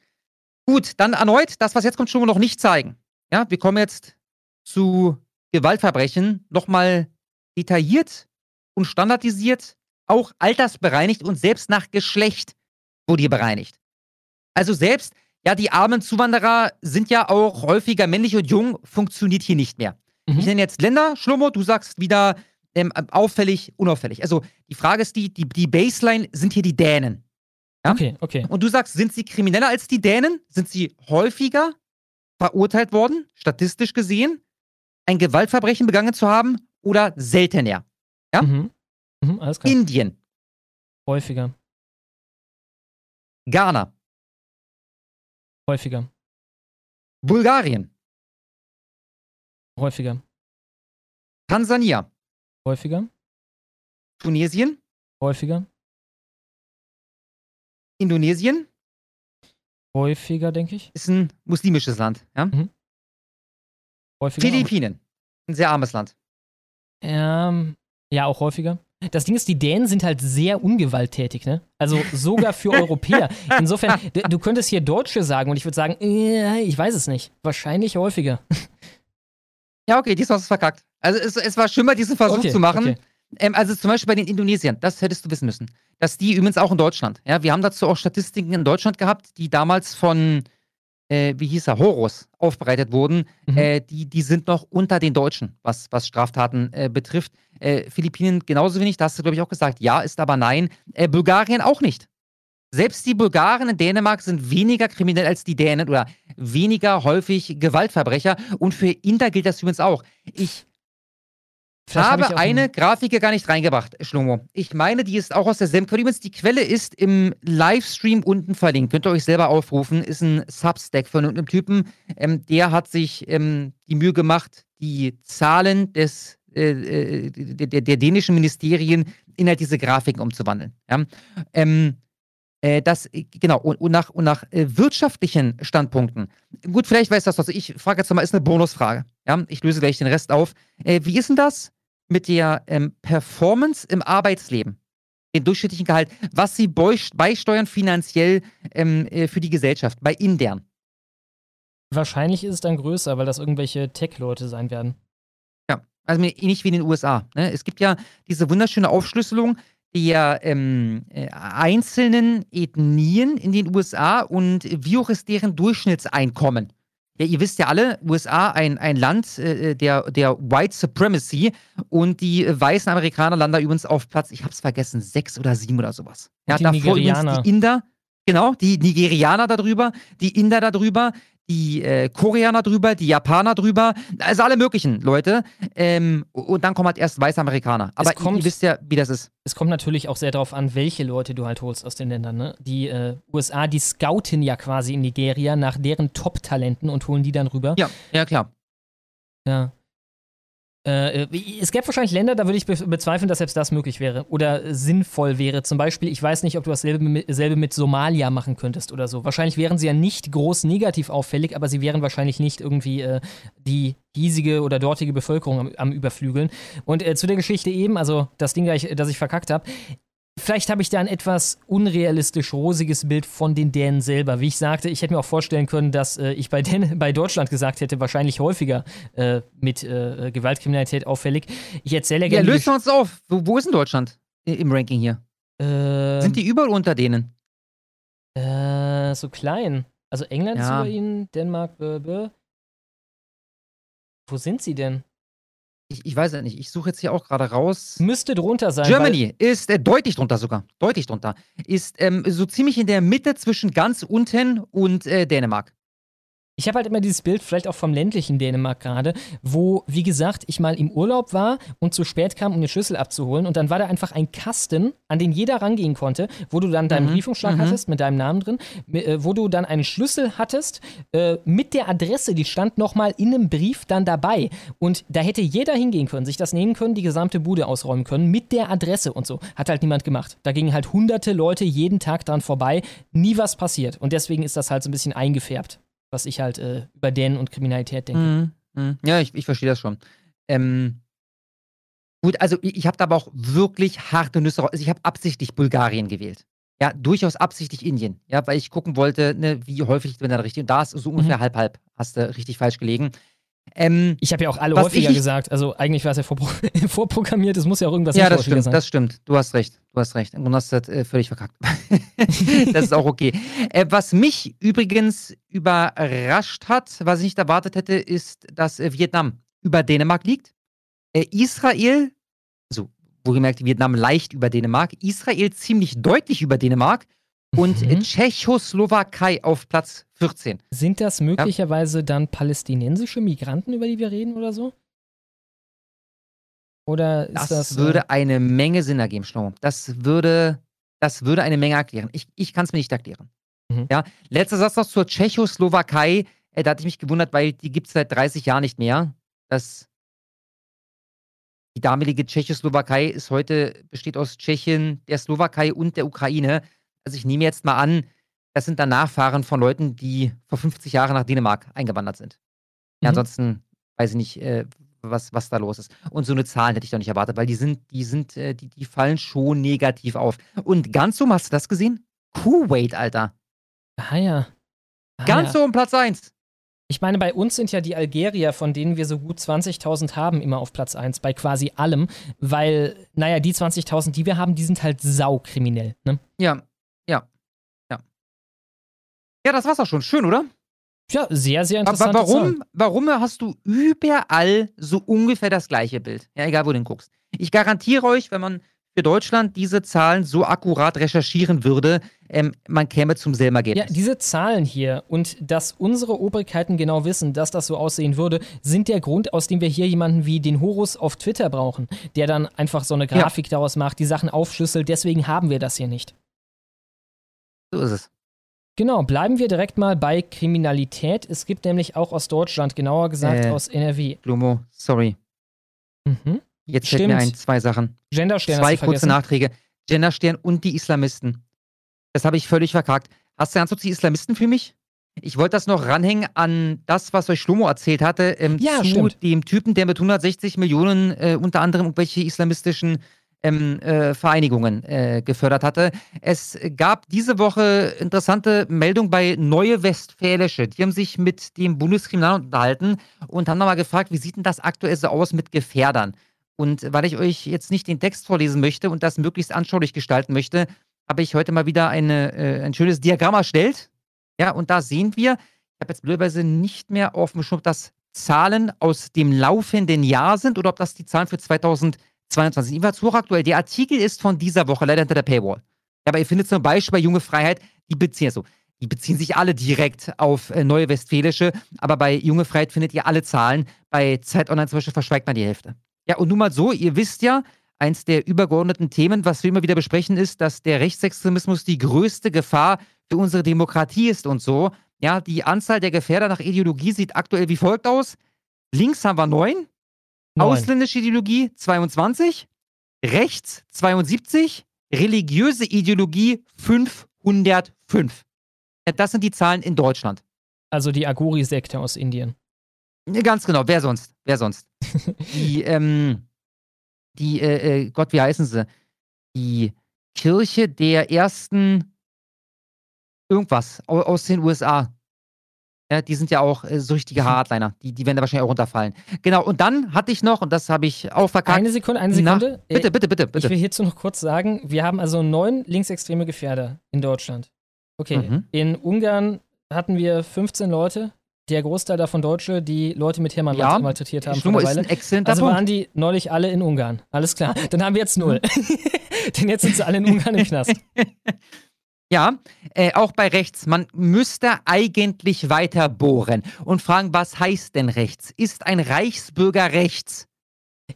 Gut, dann erneut, das, was jetzt kommt, schon noch nicht zeigen. Ja, wir kommen jetzt zu Gewaltverbrechen nochmal detailliert und standardisiert, auch altersbereinigt und selbst nach Geschlecht wurde hier bereinigt. Also selbst, ja, die armen Zuwanderer sind ja auch häufiger männlich und jung, funktioniert hier nicht mehr. Ich nenne jetzt Länder, Schlummo, du sagst wieder ähm, auffällig, unauffällig. Also die Frage ist die, die, die Baseline sind hier die Dänen. Ja? Okay, okay. Und du sagst, sind sie krimineller als die Dänen? Sind sie häufiger verurteilt worden, statistisch gesehen, ein Gewaltverbrechen begangen zu haben oder seltener? Ja? Mhm. Mhm, alles klar. Indien, Häufiger, Ghana, häufiger, Bulgarien, häufiger, Tansania, häufiger, Tunesien, häufiger, Indonesien häufiger, denke ich. ist ein muslimisches Land. Ja? Häufiger. Philippinen, ein sehr armes Land. Ähm, ja, auch häufiger. Das Ding ist, die Dänen sind halt sehr ungewalttätig, ne? Also sogar für Europäer. Insofern, du könntest hier Deutsche sagen und ich würde sagen, äh, ich weiß es nicht. Wahrscheinlich häufiger. Ja, okay, diesmal hast du es verkackt. Also es, es war mal diesen Versuch Okay, zu machen. okay. Ähm, also zum Beispiel bei den Indonesiern, das hättest du wissen müssen. Dass die übrigens auch in Deutschland, ja, wir haben dazu auch Statistiken in Deutschland gehabt, die damals von äh, wie hieß er, Horus, aufbereitet wurden, Mhm. äh, die, die sind noch unter den Deutschen, was, was Straftaten äh, betrifft. Äh, Philippinen genauso wenig, da hast du, glaube ich, auch gesagt, ja, ist aber nein. Äh, Bulgarien auch nicht. Selbst die Bulgaren in Dänemark sind weniger kriminell als die Dänen oder weniger häufig Gewaltverbrecher. Und für Inder gilt das übrigens auch. Ich Hab habe auch eine einen- Grafik hier gar nicht reingebracht, Schlomo. Ich meine, die ist auch aus derselben Quelle. Übrigens, die Quelle ist im Livestream unten verlinkt. Könnt ihr euch selber aufrufen. Ist ein Substack von einem Typen. Ähm, der hat sich ähm, die Mühe gemacht, die Zahlen des, äh, äh, der, der, der dänischen Ministerien in halt diese Grafiken umzuwandeln. Ja? Ähm, äh, das, äh, genau, und, und nach, und nach äh, wirtschaftlichen Standpunkten. Gut, vielleicht weiß das was. Ich frage jetzt mal, ist eine Bonusfrage. Ja? Ich löse gleich den Rest auf. Äh, wie ist denn das mit der ähm, Performance im Arbeitsleben? Den durchschnittlichen Gehalt, was sie beisteuern finanziell ähm, äh, für die Gesellschaft, bei Indern. Wahrscheinlich ist es dann größer, weil das irgendwelche Tech-Leute sein werden. Ja, also ähnlich wie in den USA. Ne? Es gibt ja diese wunderschöne Aufschlüsselung der ähm, äh, einzelnen Ethnien in den USA und wie hoch ist deren Durchschnittseinkommen. Ja, ihr wisst ja alle, USA ein, ein Land äh, der, der White Supremacy und die äh, weißen Amerikaner landen da übrigens auf Platz, ich hab's vergessen, sechs oder sieben oder sowas. Ja, davor übrigens Nigerianer. die Inder, genau, die Nigerianer darüber, die Inder darüber, die äh, Koreaner drüber, die Japaner drüber, also alle möglichen Leute. Ähm, und dann kommen halt erst weiße Amerikaner. Aber kommt- ihr wisst ja, wie das ist. Es kommt natürlich auch sehr darauf an, welche Leute du halt holst aus den Ländern. Ne? Die äh, USA, die scouten ja quasi in Nigeria nach deren Top-Talenten und holen die dann rüber. Ja, ja klar. Ja. Äh, es gäbe wahrscheinlich Länder, da würde ich be bezweifeln, dass selbst das möglich wäre oder sinnvoll wäre. Zum Beispiel, ich weiß nicht, ob du dasselbe mit, selbe mit Somalia machen könntest oder so. Wahrscheinlich wären sie ja nicht groß negativ auffällig, aber sie wären wahrscheinlich nicht irgendwie äh, die hiesige oder dortige Bevölkerung am, am Überflügeln. Und äh, zu der Geschichte eben, also das Ding, das ich, das ich verkackt habe. Vielleicht habe ich da ein etwas unrealistisch rosiges Bild von den Dänen selber. Wie ich sagte, ich hätte mir auch vorstellen können, dass äh, ich bei, Dän bei Deutschland gesagt hätte, wahrscheinlich häufiger äh, mit äh, Gewaltkriminalität auffällig. Ich erzähle ja Ja, gerne. lösen wir uns auf. Wo, wo ist denn Deutschland im Ranking hier? Gesch- Sind die überall unter denen? äh, so klein. Also England ist Ja. über ihnen, Dänemark. Wo sind sie denn? Ich, ich weiß ja nicht. Ich suche jetzt hier auch gerade raus. Müsste drunter sein. Germany ist äh, deutlich drunter sogar. Deutlich drunter. Ist ähm, so ziemlich in der Mitte zwischen ganz unten und äh, Dänemark. Ich habe halt immer dieses Bild, vielleicht auch vom ländlichen Dänemark gerade, wo, wie gesagt, ich mal im Urlaub war und zu spät kam, um den Schlüssel abzuholen. Und dann war da einfach ein Kasten, an den jeder rangehen konnte, wo du dann deinen Mhm, Briefumschlag mhm. hattest mit deinem Namen drin, äh, wo du dann einen Schlüssel hattest äh, mit der Adresse, die stand nochmal in einem Brief dann dabei. Und da hätte jeder hingehen können, sich das nehmen können, die gesamte Bude ausräumen können mit der Adresse und so. Hat halt niemand gemacht. Da gingen halt hunderte Leute jeden Tag dran vorbei, nie was passiert. Und deswegen ist das halt so ein bisschen eingefärbt was ich halt äh, über Dänen und Kriminalität denke. Mhm. Mhm. Ja, ich, ich verstehe das schon. Ähm, gut, also ich, ich habe da aber auch wirklich harte Nüsse raus. Also ich habe absichtlich Bulgarien gewählt. Ja, durchaus absichtlich Indien. Ja, weil ich gucken wollte, ne, wie häufig bin da richtig. Und da ist so ungefähr Mhm. halb-halb. Hast du richtig falsch gelegen. Ähm, Ich habe ja auch alle häufiger ich gesagt. Also eigentlich war es ja vorpro vorprogrammiert. Es muss ja auch irgendwas ja, das stimmt, sein. das stimmt. Du hast recht. Du hast recht. Im Grunde hast du das äh, völlig verkackt. das ist auch okay. Äh, was mich übrigens überrascht hat, was ich nicht erwartet hätte, ist, dass äh, Vietnam über Dänemark liegt. Äh, Israel, also wohlgemerkt Vietnam leicht über Dänemark, Israel ziemlich deutlich über Dänemark und äh, Mhm. Tschechoslowakei auf Platz 14. Sind das möglicherweise dann palästinensische Migranten, über die wir reden oder so? Oder ist Das, das. äh, würde eine Menge Sinn ergeben, Schlomo. Das würde, das würde eine Menge erklären. Ich, ich kann es mir nicht erklären. Mhm. Ja, letzter Satz noch zur Tschechoslowakei. Äh, da hatte ich mich gewundert, weil die gibt es seit 30 Jahren nicht mehr. Das, die damalige Tschechoslowakei ist heute, besteht aus Tschechien, der Slowakei und der Ukraine. Also ich nehme jetzt mal an, das sind dann Nachfahren von Leuten, die vor 50 Jahren nach Dänemark eingewandert sind. Ja, Mhm. ansonsten weiß ich nicht, äh, was, was da los ist. Und so eine Zahl hätte ich doch nicht erwartet, weil die sind, die sind, äh, die, die fallen schon negativ auf. Und ganz so, hast du das gesehen? Kuwait, Alter. Ah ja. Ah, Ganz ja. so um Platz 1. Ich meine, bei uns sind ja die Algerier, von denen wir so gut 20.000 haben, immer auf Platz 1, bei quasi allem, weil, naja, die 20.000, die wir haben, die sind halt saukriminell. Ne? Ja, ja, das war's auch schon. Schön, oder? Ja, sehr, sehr interessant. Aber warum, warum hast du überall so ungefähr das gleiche Bild? Ja, egal, wo du hinguckst. Ich garantiere euch, wenn man für Deutschland diese Zahlen so akkurat recherchieren würde, ähm, man käme zum selben Ergebnis. Ja, diese Zahlen hier und dass unsere Obrigkeiten genau wissen, dass das so aussehen würde, sind der Grund, aus dem wir hier jemanden wie den Horus auf Twitter brauchen, der dann einfach so eine Grafik ja. daraus macht, die Sachen aufschlüsselt. Deswegen haben wir das hier nicht. So ist es. Genau, bleiben wir direkt mal bei Kriminalität. Es gibt nämlich auch aus Deutschland, genauer gesagt äh, aus NRW. Blumo, sorry. Mhm. Jetzt fällt mir ein, zwei Sachen. Genderstern. Zwei kurze Nachträge. Genderstern und die Islamisten. Das habe ich völlig verkackt. Hast du kurz die Islamisten für mich? Ich wollte das noch ranhängen an das, was euch Schlomo erzählt hatte, ähm, ja, zu stimmt. dem Typen, der mit 160 Millionen äh, unter anderem irgendwelche islamistischen ähm, äh, Vereinigungen äh, gefördert hatte. Es gab diese Woche interessante Meldung bei Neue Westfälische. Die haben sich mit dem Bundeskriminalamt unterhalten und haben nochmal gefragt, wie sieht denn das aktuell so aus mit Gefährdern? Und weil ich euch jetzt nicht den Text vorlesen möchte und das möglichst anschaulich gestalten möchte, habe ich heute mal wieder eine, äh, ein schönes Diagramm erstellt. Ja, und da sehen wir, ich habe jetzt blöderweise nicht mehr auf dem Schirm, ob das Zahlen aus dem laufenden Jahr sind oder ob das die Zahlen für 2020 22. Ebenfalls hochaktuell. Der Artikel ist von dieser Woche, leider hinter der Paywall. Aber ihr findet zum Beispiel bei Junge Freiheit, die beziehen, also, die beziehen sich alle direkt auf äh, Neue Westfälische, aber bei Junge Freiheit findet ihr alle Zahlen. Bei Zeit Online zum Beispiel verschweigt man die Hälfte. Ja, und nun mal so, ihr wisst ja, eins der übergeordneten Themen, was wir immer wieder besprechen, ist, dass der Rechtsextremismus die größte Gefahr für unsere Demokratie ist und so. Ja, die Anzahl der Gefährder nach Ideologie sieht aktuell wie folgt aus. Links haben wir neun, ausländische Ideologie 22, rechts 72, religiöse Ideologie 505. Das sind die Zahlen in Deutschland. Also die Aguri-Sekte aus Indien. Ganz genau, wer sonst? Wer sonst? die, ähm, die, äh, äh, Gott, wie heißen sie? Die Kirche der ersten irgendwas aus den USA. Ja, die sind ja auch äh, so richtige Hardliner. Die, die werden da wahrscheinlich auch runterfallen. Genau, und dann hatte ich noch, und das habe ich auch verkackt. Eine Sekunde, eine Sekunde. Na, bitte, bitte, bitte, bitte. Ich will hierzu noch kurz sagen, wir haben also neun linksextreme Gefährder in Deutschland. Okay, mhm. in Ungarn hatten wir 15 Leute, der Großteil davon Deutsche, die Leute mit Hermann ja, malträtiert haben. Schlummer ist ein exzellenter Also waren die neulich alle in Ungarn. Alles klar. Dann haben wir jetzt null. Denn jetzt sind sie alle in Ungarn im Knast. Ja, äh, auch bei rechts. Man müsste eigentlich weiter bohren und fragen, was heißt denn rechts? Ist ein Reichsbürger rechts?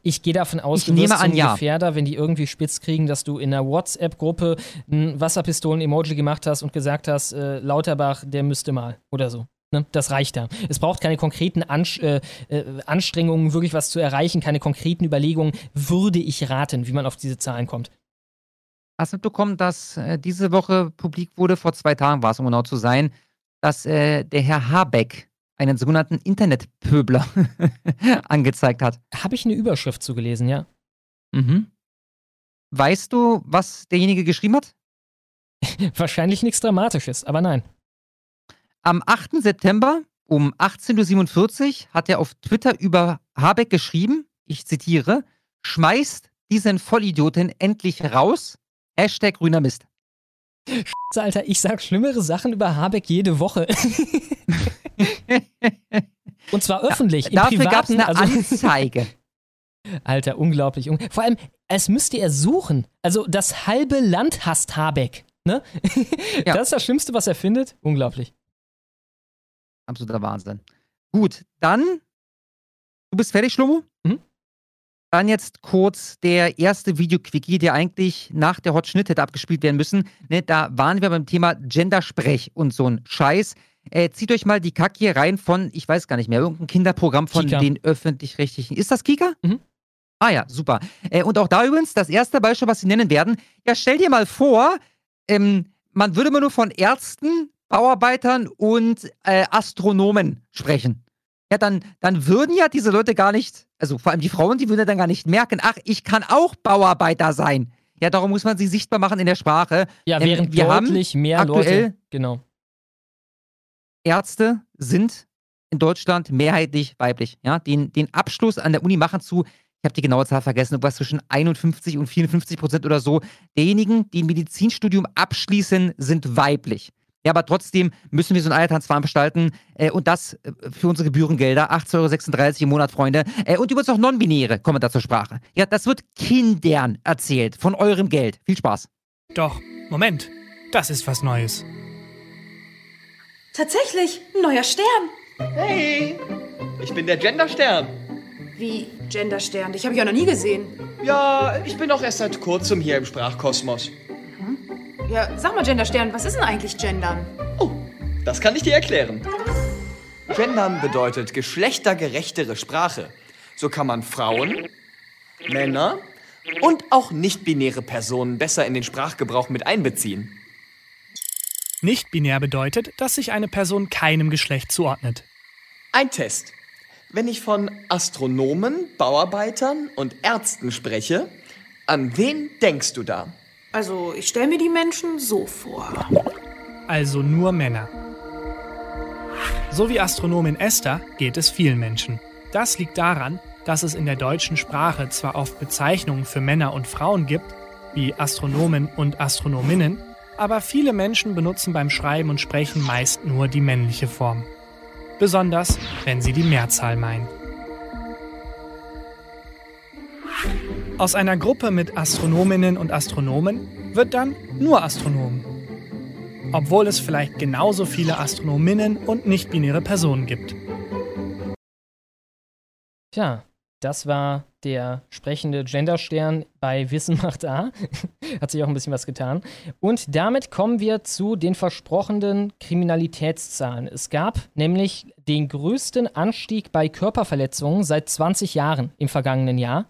Ich gehe davon aus, ich du nehme an, ja. Gefährder, wenn die irgendwie spitz kriegen, dass du in einer WhatsApp-Gruppe ein Wasserpistolen-Emoji gemacht hast und gesagt hast, äh, Lauterbach, der müsste mal oder so. Ne? Das reicht da. Es braucht keine konkreten Ansch äh, äh, Anstrengungen, wirklich was zu erreichen, keine konkreten Überlegungen. Würde ich raten, wie man auf diese Zahlen kommt. Hast du mitbekommen, dass äh, diese Woche publik wurde, vor zwei Tagen war es, um genau zu sein, dass äh, der Herr Habeck einen sogenannten Internetpöbler angezeigt hat? Habe ich eine Überschrift zugelesen, ja. Mhm. Weißt du, was derjenige geschrieben hat? Wahrscheinlich nichts Dramatisches, aber nein. Am 8. September um 18.47 Uhr hat er auf Twitter über Habeck geschrieben, ich zitiere, schmeißt diesen Vollidioten endlich raus, Hashtag grüner Mist. Scheiße, Alter, ich sag schlimmere Sachen über Habeck jede Woche. Und zwar öffentlich. Ja, dafür gab es eine also, Anzeige. Alter, unglaublich. Vor allem, es müsste er suchen. Also das halbe Land hasst Habeck. Ne? Ja. Das ist das Schlimmste, was er findet. Unglaublich. Absoluter Wahnsinn. Gut, dann. Du bist fertig, Schlomo? Mhm. Dann jetzt kurz der erste Videoquickie, der eigentlich nach der Hot Schnitt hätte abgespielt werden müssen. Ne, da waren wir beim Thema Gendersprech und so ein Scheiß. Äh, zieht euch mal die Kack hier rein von, ich weiß gar nicht mehr, irgendein Kinderprogramm von Kika. den öffentlich-rechtlichen. Ist das Kika? Mhm. Ah ja, super. Äh, und auch da übrigens das erste Beispiel, was sie nennen werden. Ja, stell dir mal vor, ähm, man würde mal nur von Ärzten Bauarbeitern und äh, Astronomen sprechen. Ja, dann, dann würden ja diese Leute gar nicht, also vor allem die Frauen, die würden dann gar nicht merken, ach, ich kann auch Bauarbeiter sein. Ja, darum muss man sie sichtbar machen in der Sprache. Ja, ähm, während wir deutlich haben mehr aktuell Leute, genau. Ärzte sind in Deutschland mehrheitlich weiblich. Ja, den, den Abschluss an der Uni machen zu, ich habe die genaue Zahl vergessen, was zwischen 51 und 54 Prozent oder so, derjenigen, die ein Medizinstudium abschließen, sind weiblich. Ja, aber trotzdem müssen wir so einen Eiertanz veranstalten äh, und das äh, für unsere Gebührengelder, 18,36 Euro im Monat, Freunde. Äh, und übrigens auch Non-Binäre kommen da zur Sprache. Ja, das wird Kindern erzählt, von eurem Geld. Viel Spaß. Doch, Moment, das ist was Neues. Tatsächlich, ein neuer Stern. Hey, ich bin der Genderstern. Wie Genderstern? Dich habe ich ja noch nie gesehen. Ja, ich bin auch erst seit kurzem hier im Sprachkosmos. Ja, sag mal, Genderstern, was ist denn eigentlich Gendern? Oh, das kann ich dir erklären. Gendern bedeutet geschlechtergerechtere Sprache. So kann man Frauen, Männer und auch nicht-binäre Personen besser in den Sprachgebrauch mit einbeziehen. Nicht-binär bedeutet, dass sich eine Person keinem Geschlecht zuordnet. Ein Test. Wenn ich von Astronomen, Bauarbeitern und Ärzten spreche, an wen denkst du da? Also, ich stelle mir die Menschen so vor. Also nur Männer. So wie Astronomin Esther geht es vielen Menschen. Das liegt daran, dass es in der deutschen Sprache zwar oft Bezeichnungen für Männer und Frauen gibt, wie Astronomen und Astronominnen, aber viele Menschen benutzen beim Schreiben und Sprechen meist nur die männliche Form. Besonders, wenn sie die Mehrzahl meinen. Aus einer Gruppe mit Astronominnen und Astronomen wird dann nur Astronomen. Obwohl es vielleicht genauso viele Astronominnen und nicht-binäre Personen gibt. Tja, das war der sprechende Genderstern bei Wissen macht A. Hat sich auch ein bisschen was getan. Und damit kommen wir zu den versprochenen Kriminalitätszahlen. Es gab nämlich den größten Anstieg bei Körperverletzungen seit 20 Jahren im vergangenen Jahr.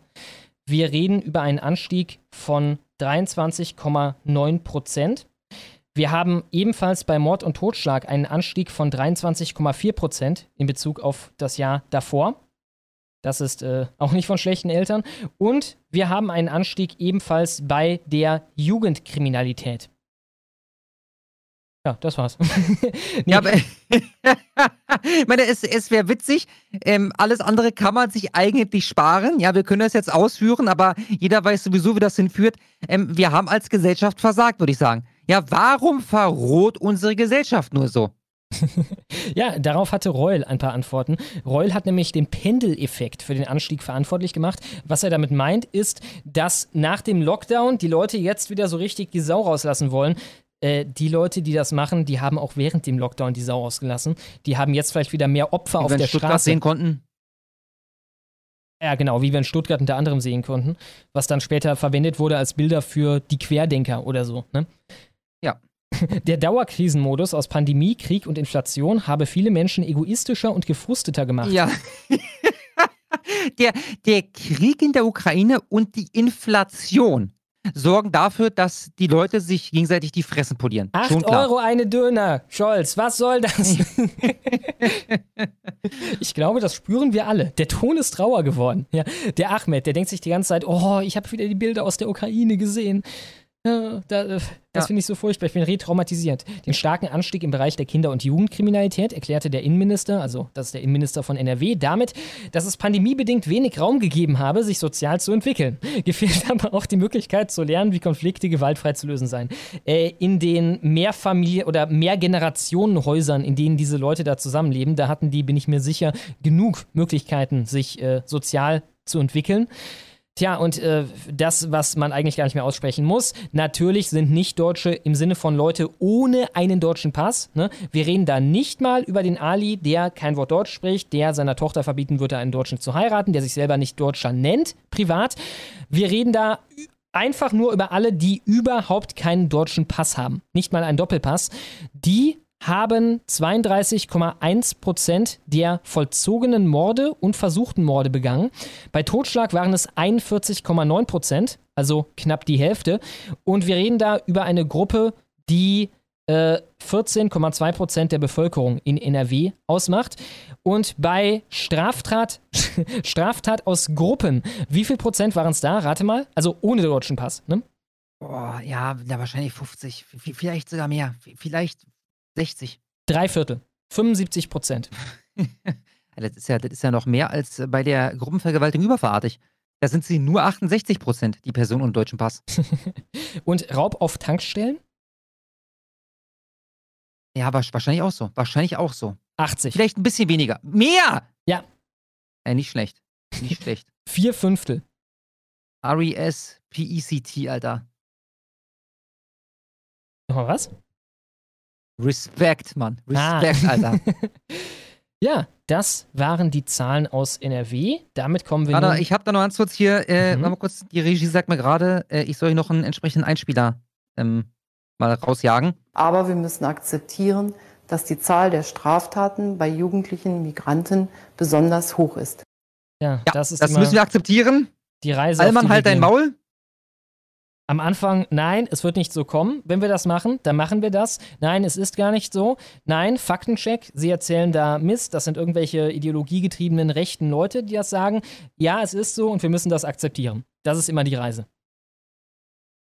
Wir reden über einen Anstieg von 23,9 Prozent. Wir haben ebenfalls bei Mord und Totschlag einen Anstieg von 23,4 Prozent in Bezug auf das Jahr davor. Das ist äh, auch nicht von schlechten Eltern. Und wir haben einen Anstieg ebenfalls bei der Jugendkriminalität. Ja, das war's. nee. Ja, aber ich meine, es, es wäre witzig. Ähm, alles andere kann man sich eigentlich sparen. Ja, wir können das jetzt ausführen, aber jeder weiß sowieso, wie das hinführt. Ähm, wir haben als Gesellschaft versagt, würde ich sagen. Ja, warum verroht unsere Gesellschaft nur so? ja, darauf hatte Reul ein paar Antworten. Reul hat nämlich den Pendeleffekt für den Anstieg verantwortlich gemacht. Was er damit meint, ist, dass nach dem Lockdown die Leute jetzt wieder so richtig die Sau rauslassen wollen. Äh, die Leute, die das machen, die haben auch während dem Lockdown die Sau rausgelassen. Die haben jetzt vielleicht wieder mehr Opfer wie auf der Stuttgart Straße. sehen konnten. Ja, genau, wie wir in Stuttgart unter anderem sehen konnten, was dann später verwendet wurde als Bilder für die Querdenker oder so. Ne? Ja. Der Dauerkrisenmodus aus Pandemie, Krieg und Inflation habe viele Menschen egoistischer und gefrusteter gemacht. Ja. der, der Krieg in der Ukraine und die Inflation sorgen dafür, dass die Leute sich gegenseitig die Fressen polieren. 8 Euro eine Döner. Scholz, was soll das? ich glaube, das spüren wir alle. Der Ton ist rauer geworden. Ja, der Ahmed, der denkt sich die ganze Zeit, oh, ich habe wieder die Bilder aus der Ukraine gesehen. Da, das ja. finde ich so furchtbar. Ich bin retraumatisiert. Den starken Anstieg im Bereich der Kinder- und Jugendkriminalität erklärte der Innenminister, also das ist der Innenminister von NRW, damit, dass es pandemiebedingt wenig Raum gegeben habe, sich sozial zu entwickeln. Gefehlt aber auch die Möglichkeit zu lernen, wie Konflikte gewaltfrei zu lösen seien. Äh, in den Mehrfamilie- oder Mehrgenerationenhäusern, in denen diese Leute da zusammenleben, da hatten die, bin ich mir sicher, genug Möglichkeiten, sich äh, sozial zu entwickeln. Tja, und äh, das, was man eigentlich gar nicht mehr aussprechen muss, natürlich sind Nicht-Deutsche im Sinne von Leute ohne einen deutschen Pass. Ne? Wir reden da nicht mal über den Ali, der kein Wort Deutsch spricht, der seiner Tochter verbieten würde, einen Deutschen zu heiraten, der sich selber nicht Deutscher nennt, privat. Wir reden da einfach nur über alle, die überhaupt keinen deutschen Pass haben. Nicht mal einen Doppelpass. Die haben 32,1 Prozent der vollzogenen Morde und versuchten Morde begangen. Bei Totschlag waren es 41,9 Prozent, also knapp die Hälfte. Und wir reden da über eine Gruppe, die äh, 14,2 Prozent der Bevölkerung in NRW ausmacht. Und bei Straftat, Straftat aus Gruppen, wie viel Prozent waren es da? Rate mal. Also ohne deutschen Pass, ne? Boah, ja, ja, wahrscheinlich 50, vielleicht sogar mehr, vielleicht 60. Drei Viertel. 75 Prozent. das, ist ja, das ist ja noch mehr als bei der Gruppenvergewaltigung überfahrtig. Da sind sie nur 68 Prozent, die Person ohne deutschen Pass. Und Raub auf Tankstellen? Ja, wa- wahrscheinlich auch so. Wahrscheinlich auch so. 80. Vielleicht ein bisschen weniger. Mehr! Ja. Äh, nicht schlecht. Nicht schlecht. Vier Fünftel. R-E-S-P-E-C-T, Alter. Nochmal was? Respekt, Mann. Ah. Respekt, Alter. Ja, das waren die Zahlen aus NRW. Damit kommen wir Warte, ich habe da noch ganz kurz hier, äh, Mhm. warte mal kurz, die Regie sagt mir gerade, äh, ich soll hier noch einen entsprechenden Einspieler ähm, mal rausjagen. Aber wir müssen akzeptieren, dass die Zahl der Straftaten bei jugendlichen Migranten besonders hoch ist. ja, das ist Das immer müssen wir akzeptieren. die Reise Allmann, halt dein. Maul. Am Anfang, nein, es wird nicht so kommen. Wenn wir das machen, dann machen wir das. Nein, es ist gar nicht so. Nein, Faktencheck, Sie erzählen da Mist. Das sind irgendwelche ideologiegetriebenen rechten Leute, die das sagen. Ja, es ist so und wir müssen das akzeptieren. Das ist immer die Reise.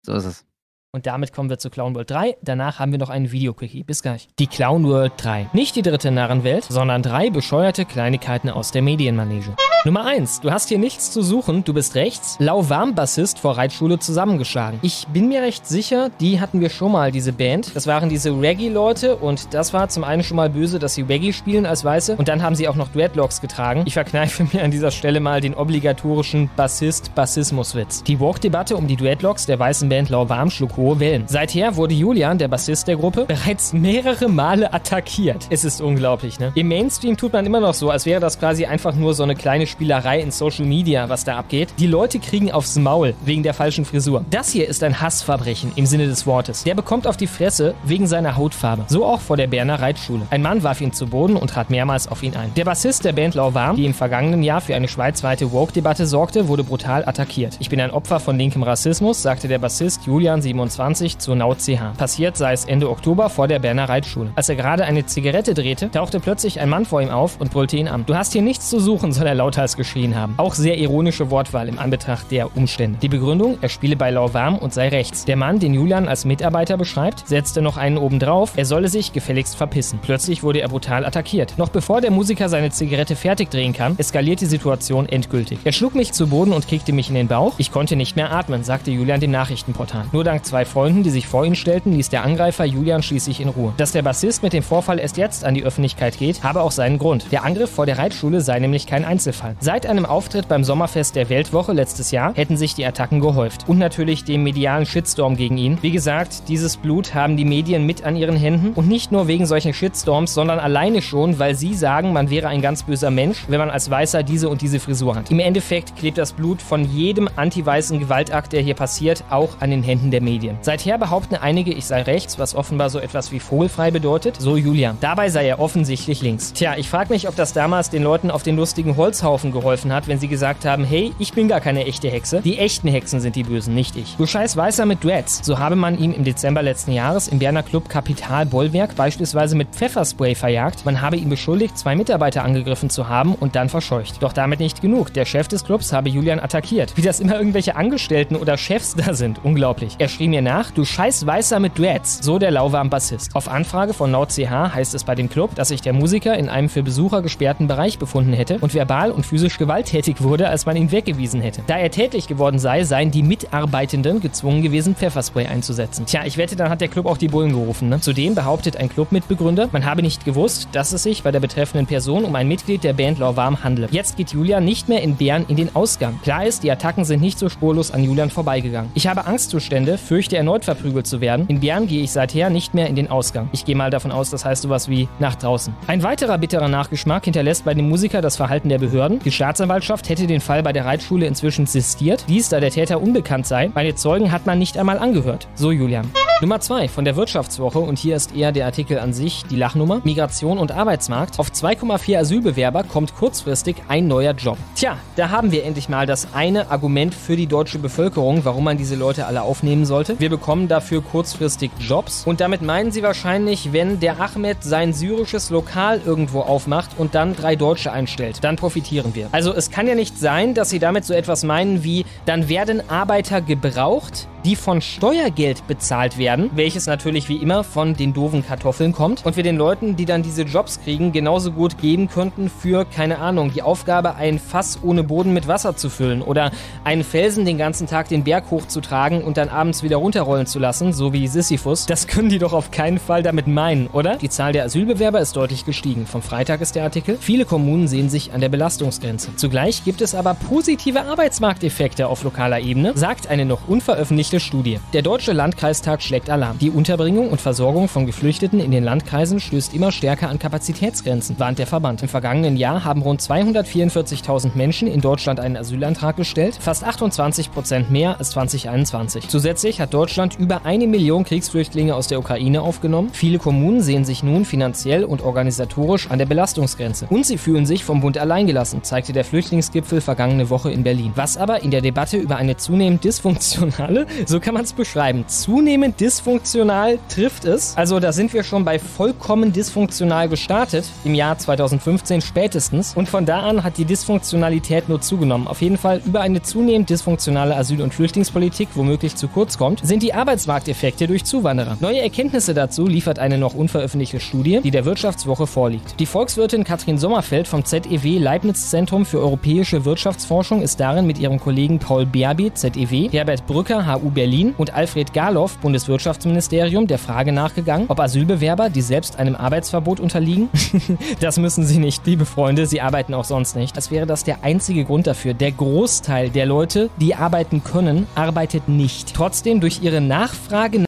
So ist es. Und damit kommen wir zu Clown World 3. Danach haben wir noch einen Videoquickie. Bis gleich. Die Clown World 3. Nicht die dritte Narrenwelt, sondern drei bescheuerte Kleinigkeiten aus der Medienmanege. Nummer 1. Du hast hier nichts zu suchen, du bist rechts. Lauwarm-Bassist vor Reitschule zusammengeschlagen. Ich bin mir recht sicher, die hatten wir schon mal, diese Band. Das waren diese Reggae-Leute und das war zum einen schon mal böse, dass sie Reggae spielen als Weiße und dann haben sie auch noch Dreadlocks getragen. Ich verkneife mir an dieser Stelle mal den obligatorischen Bassist-Bassismus-Witz. Die Walk-Debatte um die Dreadlocks der weißen Band Lauwarm schlug hohe Wellen. Seither wurde Julian, der Bassist der Gruppe, bereits mehrere Male attackiert. Es ist unglaublich, ne? Im Mainstream tut man immer noch so, als wäre das quasi einfach nur so eine kleine Spielerei in Social Media, was da abgeht. Die Leute kriegen aufs Maul wegen der falschen Frisur. Das hier ist ein Hassverbrechen im Sinne des Wortes. Der bekommt auf die Fresse wegen seiner Hautfarbe. So auch vor der Berner Reitschule. Ein Mann warf ihn zu Boden und trat mehrmals auf ihn ein. Der Bassist der Band Lauwarm, die im vergangenen Jahr für eine schweizweite Woke-Debatte sorgte, wurde brutal attackiert. Ich bin ein Opfer von linkem Rassismus, sagte der Bassist Julian 27 zu Nau CH. Passiert sei es Ende Oktober vor der Berner Reitschule. Als er gerade eine Zigarette drehte, tauchte plötzlich ein Mann vor ihm auf und brüllte ihn an. Du hast hier nichts zu suchen, soll er lauthals geschrien haben. Auch sehr ironische Wortwahl im Anbetracht der Umstände. Die Begründung, er spiele bei Lauwarm und sei rechts. Der Mann, den Julian als Mitarbeiter beschreibt, setzte noch einen obendrauf, er solle sich gefälligst verpissen. Plötzlich wurde er brutal attackiert. Noch bevor der Musiker seine Zigarette fertig drehen kann, eskaliert die Situation endgültig. Er schlug mich zu Boden und kickte mich in den Bauch. Ich konnte nicht mehr atmen, sagte Julian dem Nachrichtenportal. Nur dank zwei Freunden, die sich vor ihn stellten, ließ der Angreifer Julian schließlich in Ruhe. Dass der Bassist mit dem Vorfall erst jetzt an die Öffentlichkeit geht, habe auch seinen Grund. Der Angriff vor der Reitschule sei nämlich kein Einzelfall. Seit einem Auftritt beim Sommerfest der Weltwoche letztes Jahr hätten sich die Attacken gehäuft. Und natürlich dem medialen Shitstorm gegen ihn. Wie gesagt, dieses Blut haben die Medien mit an ihren Händen und nicht nur wegen solchen Shitstorms, sondern alleine schon, weil sie sagen, man wäre ein ganz böser Mensch, wenn man als Weißer diese und diese Frisur hat. Im Endeffekt klebt das Blut von jedem anti-weißen Gewaltakt, der hier passiert, auch an den Händen der Medien. Seither behaupten einige, ich sei rechts, was offenbar so etwas wie vogelfrei bedeutet, so Julian. Dabei sei er offensichtlich links. Tja, ich frage mich, ob das damals den Leuten auf den lustigen Holzhaufen geholfen hat, wenn sie gesagt haben, hey, ich bin gar keine echte Hexe. Die echten Hexen sind die Bösen, nicht ich. Du scheiß Weißer mit Dreads. So habe man ihm im Dezember letzten Jahres im Berner Club Kapital Bollwerk beispielsweise mit Pfefferspray verjagt. Man habe ihn beschuldigt, zwei Mitarbeiter angegriffen zu haben und dann verscheucht. Doch damit nicht genug. Der Chef des Clubs habe Julian attackiert. Wie das immer irgendwelche Angestellten oder Chefs da sind. Unglaublich. Er schrie mir nach, du scheiß Weißer mit Dreads. So der lauwarm Bassist. Auf Anfrage von NordCH heißt es bei dem Club, dass sich der Musiker in einem für Besucher gesperrten Bereich befunden hätte und verbal und physisch gewalttätig wurde, als man ihn weggewiesen hätte. Da er tätlich geworden sei, seien die Mitarbeitenden gezwungen gewesen, Pfefferspray einzusetzen. Tja, ich wette, dann hat der Club auch die Bullen gerufen. Ne? Zudem behauptet ein Clubmitbegründer, man habe nicht gewusst, dass es sich bei der betreffenden Person um ein Mitglied der Band Lauwarm handle. Jetzt geht Julian nicht mehr in Bern in den Ausgang. Klar ist, die Attacken sind nicht so spurlos an Julian vorbeigegangen. Ich habe Angstzustände, fürchte erneut verprügelt zu werden. In Bern gehe ich seither nicht mehr in den Ausgang. Ich gehe mal davon aus, das heißt sowas wie nach draußen. Ein weiterer bitterer Nachgeschmack hinterlässt bei dem Musiker das Verhalten der Behörden. Die Staatsanwaltschaft hätte den Fall bei der Reitschule inzwischen sistiert. Dies, da der Täter unbekannt sei. Meine Zeugen hat man nicht einmal angehört. So Julian. Nummer 2 von der Wirtschaftswoche und hier ist eher der Artikel an sich, die Lachnummer. Migration und Arbeitsmarkt. Auf 2,4 Asylbewerber kommt kurzfristig ein neuer Job. Tja, da haben wir endlich mal das eine Argument für die deutsche Bevölkerung, warum man diese Leute alle aufnehmen sollte. Wir bekommen dafür kurzfristig Jobs und damit meinen sie wahrscheinlich, wenn der Ahmed sein syrisches Lokal irgendwo aufmacht und dann drei Deutsche einstellt, dann profitieren bewahren wir. Also es kann ja nicht sein, dass sie damit so etwas meinen wie, dann werden Arbeiter gebraucht, die von Steuergeld bezahlt werden, welches natürlich wie immer von den doofen Kartoffeln kommt und wir den Leuten, die dann diese Jobs kriegen, genauso gut geben könnten für, keine Ahnung, die Aufgabe, ein Fass ohne Boden mit Wasser zu füllen oder einen Felsen den ganzen Tag den Berg hochzutragen und dann abends wieder runterrollen zu lassen, so wie Sisyphus. Das können die doch auf keinen Fall damit meinen, oder? Die Zahl der Asylbewerber ist deutlich gestiegen. Vom Freitag ist der Artikel. Viele Kommunen sehen sich an der Belastungsgrenze. Zugleich gibt es aber positive Arbeitsmarkteffekte auf lokaler Ebene, sagt eine noch unveröffentlichte Studie. Der Deutsche Landkreistag schlägt Alarm. Die Unterbringung und Versorgung von Geflüchteten in den Landkreisen stößt immer stärker an Kapazitätsgrenzen, warnt der Verband. Im vergangenen Jahr haben rund 244.000 Menschen in Deutschland einen Asylantrag gestellt, fast 28 Prozent mehr als 2021. Zusätzlich hat Deutschland über eine Million Kriegsflüchtlinge aus der Ukraine aufgenommen. Viele Kommunen sehen sich nun finanziell und organisatorisch an der Belastungsgrenze. Und sie fühlen sich vom Bund alleingelassen, zeigte der Flüchtlingsgipfel vergangene Woche in Berlin. Was aber in der Debatte über eine zunehmend dysfunktionale, so kann man es beschreiben, zunehmend dysfunktional trifft es. Also da sind wir schon bei vollkommen dysfunktional gestartet, im Jahr 2015 spätestens. Und von da an hat die Dysfunktionalität nur zugenommen. Auf jeden Fall über eine zunehmend dysfunktionale Asyl- und Flüchtlingspolitik womöglich zu kurz kommt, sind die Arbeitsmarkteffekte durch Zuwanderer. Neue Erkenntnisse dazu liefert eine noch unveröffentlichte Studie, die der Wirtschaftswoche vorliegt. Die Volkswirtin Katrin Sommerfeld vom ZEW Leibniz Zentrum für europäische Wirtschaftsforschung ist darin mit ihrem Kollegen Paul Berbi, ZEW, Herbert Brücker, HU Berlin und Alfred Garloff, Bundeswirtschaftsministerium, der Frage nachgegangen, ob Asylbewerber, die selbst einem Arbeitsverbot unterliegen, das müssen sie nicht, liebe Freunde, sie arbeiten auch sonst nicht. Als wäre das der einzige Grund dafür. Der Großteil der Leute, die arbeiten können, arbeitet nicht. Trotzdem durch ihre Nachfrage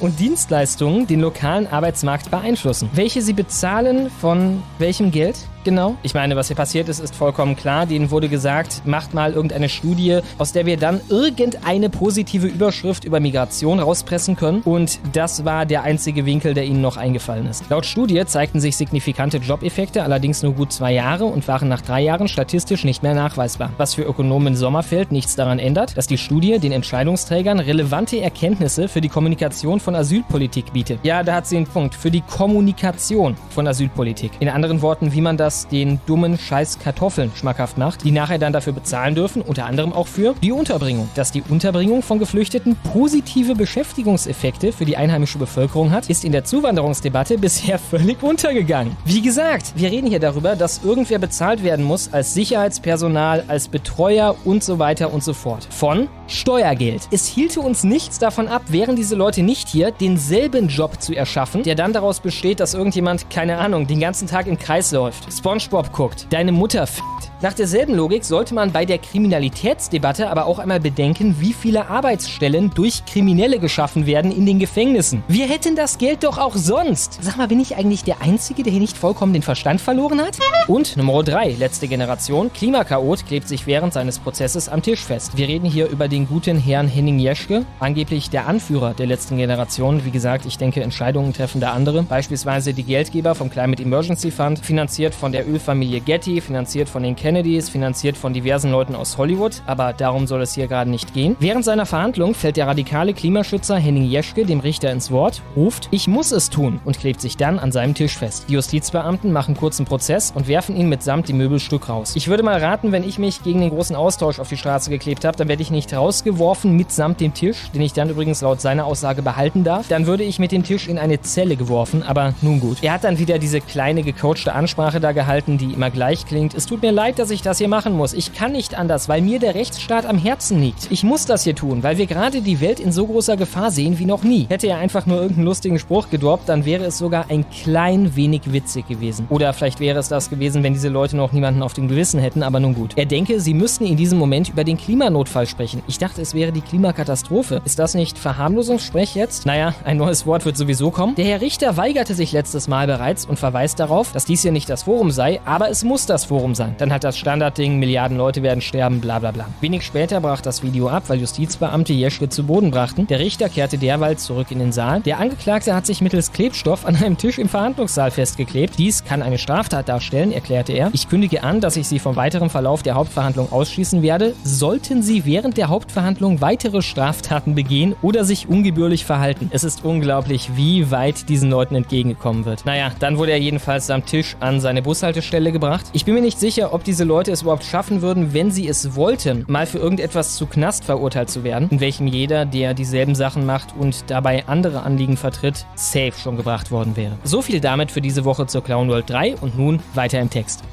und Dienstleistungen den lokalen Arbeitsmarkt beeinflussen. Welche sie bezahlen von welchem Geld? Genau. Ich meine, was hier passiert ist, ist vollkommen klar. Denen wurde gesagt, macht mal irgendeine Studie, aus der wir dann irgendeine positive Überschrift über Migration rauspressen können. Und das war der einzige Winkel, der ihnen noch eingefallen ist. Laut Studie zeigten sich signifikante Jobeffekte allerdings nur gut zwei Jahre und waren nach drei Jahren statistisch nicht mehr nachweisbar. Was für Ökonomen Sommerfeld nichts daran ändert, dass die Studie den Entscheidungsträgern relevante Erkenntnisse für die Kommunikation von Asylpolitik bietet. Ja, da hat sie einen Punkt. Für die Kommunikation von Asylpolitik. In anderen Worten, wie man das das den dummen Scheiß Kartoffeln schmackhaft macht, die nachher dann dafür bezahlen dürfen, unter anderem auch für die Unterbringung. Dass die Unterbringung von Geflüchteten positive Beschäftigungseffekte für die einheimische Bevölkerung hat, ist in der Zuwanderungsdebatte bisher völlig untergegangen. Wie gesagt, wir reden hier darüber, dass irgendwer bezahlt werden muss als Sicherheitspersonal, als Betreuer und so weiter und so fort. Von Steuergeld. Es hielte uns nichts davon ab, wären diese Leute nicht hier, denselben Job zu erschaffen, der dann daraus besteht, dass irgendjemand, keine Ahnung, den ganzen Tag im Kreis läuft. SpongeBob guckt, deine Mutter fickt. Nach derselben Logik sollte man bei der Kriminalitätsdebatte aber auch einmal bedenken, wie viele Arbeitsstellen durch Kriminelle geschaffen werden in den Gefängnissen. Wir hätten das Geld doch auch sonst. Sag mal, bin ich eigentlich der Einzige, der hier nicht vollkommen den Verstand verloren hat? Und Nummer 3, letzte Generation. Klimakaot klebt sich während seines Prozesses am Tisch fest. Wir reden hier über den guten Herrn Henning Jeschke, angeblich der Anführer der letzten Generation. Wie gesagt, ich denke, Entscheidungen treffen da andere. Beispielsweise die Geldgeber vom Climate Emergency Fund, finanziert von der Ölfamilie Getty, finanziert von den Kennedys, finanziert von diversen Leuten aus Hollywood, aber darum soll es hier gerade nicht gehen. Während seiner Verhandlung fällt der radikale Klimaschützer Henning Jeschke dem Richter ins Wort, ruft, ich muss es tun und klebt sich dann an seinem Tisch fest. Die Justizbeamten machen kurzen Prozess und werfen ihn mitsamt dem Möbelstück raus. Ich würde mal raten, wenn ich mich gegen den großen Austausch auf die Straße geklebt habe, dann werde ich nicht rausgeworfen mitsamt dem Tisch, den ich dann übrigens laut seiner Aussage behalten darf. Dann würde ich mit dem Tisch in eine Zelle geworfen, aber nun gut. Er hat dann wieder diese kleine gecoachte Ansprache da gehalten, die immer gleich klingt. Es tut mir leid, dass ich das hier machen muss. Ich kann nicht anders, weil mir der Rechtsstaat am Herzen liegt. Ich muss das hier tun, weil wir gerade die Welt in so großer Gefahr sehen wie noch nie. Hätte er einfach nur irgendeinen lustigen Spruch gedroppt, dann wäre es sogar ein klein wenig witzig gewesen. Oder vielleicht wäre es das gewesen, wenn diese Leute noch niemanden auf dem Gewissen hätten, aber nun gut. Er denke, sie müssten in diesem Moment über den Klimanotfall sprechen. Ich dachte, es wäre die Klimakatastrophe. Ist das nicht Verharmlosungssprech jetzt? Naja, ein neues Wort wird sowieso kommen. Der Herr Richter weigerte sich letztes Mal bereits und verweist darauf, dass dies hier nicht das Forum sei, aber es muss das Forum sein. Dann hat das Standardding, Milliarden Leute werden sterben, bla bla bla. Wenig später brach das Video ab, weil Justizbeamte Jeschke zu Boden brachten. Der Richter kehrte derweil zurück in den Saal. Der Angeklagte hat sich mittels Klebstoff an einem Tisch im Verhandlungssaal festgeklebt. Dies kann eine Straftat darstellen, erklärte er. Ich kündige an, dass ich Sie vom weiteren Verlauf der Hauptverhandlung ausschließen werde. Sollten Sie während der Hauptverhandlung weitere Straftaten begehen oder sich ungebührlich verhalten. Es ist unglaublich, wie weit diesen Leuten entgegengekommen wird. Naja, dann wurde er jedenfalls am Tisch an seine Bushaltestelle gebracht. Ich bin mir nicht sicher, ob die diese Leute es überhaupt schaffen würden, wenn sie es wollten, mal für irgendetwas zu Knast verurteilt zu werden, in welchem jeder, der dieselben Sachen macht und dabei andere Anliegen vertritt, safe schon gebracht worden wäre. So viel damit für diese Woche zur Clown World 3 und nun weiter im Text.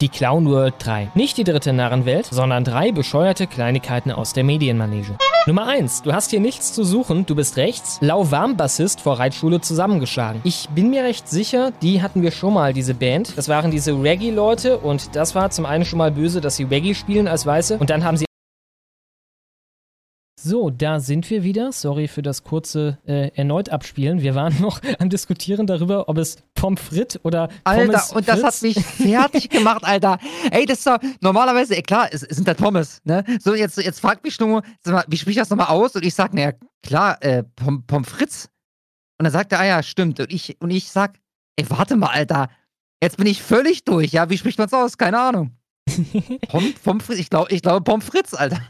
Die Clown World 3. Nicht die dritte Narrenwelt, sondern drei bescheuerte Kleinigkeiten aus der Medienmanege. Nummer 1. Du hast hier nichts zu suchen, du bist rechts. Lauwarm-Bassist vor Reitschule zusammengeschlagen. Ich bin mir recht sicher, die hatten wir schon mal, diese Band. Das waren diese Reggae-Leute und das war zum einen schon mal böse, dass sie Reggae spielen als Weiße und dann haben sie so, da sind wir wieder. Sorry für das kurze äh, erneut abspielen. Wir waren noch am diskutieren darüber, ob es Pommes frites oder Pommes Alter, und das hat mich fertig gemacht, Alter. Ey, das ist doch normalerweise, ey, klar, es, es sind da Pommes, ne? So, jetzt, jetzt fragt mich nur, wie spricht das nochmal aus? Und ich sag, naja, klar, äh, Pom Pommes frites. Und dann sagt er, ah ja, stimmt. Und ich, und ich sag, ey, warte mal, Alter. Jetzt bin ich völlig durch, ja? Wie spricht man's aus? Keine Ahnung. Pom, Pommes frites, ich glaube, ich glaube Pommes frites, Alter.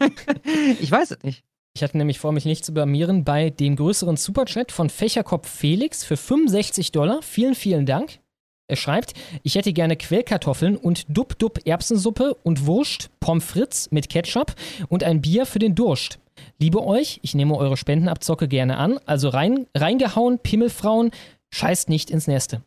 ich weiß es nicht. Ich hatte nämlich vor, mich nicht zu blamieren, bei dem größeren Superchat von Fächerkopf Felix für 65 Dollar. Vielen, vielen Dank. Er schreibt, ich hätte gerne Quellkartoffeln und Dub-Dub Erbsensuppe und Wurst, Pommes frites mit Ketchup und ein Bier für den Durst. Liebe euch, ich nehme eure Spendenabzocke gerne an, also rein, reingehauen, Pimmelfrauen, scheißt nicht ins Neste.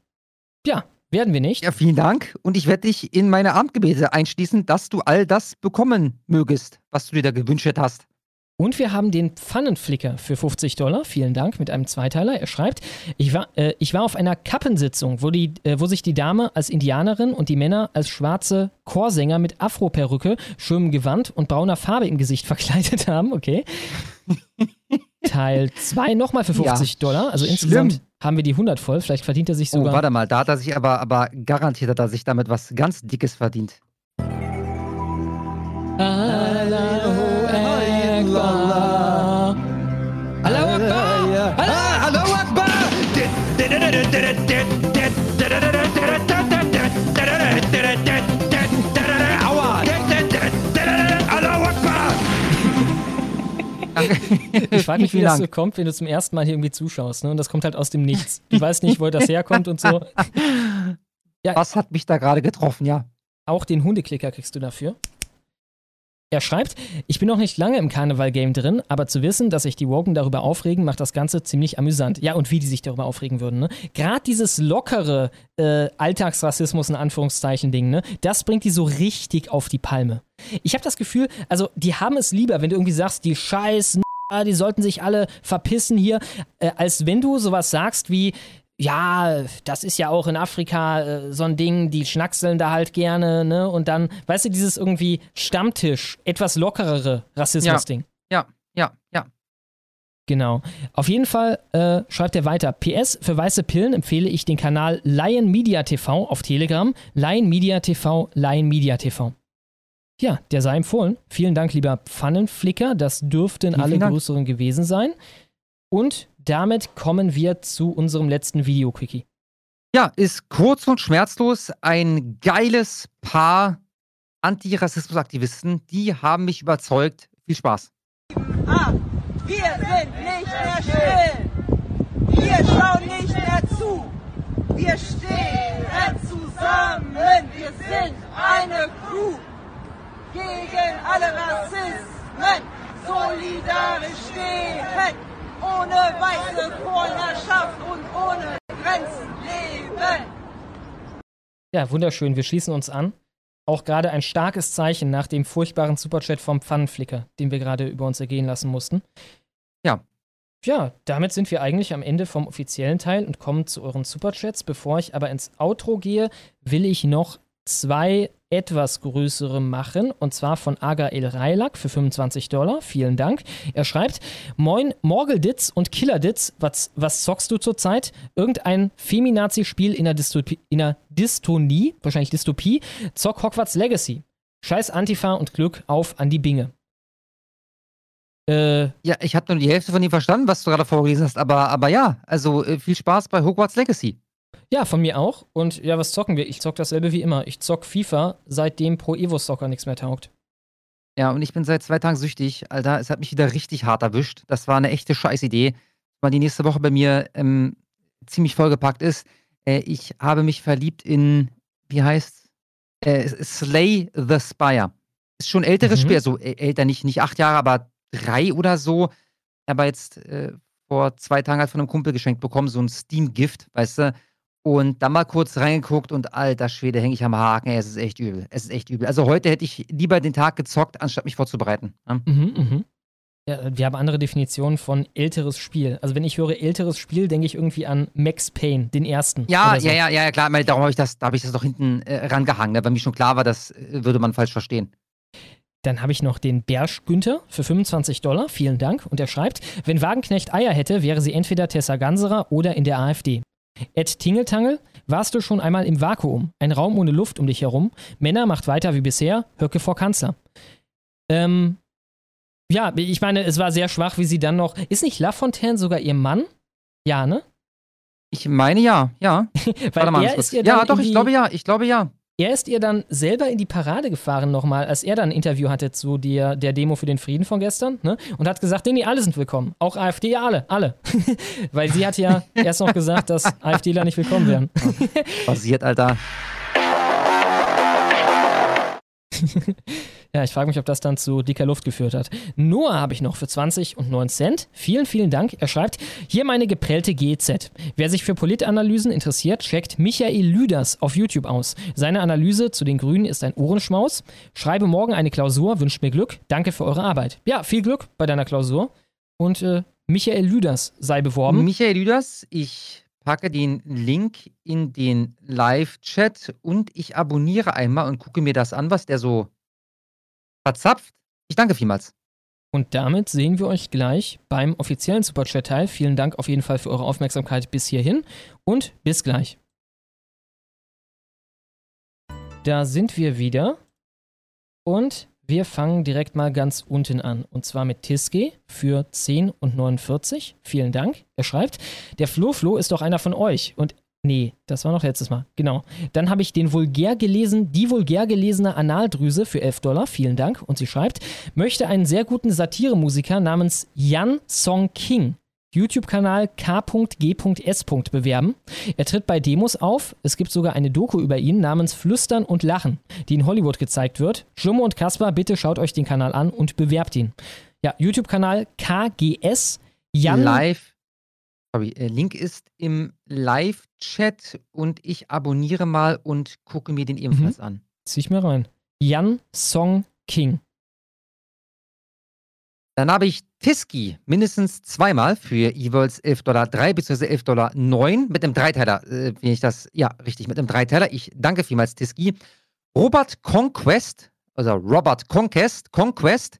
Ja, werden wir nicht. Ja, vielen Dank. Und ich werde dich in meine Abendgebete einschließen, dass du all das bekommen mögest, was du dir da gewünscht hast. Und wir haben den Pfannenflicker für 50 Dollar. Vielen Dank mit einem Zweiteiler. Er schreibt, ich war, äh, ich war auf einer Kappensitzung, wo, die, äh, wo sich die Dame als Indianerin und die Männer als schwarze Chorsänger mit Afroperücke, schönem Gewand und brauner Farbe im Gesicht verkleidet haben. Okay. Teil 2 nochmal für 50 ja, Dollar. Also insgesamt schlimm. haben wir die 100 voll. Vielleicht verdient er sich sogar. Oh, warte mal, da hat er sich aber, aber garantiert hat er sich damit was ganz Dickes verdient. Allahu Akbar. Allahu Akbar. Allahu Akbar. Ich frage mich, wie das so kommt, wenn du zum ersten Mal hier irgendwie zuschaust. Ne? Und das kommt halt aus dem Nichts. Du weißt nicht, wo das herkommt und so. Ja. Was hat mich da gerade getroffen, ja? Auch den Hundeklicker kriegst du dafür. Er schreibt, ich bin noch nicht lange im Karneval-Game drin, aber zu wissen, dass sich die Woken darüber aufregen, macht das Ganze ziemlich amüsant. Ja, und wie die sich darüber aufregen würden, ne? Gerade dieses lockere äh, Alltagsrassismus in Anführungszeichen Ding, ne? Das bringt die so richtig auf die Palme. Ich habe das Gefühl, also die haben es lieber, wenn du irgendwie sagst, die Scheiß, die sollten sich alle verpissen hier, äh, als wenn du sowas sagst wie, ja, das ist ja auch in Afrika äh, so ein Ding, die schnackseln da halt gerne, ne? Und dann, weißt du, dieses irgendwie Stammtisch, etwas lockerere Rassismus-Ding. Ja, ja, ja, Genau. Auf jeden Fall äh, schreibt er weiter. PS, für weiße Pillen empfehle ich den Kanal Lion Media TV auf Telegram. Lion Media TV, Lion Media TV. Ja, der sei empfohlen. Vielen Dank, lieber Pfannenflicker. Das dürften alle größeren gewesen sein. Und damit kommen wir zu unserem letzten Video-Quickie. Ja, ist kurz und schmerzlos ein geiles Paar Antirassismusaktivisten. Die haben mich überzeugt. Viel Spaß. Ah, wir sind nicht mehr still. Wir schauen nicht mehr zu. Wir stehen zusammen. Wir sind eine Crew. Gegen alle Rassismen solidarisch stehen ohne weiße Vorherrschaft und ohne Grenzen leben. Ja, wunderschön. Wir schließen uns an. Auch gerade ein starkes Zeichen nach dem furchtbaren Superchat vom Pfannenflicker, den wir gerade über uns ergehen lassen mussten. Ja. Ja, damit sind wir eigentlich am Ende vom offiziellen Teil und kommen zu euren Superchats. Bevor ich aber ins Outro gehe, will ich noch zwei etwas größere machen, und zwar von Aga El Railak für 25 Dollar. Vielen Dank. Er schreibt: Moin, Morgelditz und Killerditz, was, was zockst du zurzeit? Irgendein Feminazi-Spiel in, in einer Dystonie, wahrscheinlich Dystopie. Zock Hogwarts Legacy. Scheiß Antifa und Glück auf an die Binge. Äh, ja, ich habe nur die Hälfte von dem verstanden, was du gerade vorgelesen hast, aber, aber ja, also äh, viel Spaß bei Hogwarts Legacy. Ja, von mir auch. Und ja, was zocken wir? Ich zock dasselbe wie immer. Ich zock FIFA, seitdem Pro Evo Soccer nichts mehr taugt. Ja, und ich bin seit zwei Tagen süchtig, Alter. Es hat mich wieder richtig hart erwischt. Das war eine echte Scheißidee, weil die nächste Woche bei mir ähm, ziemlich vollgepackt ist. Äh, ich habe mich verliebt in, wie heißt äh, Slay the Spire. Ist schon ein älteres Mhm. Spiel, also äh, älter, nicht, nicht acht Jahre, aber drei oder so. Aber jetzt äh, vor zwei Tagen halt von einem Kumpel geschenkt bekommen, so ein Steam-Gift, weißt du? Und dann mal kurz reingeguckt und alter Schwede, hänge ich am Haken. Ey, es ist echt übel. Es ist echt übel. Also heute hätte ich lieber den Tag gezockt, anstatt mich vorzubereiten. Ja? Mhm, mhm. Ja, wir haben andere Definitionen von älteres Spiel. Also wenn ich höre älteres Spiel, denke ich irgendwie an Max Payne, den ersten. Ja, so. ja, ja, ja, klar. Darum habe ich das, da habe ich das doch hinten äh, rangehangen, ne, weil mir schon klar war, das äh, würde man falsch verstehen. Dann habe ich noch den Bersch Günther für 25 Dollar. Vielen Dank. Und er schreibt, wenn Wagenknecht Eier hätte, wäre sie entweder Tessa Ganserer oder in der AfD. Ed Tingeltangel, warst du schon einmal im Vakuum? Ein Raum ohne Luft um dich herum. Männer macht weiter wie bisher. Höcke vor Kanzler. Ähm, ja, ich meine, es war sehr schwach, wie sie dann noch. Ist nicht Lafontaine sogar ihr Mann? Ja, ne? Ich meine ja, ja. Weil Warte mal, er ist ihr dann ja, doch, ich glaube ja, ich glaube ja. Er ist ihr dann selber in die Parade gefahren nochmal, als er dann ein Interview hatte zu der, der Demo für den Frieden von gestern, ne? Und hat gesagt, nee, nee, alle sind willkommen. Auch AfD, alle, alle. Weil sie hat ja erst noch gesagt, dass AfDler nicht willkommen wären. Basiert, Alter. Ja, ich frage mich, ob das dann zu dicker Luft geführt hat. Noah habe ich noch für 20 und 9 Cent. Vielen, vielen Dank. Er schreibt, hier meine geprellte GZ. Wer sich für Politanalysen interessiert, checkt Michael Lüders auf YouTube aus. Seine Analyse zu den Grünen ist ein Ohrenschmaus. Schreibe morgen eine Klausur, wünscht mir Glück. Danke für eure Arbeit. Ja, viel Glück bei deiner Klausur. Und äh, Michael Lüders sei beworben. Michael Lüders, ich packe den Link in den Live-Chat und ich abonniere einmal und gucke mir das an, was der so verzapft. Ich danke vielmals. Und damit sehen wir euch gleich beim offiziellen Superchat-Teil. Vielen Dank auf jeden Fall für eure Aufmerksamkeit bis hierhin und bis gleich. Da sind wir wieder und wir fangen direkt mal ganz unten an. Und zwar mit Tiske für 10 und 49. Vielen Dank. Er schreibt, der Flo Flo ist doch einer von euch. Und nee, das war noch letztes Mal. Genau. Dann habe ich den vulgär gelesen, die vulgär gelesene Analdrüse für 11 Dollar. Vielen Dank. Und sie schreibt, möchte einen sehr guten Satiremusiker namens Jan Song King. YouTube-Kanal k.g.s. bewerben. Er tritt bei Demos auf. Es gibt sogar eine Doku über ihn namens Flüstern und Lachen, die in Hollywood gezeigt wird. Schlumme und Kasper, bitte schaut euch den Kanal an und bewerbt ihn. Ja, YouTube-Kanal KGS. Jan Live. Sorry, äh, Link ist im Live-Chat und ich abonniere mal und gucke mir den ebenfalls an. Zieh ich mir rein. Jan Song King. Dann habe ich Tiski mindestens zweimal für jeweils 11 Dollar 3 bzw. 11 Dollar 9 mit einem Dreiteiler, äh, wenn ich das, ja, richtig, mit einem Dreiteiler. Ich danke vielmals, Tiski. Robert Conquest, also Robert Conquest, Conquest,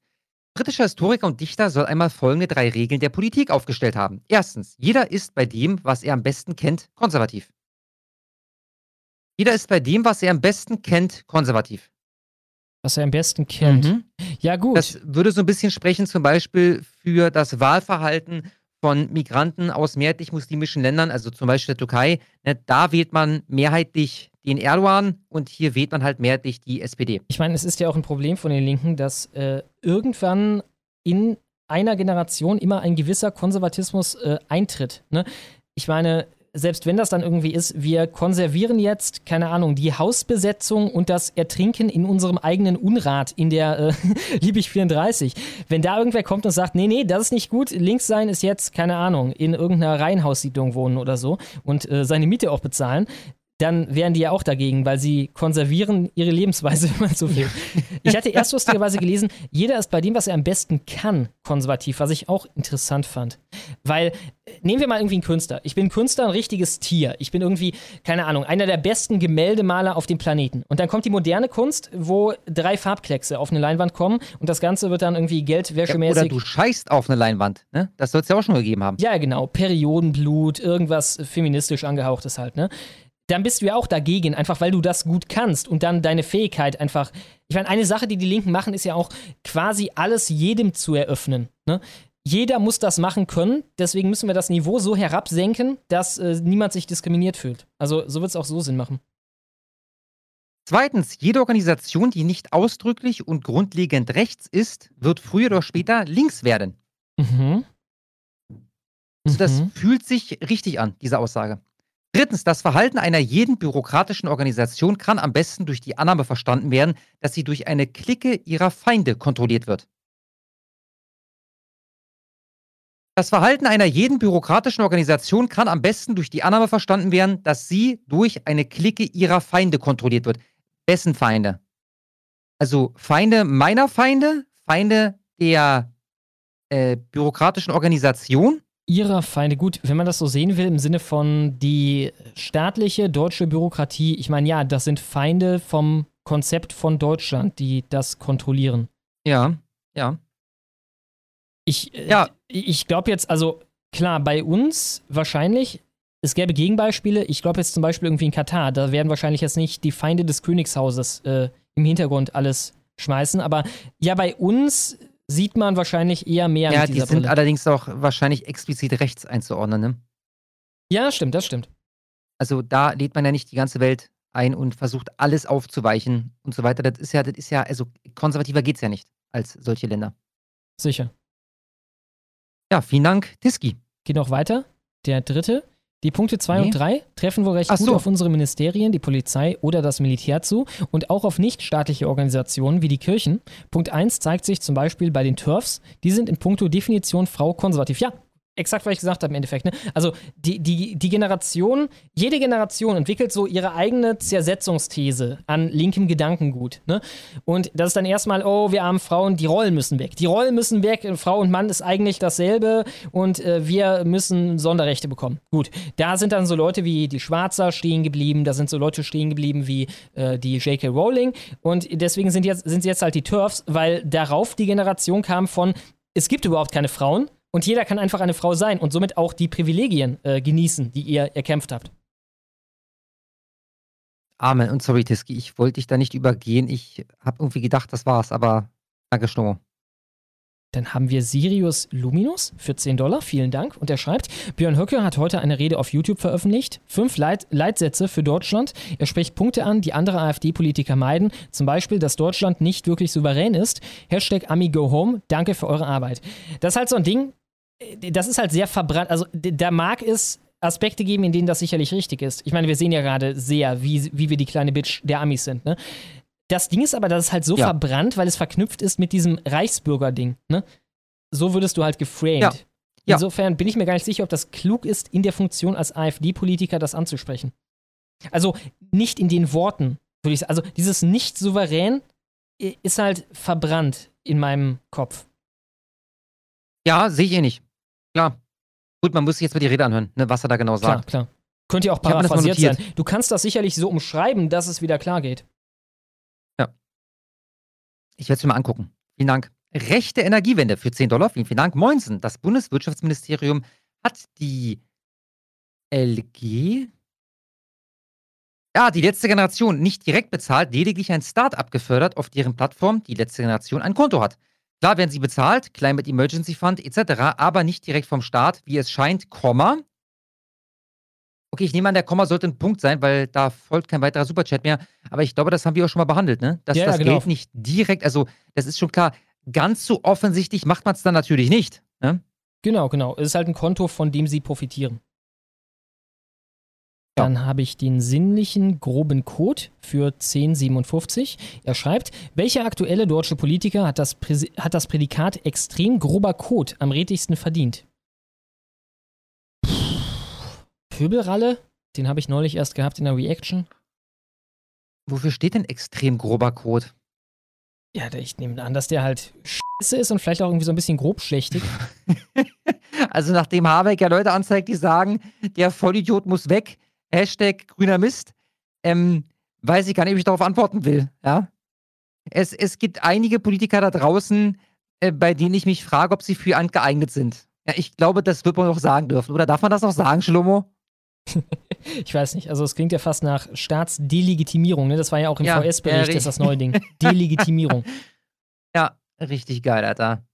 britischer Historiker und Dichter, soll einmal folgende drei Regeln der Politik aufgestellt haben. Erstens, jeder ist bei dem, was er am besten kennt, konservativ. Jeder ist bei dem, was er am besten kennt, konservativ. Was er am besten kennt. Mhm. Ja, gut. Das würde so ein bisschen sprechen, zum Beispiel für das Wahlverhalten von Migranten aus mehrheitlich-muslimischen Ländern, also zum Beispiel der Türkei. Ne, da wählt man mehrheitlich den Erdogan und hier wählt man halt mehrheitlich die SPD. Ich meine, es ist ja auch ein Problem von den Linken, dass äh, irgendwann in einer Generation immer ein gewisser Konservatismus äh, eintritt. Ne? Ich meine, selbst wenn das dann irgendwie ist, wir konservieren jetzt, keine Ahnung, die Hausbesetzung und das Ertrinken in unserem eigenen Unrat in der äh, Liebig 34. Wenn da irgendwer kommt und sagt, nee, nee, das ist nicht gut, links sein ist jetzt, keine Ahnung, in irgendeiner Reihenhaussiedlung wohnen oder so und äh, seine Miete auch bezahlen, dann wären die ja auch dagegen, weil sie konservieren ihre Lebensweise, wenn man so will. Ich hatte erst lustigerweise gelesen, jeder ist bei dem, was er am besten kann, konservativ, was ich auch interessant fand. Weil, äh, nehmen wir mal irgendwie einen Künstler. Ich bin Künstler, ein richtiges Tier. Ich bin irgendwie, keine Ahnung, einer der besten Gemäldemaler auf dem Planeten. Und dann kommt die moderne Kunst, wo drei Farbkleckse auf eine Leinwand kommen und das Ganze wird dann irgendwie Ja, geldwäschemäßig. oder du scheißt auf eine Leinwand. Ne? Das soll es ja auch schon gegeben haben. Ja, genau. Periodenblut, irgendwas feministisch angehauchtes halt, ne? Dann bist du ja auch dagegen, einfach weil du das gut kannst und dann deine Fähigkeit einfach. Ich meine, eine Sache, die die Linken machen, ist ja auch quasi alles jedem zu eröffnen. Ne? Jeder muss das machen können, deswegen müssen wir das Niveau so herabsenken, dass äh, niemand sich diskriminiert fühlt. Also so wird es auch so Sinn machen. Zweitens, jede Organisation, die nicht ausdrücklich und grundlegend rechts ist, wird früher oder später links werden. Mhm. Also das Mhm. fühlt sich richtig an, diese Aussage. Drittens, das Verhalten einer jeden bürokratischen Organisation kann am besten durch die Annahme verstanden werden, dass sie durch eine Clique ihrer Feinde kontrolliert wird. Das Verhalten einer jeden bürokratischen Organisation kann am besten durch die Annahme verstanden werden, dass sie durch eine Clique ihrer Feinde kontrolliert wird. Wessen Feinde? Also Feinde meiner Feinde? Feinde der äh, bürokratischen Organisation? Ihrer Feinde, gut, wenn man das so sehen will, im Sinne von die staatliche deutsche Bürokratie, ich meine, ja, das sind Feinde vom Konzept von Deutschland, die das kontrollieren. Ja, ja. Ich, äh, ja. ich glaube jetzt, also klar, bei uns wahrscheinlich, es gäbe Gegenbeispiele. Ich glaube jetzt zum Beispiel irgendwie in Katar, da werden wahrscheinlich jetzt nicht die Feinde des Königshauses äh, im Hintergrund alles schmeißen. Aber ja, bei uns sieht man wahrscheinlich eher mehr ja, die sind Brille. allerdings auch wahrscheinlich explizit rechts einzuordnen, ne? Ja, stimmt, das stimmt. Also da lädt man ja nicht die ganze Welt ein und versucht alles aufzuweichen und so weiter. Das ist ja, das ist ja, also konservativer geht's ja nicht als solche Länder. Sicher. Ja, vielen Dank, Tiski. Geht noch weiter. Der dritte. Die Punkte 2 Nee. und 3 treffen wohl recht Ach gut so. auf unsere Ministerien, die Polizei oder das Militär zu und auch auf nichtstaatliche Organisationen wie die Kirchen. Punkt 1 zeigt sich zum Beispiel bei den TERFs. Die sind in puncto Definition Frau konservativ. Ja, exakt, was ich gesagt habe im Endeffekt. Ne? Also die, die, die Generation, jede Generation entwickelt so ihre eigene Zersetzungsthese an linkem Gedankengut. Ne? Und das ist dann erstmal, oh, wir armen Frauen, die Rollen müssen weg. Die Rollen müssen weg, Frau und Mann ist eigentlich dasselbe und äh, wir müssen Sonderrechte bekommen. Gut, da sind dann so Leute wie die Schwarzer stehen geblieben, da sind so Leute stehen geblieben wie äh, die J.K. Rowling und deswegen sind, jetzt, sind sie jetzt halt die TERFs, weil darauf die Generation kam von, es gibt überhaupt keine Frauen und jeder kann einfach eine Frau sein und somit auch die Privilegien äh, genießen, die ihr erkämpft habt. Amen. Und sorry, Tiski, ich wollte dich da nicht übergehen. Ich habe irgendwie gedacht, das war's, aber danke, Schnurr. Dann haben wir Sirius Luminus für 10 Dollar. Vielen Dank. Und er schreibt, Björn Höcke hat heute eine Rede auf YouTube veröffentlicht. Fünf Leit Leitsätze für Deutschland. Er spricht Punkte an, die andere AfD-Politiker meiden. Zum Beispiel, dass Deutschland nicht wirklich souverän ist. Hashtag AmiGoHome. Danke für eure Arbeit. Das ist halt so ein Ding, das ist halt sehr verbrannt. Also da mag es Aspekte geben, in denen das sicherlich richtig ist. Ich meine, wir sehen ja gerade sehr, wie, wie wir die kleine Bitch der Amis sind. Ne? Das Ding ist aber, dass es halt so Ja. verbrannt, weil es verknüpft ist mit diesem Reichsbürger-Ding. Ne? So würdest du halt geframed. Ja. Ja. Insofern bin ich mir gar nicht sicher, ob das klug ist, in der Funktion als AfD-Politiker das anzusprechen. Also nicht in den Worten, würde ich sagen. Also dieses nicht souverän i- ist halt verbrannt in meinem Kopf. Ja, sehe ich eh nicht. Klar. Gut, man muss sich jetzt mal die Rede anhören, ne, was er da genau Klar, sagt. klar. Könnte ja auch paraphrasiert sein. Du kannst das sicherlich so umschreiben, dass es wieder klar geht. Ich werde es mir mal angucken. Vielen Dank. Rechte Energiewende für 10 Dollar. Vielen, vielen Dank. Moinsen. Das Bundeswirtschaftsministerium hat die LG. Ja, die letzte Generation nicht direkt bezahlt, lediglich ein Start-up gefördert, auf deren Plattform die letzte Generation ein Konto hat. Klar werden sie bezahlt, Climate Emergency Fund etc., aber nicht direkt vom Staat, wie es scheint, Komma. Okay, ich nehme an, der Komma sollte ein Punkt sein, weil da folgt kein weiterer Superchat mehr. Aber ich glaube, das haben wir auch schon mal behandelt, ne? Dass Ja, das genau. Geld nicht direkt, also das ist schon klar, ganz so offensichtlich macht man es dann natürlich nicht. Ne? Genau, genau. Es ist halt ein Konto, von dem sie profitieren. Dann habe ich den sinnlichen groben Code für 1057. Er schreibt, welcher aktuelle deutsche Politiker hat das, Präsi hat das Prädikat extrem grober Code am redlichsten verdient? Pöbelralle? Den habe ich neulich erst gehabt in der Reaction. Wofür steht denn extrem grober Code? Ja, ich nehme an, dass der halt scheiße ist und vielleicht auch irgendwie so ein bisschen grobschlächtig. Also nachdem Habeck ja Leute anzeigt, die sagen, der Vollidiot muss weg, Hashtag grüner Mist, ähm, weiß ich gar nicht, ob ich darauf antworten will. Ja? Es, es gibt einige Politiker da draußen, äh, bei denen ich mich frage, ob sie für ein geeignet sind. Ja, ich glaube, das wird man noch sagen dürfen. Oder darf man das noch sagen, Schlomo? Ich weiß nicht, also es klingt ja fast nach Staatsdelegitimierung, ne? Das war ja auch im Ja, VS-Bericht, ja, ist das neue Ding. Delegitimierung. Ja, richtig geil, Alter.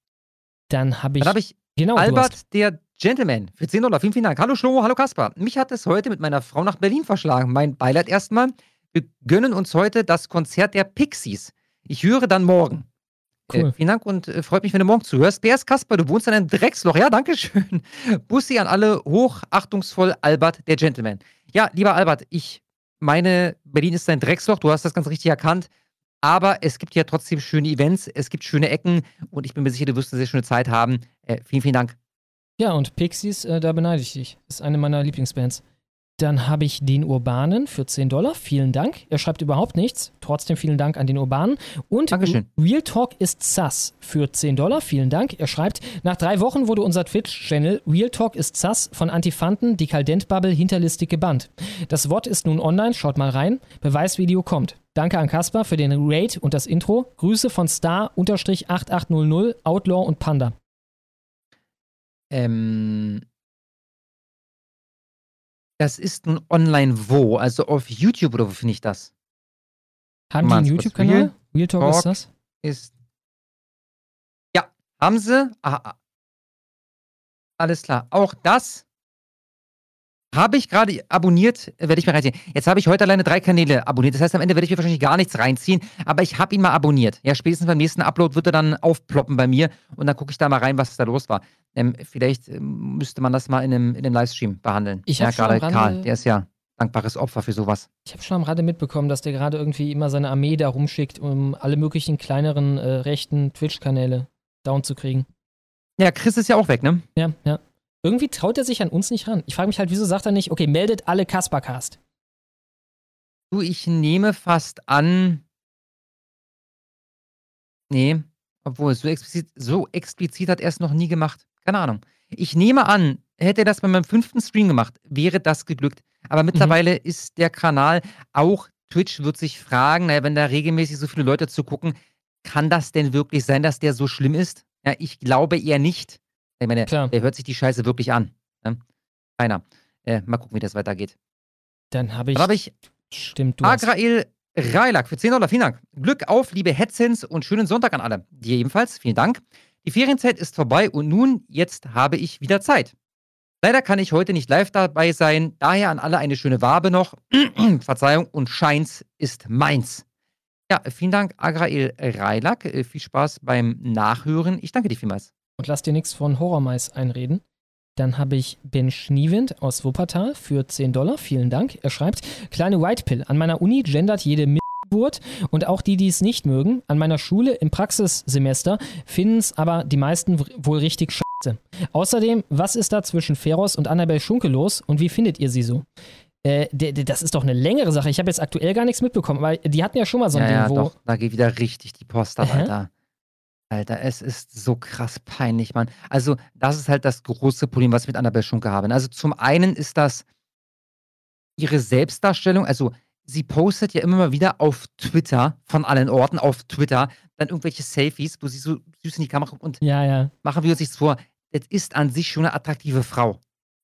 Dann habe ich. Habe ich genau, Albert, der Gentleman, für 10 Dollar. Vielen, vielen Dank. Hallo Schlomo, hallo Kaspar. Mich hat es heute mit meiner Frau nach Berlin verschlagen. Mein Beileid erstmal. Wir gönnen uns heute das Konzert der Pixies. Ich höre dann morgen. Cool. Äh, vielen Dank und äh, freut mich, wenn du morgen zuhörst. Wer ist Kaspar? Du wohnst in einem Drecksloch. Ja, danke schön. Bussi an alle, hochachtungsvoll Albert, der Gentleman. Ja, lieber Albert, ich meine, Berlin ist ein Drecksloch, du hast das ganz richtig erkannt. Aber es gibt ja trotzdem schöne Events, es gibt schöne Ecken und ich bin mir sicher, du wirst eine sehr schöne Zeit haben. Äh, vielen, vielen Dank. Ja, und Pixies, äh, da beneide ich dich. Ist eine meiner Lieblingsbands. Dann habe ich den Urbanen für 10 Dollar. Vielen Dank. Er schreibt überhaupt nichts. Trotzdem vielen Dank an den Urbanen. Und Dankeschön. Real Talk ist Sass für 10 Dollar. Vielen Dank. Er schreibt, nach drei Wochen wurde unser Twitch-Channel Real Talk ist Sass von Antifanten, die Kaldent-Bubble, hinterlistig gebannt. Das Wort ist nun online. Schaut mal rein. Beweisvideo kommt. Danke an Kaspar für den Raid und das Intro. Grüße von Star-8800, Outlaw und Panda. Ähm, das ist nun online wo? Also auf YouTube oder wo finde ich das? Haben die einen YouTube-Kanal? Real, Real Talk, Talk ist das? Ist ja, haben sie. Ah, alles klar. Auch das habe ich gerade abonniert, werde ich mir reinziehen. Jetzt habe ich heute alleine drei Kanäle abonniert. Das heißt, am Ende werde ich mir wahrscheinlich gar nichts reinziehen. Aber ich habe ihn mal abonniert. Ja, spätestens beim nächsten Upload wird er dann aufploppen bei mir. Und dann gucke ich da mal rein, was da los war. Ähm, vielleicht ähm, müsste man das mal in einem, in einem Livestream behandeln. Ich ja, gerade Karl, der ist ja dankbares Opfer für sowas. Ich habe schon am Rande mitbekommen, dass der gerade irgendwie immer seine Armee da rumschickt, um alle möglichen kleineren äh, rechten Twitch-Kanäle down zu kriegen. Ja, Chris ist ja auch weg, ne? Ja, ja. Irgendwie traut er sich an uns nicht ran. Ich frage mich halt, wieso sagt er nicht, okay, meldet alle Kaspercast? Du, ich nehme fast an. Nee, obwohl, so explizit, so explizit hat er es noch nie gemacht. Keine Ahnung. Ich nehme an, hätte er das bei meinem fünften Stream gemacht, wäre das geglückt. Aber mittlerweile mhm. ist der Kanal, auch Twitch wird sich fragen, naja, wenn da regelmäßig so viele Leute zu gucken, kann das denn wirklich sein, dass der so schlimm ist? Ja, ich glaube eher nicht. Ich meine, Klar. der hört sich die Scheiße wirklich an. Ne? Keiner. Äh, mal gucken, wie das weitergeht. Dann habe ich. Dann habe ich. Stimmt, du. Agrael Reilak für 10 Dollar. Vielen Dank. Glück auf, liebe Headsens und schönen Sonntag an alle. Dir ebenfalls. Vielen Dank. Die Ferienzeit ist vorbei und nun, jetzt habe ich wieder Zeit. Leider kann ich heute nicht live dabei sein, daher an alle eine schöne Wabe noch. Verzeihung und Scheins ist meins. Ja, vielen Dank, Agrael Reilak. Äh, viel Spaß beim Nachhören. Ich danke dir vielmals und lass dir nichts von Horrormais einreden. Dann habe ich Ben Schniewind aus Wuppertal für 10 Dollar. Vielen Dank. Er schreibt, kleine White Pill. An meiner Uni gendert jede Geburt und auch die, die es nicht mögen. An meiner Schule im Praxissemester finden es aber die meisten wohl richtig scheiße. Außerdem, was ist da zwischen Feros und Annabelle Schunke los und wie findet ihr sie so? Äh, das ist doch eine längere Sache. Ich habe jetzt aktuell gar nichts mitbekommen, aber die hatten ja schon mal so ein ja, Ding, ja, wo. Doch, da geht wieder richtig die Post ab, Alter. Alter, es ist so krass peinlich, Mann. Also, das ist halt das große Problem, was ich mit Annabelle Schunke habe. Also, zum einen ist das ihre Selbstdarstellung. Also, sie postet ja immer mal wieder auf Twitter, von allen Orten auf Twitter, dann irgendwelche Selfies, wo sie so süß in die Kamera guckt und ja, ja. machen wir uns nichts vor. Das ist an sich schon eine attraktive Frau.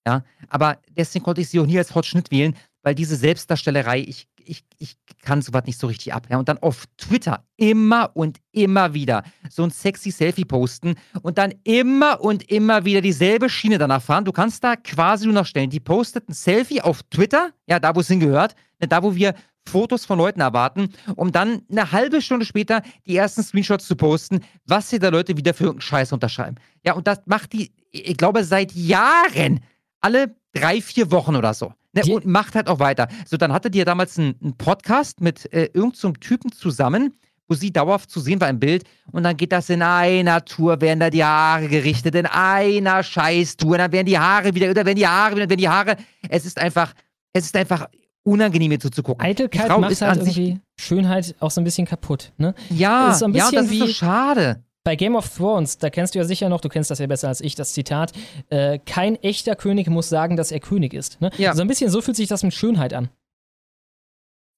Ja, aber deswegen konnte ich sie auch nie als Hot Schnitt wählen, weil diese Selbstdarstellerei, ich, ich, ich kann sowas nicht so richtig ab. Ja? Und dann auf Twitter immer und immer wieder so ein sexy Selfie posten und dann immer und immer wieder dieselbe Schiene danach fahren. Du kannst da quasi nur noch stellen. Die postet ein Selfie auf Twitter, ja, da wo es hingehört, ne, da wo wir Fotos von Leuten erwarten, um dann eine halbe Stunde später die ersten Screenshots zu posten, was hier da Leute wieder für irgendeinen Scheiß unterschreiben. Ja, und das macht die, ich glaube, seit Jahren, alle drei, vier Wochen oder so. Ne, und macht halt auch weiter. So, dann hatte die ja damals einen, Podcast mit äh, irgendeinem so Typen zusammen, wo sie dauerhaft zu sehen war im Bild. Und dann geht das in einer Tour, werden da die Haare gerichtet, in einer Scheißtour. Dann werden die Haare wieder, oder werden die Haare wieder, werden die Haare. Es ist einfach, es ist einfach unangenehm hier zuzugucken. Eitelkeit macht halt irgendwie Schönheit auch so ein bisschen kaputt, ne? Ja, ist so ein bisschen ja, das ist so schade bei Game of Thrones, da kennst du ja sicher noch, du kennst das ja besser als ich, das Zitat, äh, kein echter König muss sagen, dass er König ist. Ne? Ja. So ein bisschen so fühlt sich das mit Schönheit an.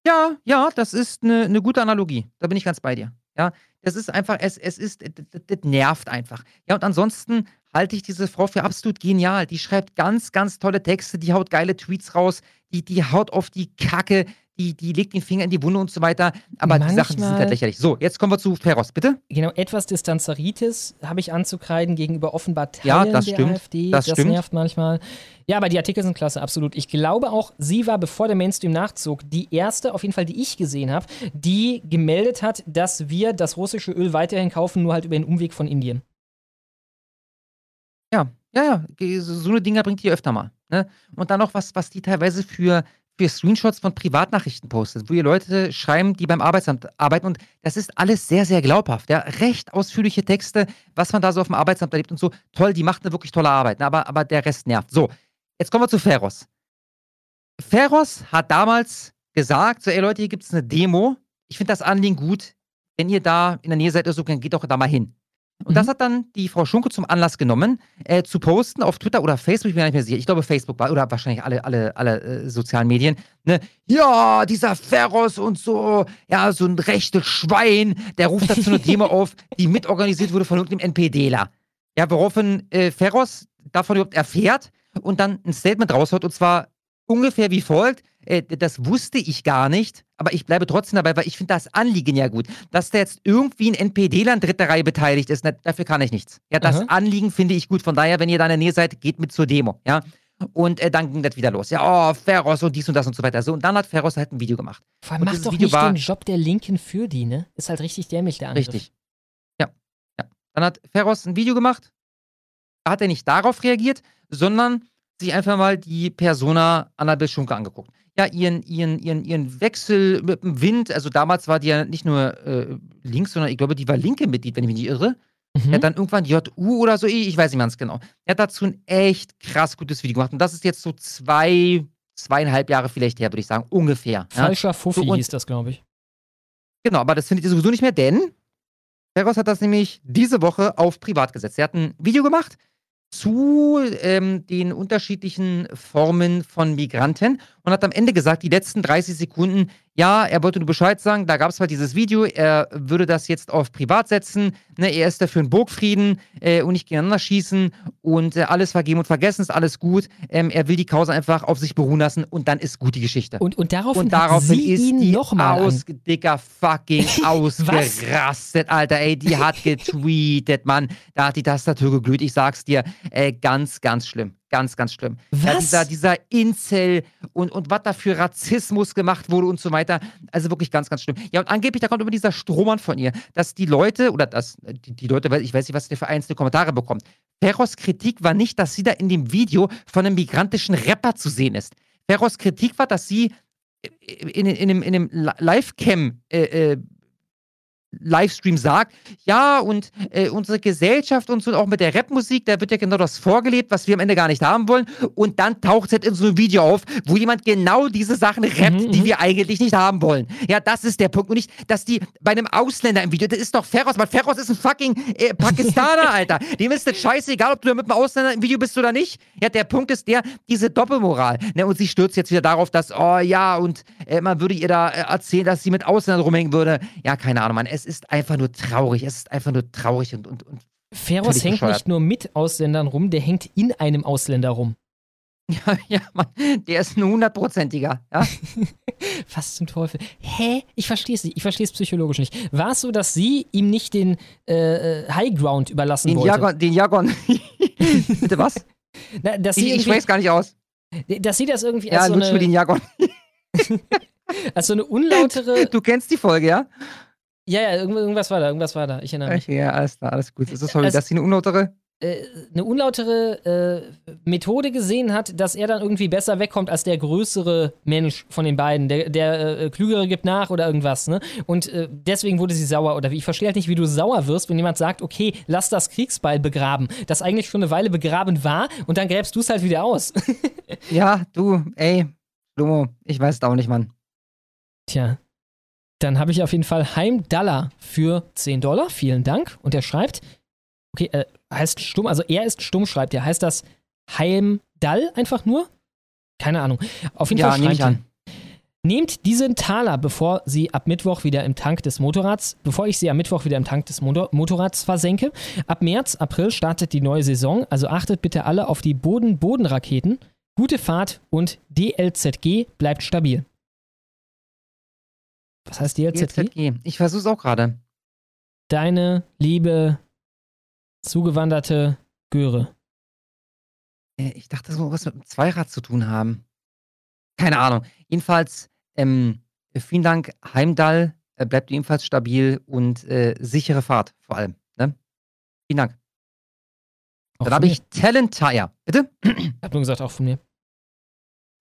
Ja, ja, das ist eine, eine gute Analogie. Da bin ich ganz bei dir. Ja, das ist einfach, es, es ist, das, das nervt einfach. Ja, und ansonsten halte ich diese Frau für absolut genial. Die schreibt ganz, ganz tolle Texte, die haut geile Tweets raus, die, die haut auf die Kacke, die, die legt den Finger in die Wunde und so weiter. Aber Manchmal, die Sachen die sind halt lächerlich. So, jetzt kommen wir zu Feroz, bitte. Genau, etwas Distanzeritis habe ich anzukreiden gegenüber offenbar Teilen ja, das der stimmt. AfD. Das, das stimmt. nervt manchmal. Ja, aber die Artikel sind klasse, absolut. Ich glaube auch, sie war, bevor der Mainstream nachzog, die erste, auf jeden Fall, die ich gesehen habe, die gemeldet hat, dass wir das russische Öl weiterhin kaufen, nur halt über den Umweg von Indien. Ja, ja, ja. So eine Dinger bringt ihr öfter mal. Ne? Und dann noch was, was die teilweise für, für Screenshots von Privatnachrichten postet, wo ihr Leute schreiben, die beim Arbeitsamt arbeiten. Und das ist alles sehr, sehr glaubhaft. Ja? Recht ausführliche Texte, was man da so auf dem Arbeitsamt erlebt und so. Toll, die macht eine wirklich tolle Arbeit. Ne? Aber, aber der Rest nervt. So, jetzt kommen wir zu Feros. Feros hat damals gesagt, so, ey Leute, hier gibt es eine Demo. Ich finde das Anliegen gut. Wenn ihr da in der Nähe seid, so, dann geht doch da mal hin. Und mhm. das hat dann die Frau Schunke zum Anlass genommen, äh, zu posten auf Twitter oder Facebook, ich bin mir nicht mehr sicher. Ich glaube Facebook war, oder wahrscheinlich alle, alle, alle äh, sozialen Medien. Ne? Ja, dieser Ferros und so, ja, so ein rechtes Schwein, der ruft dazu eine Demo auf, die mitorganisiert wurde von irgendeinem NPDler. Ja, woraufhin äh, Ferros davon überhaupt erfährt und dann ein Statement raushaut und zwar ungefähr wie folgt äh, das wusste ich gar nicht, aber ich bleibe trotzdem dabei, weil ich finde das Anliegen ja gut. Dass da jetzt irgendwie ein NPD-Land dritter Reihe beteiligt ist, na, dafür kann ich nichts. Ja, das Aha. Anliegen finde ich gut. Von daher, wenn ihr da in der Nähe seid, geht mit zur Demo. Ja. Und äh, dann ging das wieder los. Ja, oh, Ferros und dies und das und so weiter. So, und dann hat Ferros halt ein Video gemacht. Vor allem macht doch Video nicht war, den Job der Linken für die, ne? Ist halt richtig dämlich, der Angriff. Richtig. Ja. ja. Dann hat Ferros ein Video gemacht. Da hat er nicht darauf reagiert, sondern sich einfach mal die Persona Annabel Schunke angeguckt ja ihren, ihren, ihren, ihren Wechsel mit dem Wind, also damals war die ja nicht nur äh, links, sondern ich glaube, die war linke Mitglied, wenn ich mich nicht irre. Mhm. Er hat dann irgendwann JU oder so, ich weiß nicht ganz genau. Er hat dazu ein echt krass gutes Video gemacht. Und das ist jetzt so zwei, zweieinhalb Jahre vielleicht her, würde ich sagen, ungefähr. Falscher ja? Fuffi so, hieß das, glaube ich. Genau, aber das findet ihr sowieso nicht mehr, denn Ferros hat das nämlich diese Woche auf privat gesetzt. Er hat ein Video gemacht, zu ähm, den unterschiedlichen Formen von Migranten und hat am Ende gesagt, die letzten 30 Sekunden, ja, er wollte nur Bescheid sagen, da gab es halt dieses Video, er würde das jetzt auf privat setzen, ne, er ist dafür einen Burgfrieden äh, und nicht gegeneinander schießen und äh, alles vergeben und vergessen, ist alles gut. Ähm, er will die Causa einfach auf sich beruhen lassen und dann ist gut die Geschichte. Und, und daraufhin, und daraufhin sie ist ihn die noch mal aus, an. dicker fucking ausgerastet, Alter, ey, die hat getweetet, Mann, da hat die Tastatur geglüht, ich sag's dir, äh, ganz, ganz schlimm. Ganz, ganz schlimm. Was? Ja, dieser, dieser Incel und, und was da für Rassismus gemacht wurde und so weiter. Also wirklich ganz, ganz schlimm. Ja, und angeblich, da kommt immer dieser Strohmann von ihr, dass die Leute, oder dass die, die Leute, ich weiß nicht, was der für einzelne Kommentare bekommt. Ferros Kritik war nicht, dass sie da in dem Video von einem migrantischen Rapper zu sehen ist. Ferros Kritik war, dass sie in, in, in, in einem Live-Cam äh, äh, Livestream sagt, ja, und äh, unsere Gesellschaft und so, auch mit der Rapmusik, da wird ja genau das vorgelebt, was wir am Ende gar nicht haben wollen. Und dann taucht es halt in so einem Video auf, wo jemand genau diese Sachen rappt, mhm, die mhm. wir eigentlich nicht haben wollen. Ja, das ist der Punkt. Und nicht, dass die bei einem Ausländer im Video, das ist doch Ferros, weil Ferros ist ein fucking äh, Pakistaner, Alter. Dem ist das scheißegal, ob du da mit einem Ausländer im Video bist oder nicht. Ja, der Punkt ist der, diese Doppelmoral. Ne, und sie stürzt jetzt wieder darauf, dass, oh ja, und äh, man würde ihr da äh, erzählen, dass sie mit Ausländern rumhängen würde. Ja, keine Ahnung, Mann. Es ist einfach nur traurig. Es ist einfach nur traurig und. und, und Feros hängt bescheuert. nicht nur mit Ausländern rum, der hängt in einem Ausländer rum. Ja, ja, Mann, der ist ein hundertprozentiger, ja. Was zum Teufel? Hä? Ich verstehe es nicht. Ich verstehe es psychologisch nicht. War es so, dass sie ihm nicht den äh, äh High Ground überlassen den wollte? Jagon, den Jagon. Bitte was? Na, dass ich ich spreche es gar nicht aus. Dass sie das irgendwie ja, als so eine... mir den Jagon. als so eine unlautere... Du kennst die Folge, ja? Ja, ja, irgendwas war da, irgendwas war da. Ich erinnere mich. Ja, alles klar, alles gut. Ist das, sorry, also, dass sie eine unlautere? Äh, eine unlautere äh, Methode gesehen hat, dass er dann irgendwie besser wegkommt als der größere Mensch von den beiden. Der, der äh, Klügere gibt nach oder irgendwas, ne? Und äh, deswegen wurde sie sauer. Oder ich verstehe halt nicht, wie du sauer wirst, wenn jemand sagt, okay, lass das Kriegsbeil begraben, das eigentlich schon eine Weile begraben war und dann gräbst du es halt wieder aus. ja, du, ey, Lomo, ich weiß es auch nicht, Mann. Tja. Dann habe ich auf jeden Fall Heimdallah für 10 Dollar. Vielen Dank. Und er schreibt, okay, äh, heißt stumm, also er ist stumm, schreibt er. Heißt das Heimdall einfach nur? Keine Ahnung. Auf jeden ja, Fall schreibt er. Nehmt diesen Taler, bevor sie ab Mittwoch wieder im Tank des Motorrads, bevor ich sie am Mittwoch wieder im Tank des Motor Motorrads versenke. Ab März, April startet die neue Saison, also achtet bitte alle auf die Boden-Boden-Raketen. Gute Fahrt und DLZG bleibt stabil. Was heißt DLZG? DLZG. Ich versuch's auch gerade. Deine liebe zugewanderte Göre. Äh, ich dachte, das muss was mit dem Zweirad zu tun haben. Keine Ahnung. Jedenfalls, ähm, vielen Dank, Heimdall. Äh, bleibt ebenfalls stabil und äh, sichere Fahrt vor allem. Ne? Vielen Dank. Auch Dann habe ich Talent Tire. Bitte? Ich habe nur gesagt, auch von mir.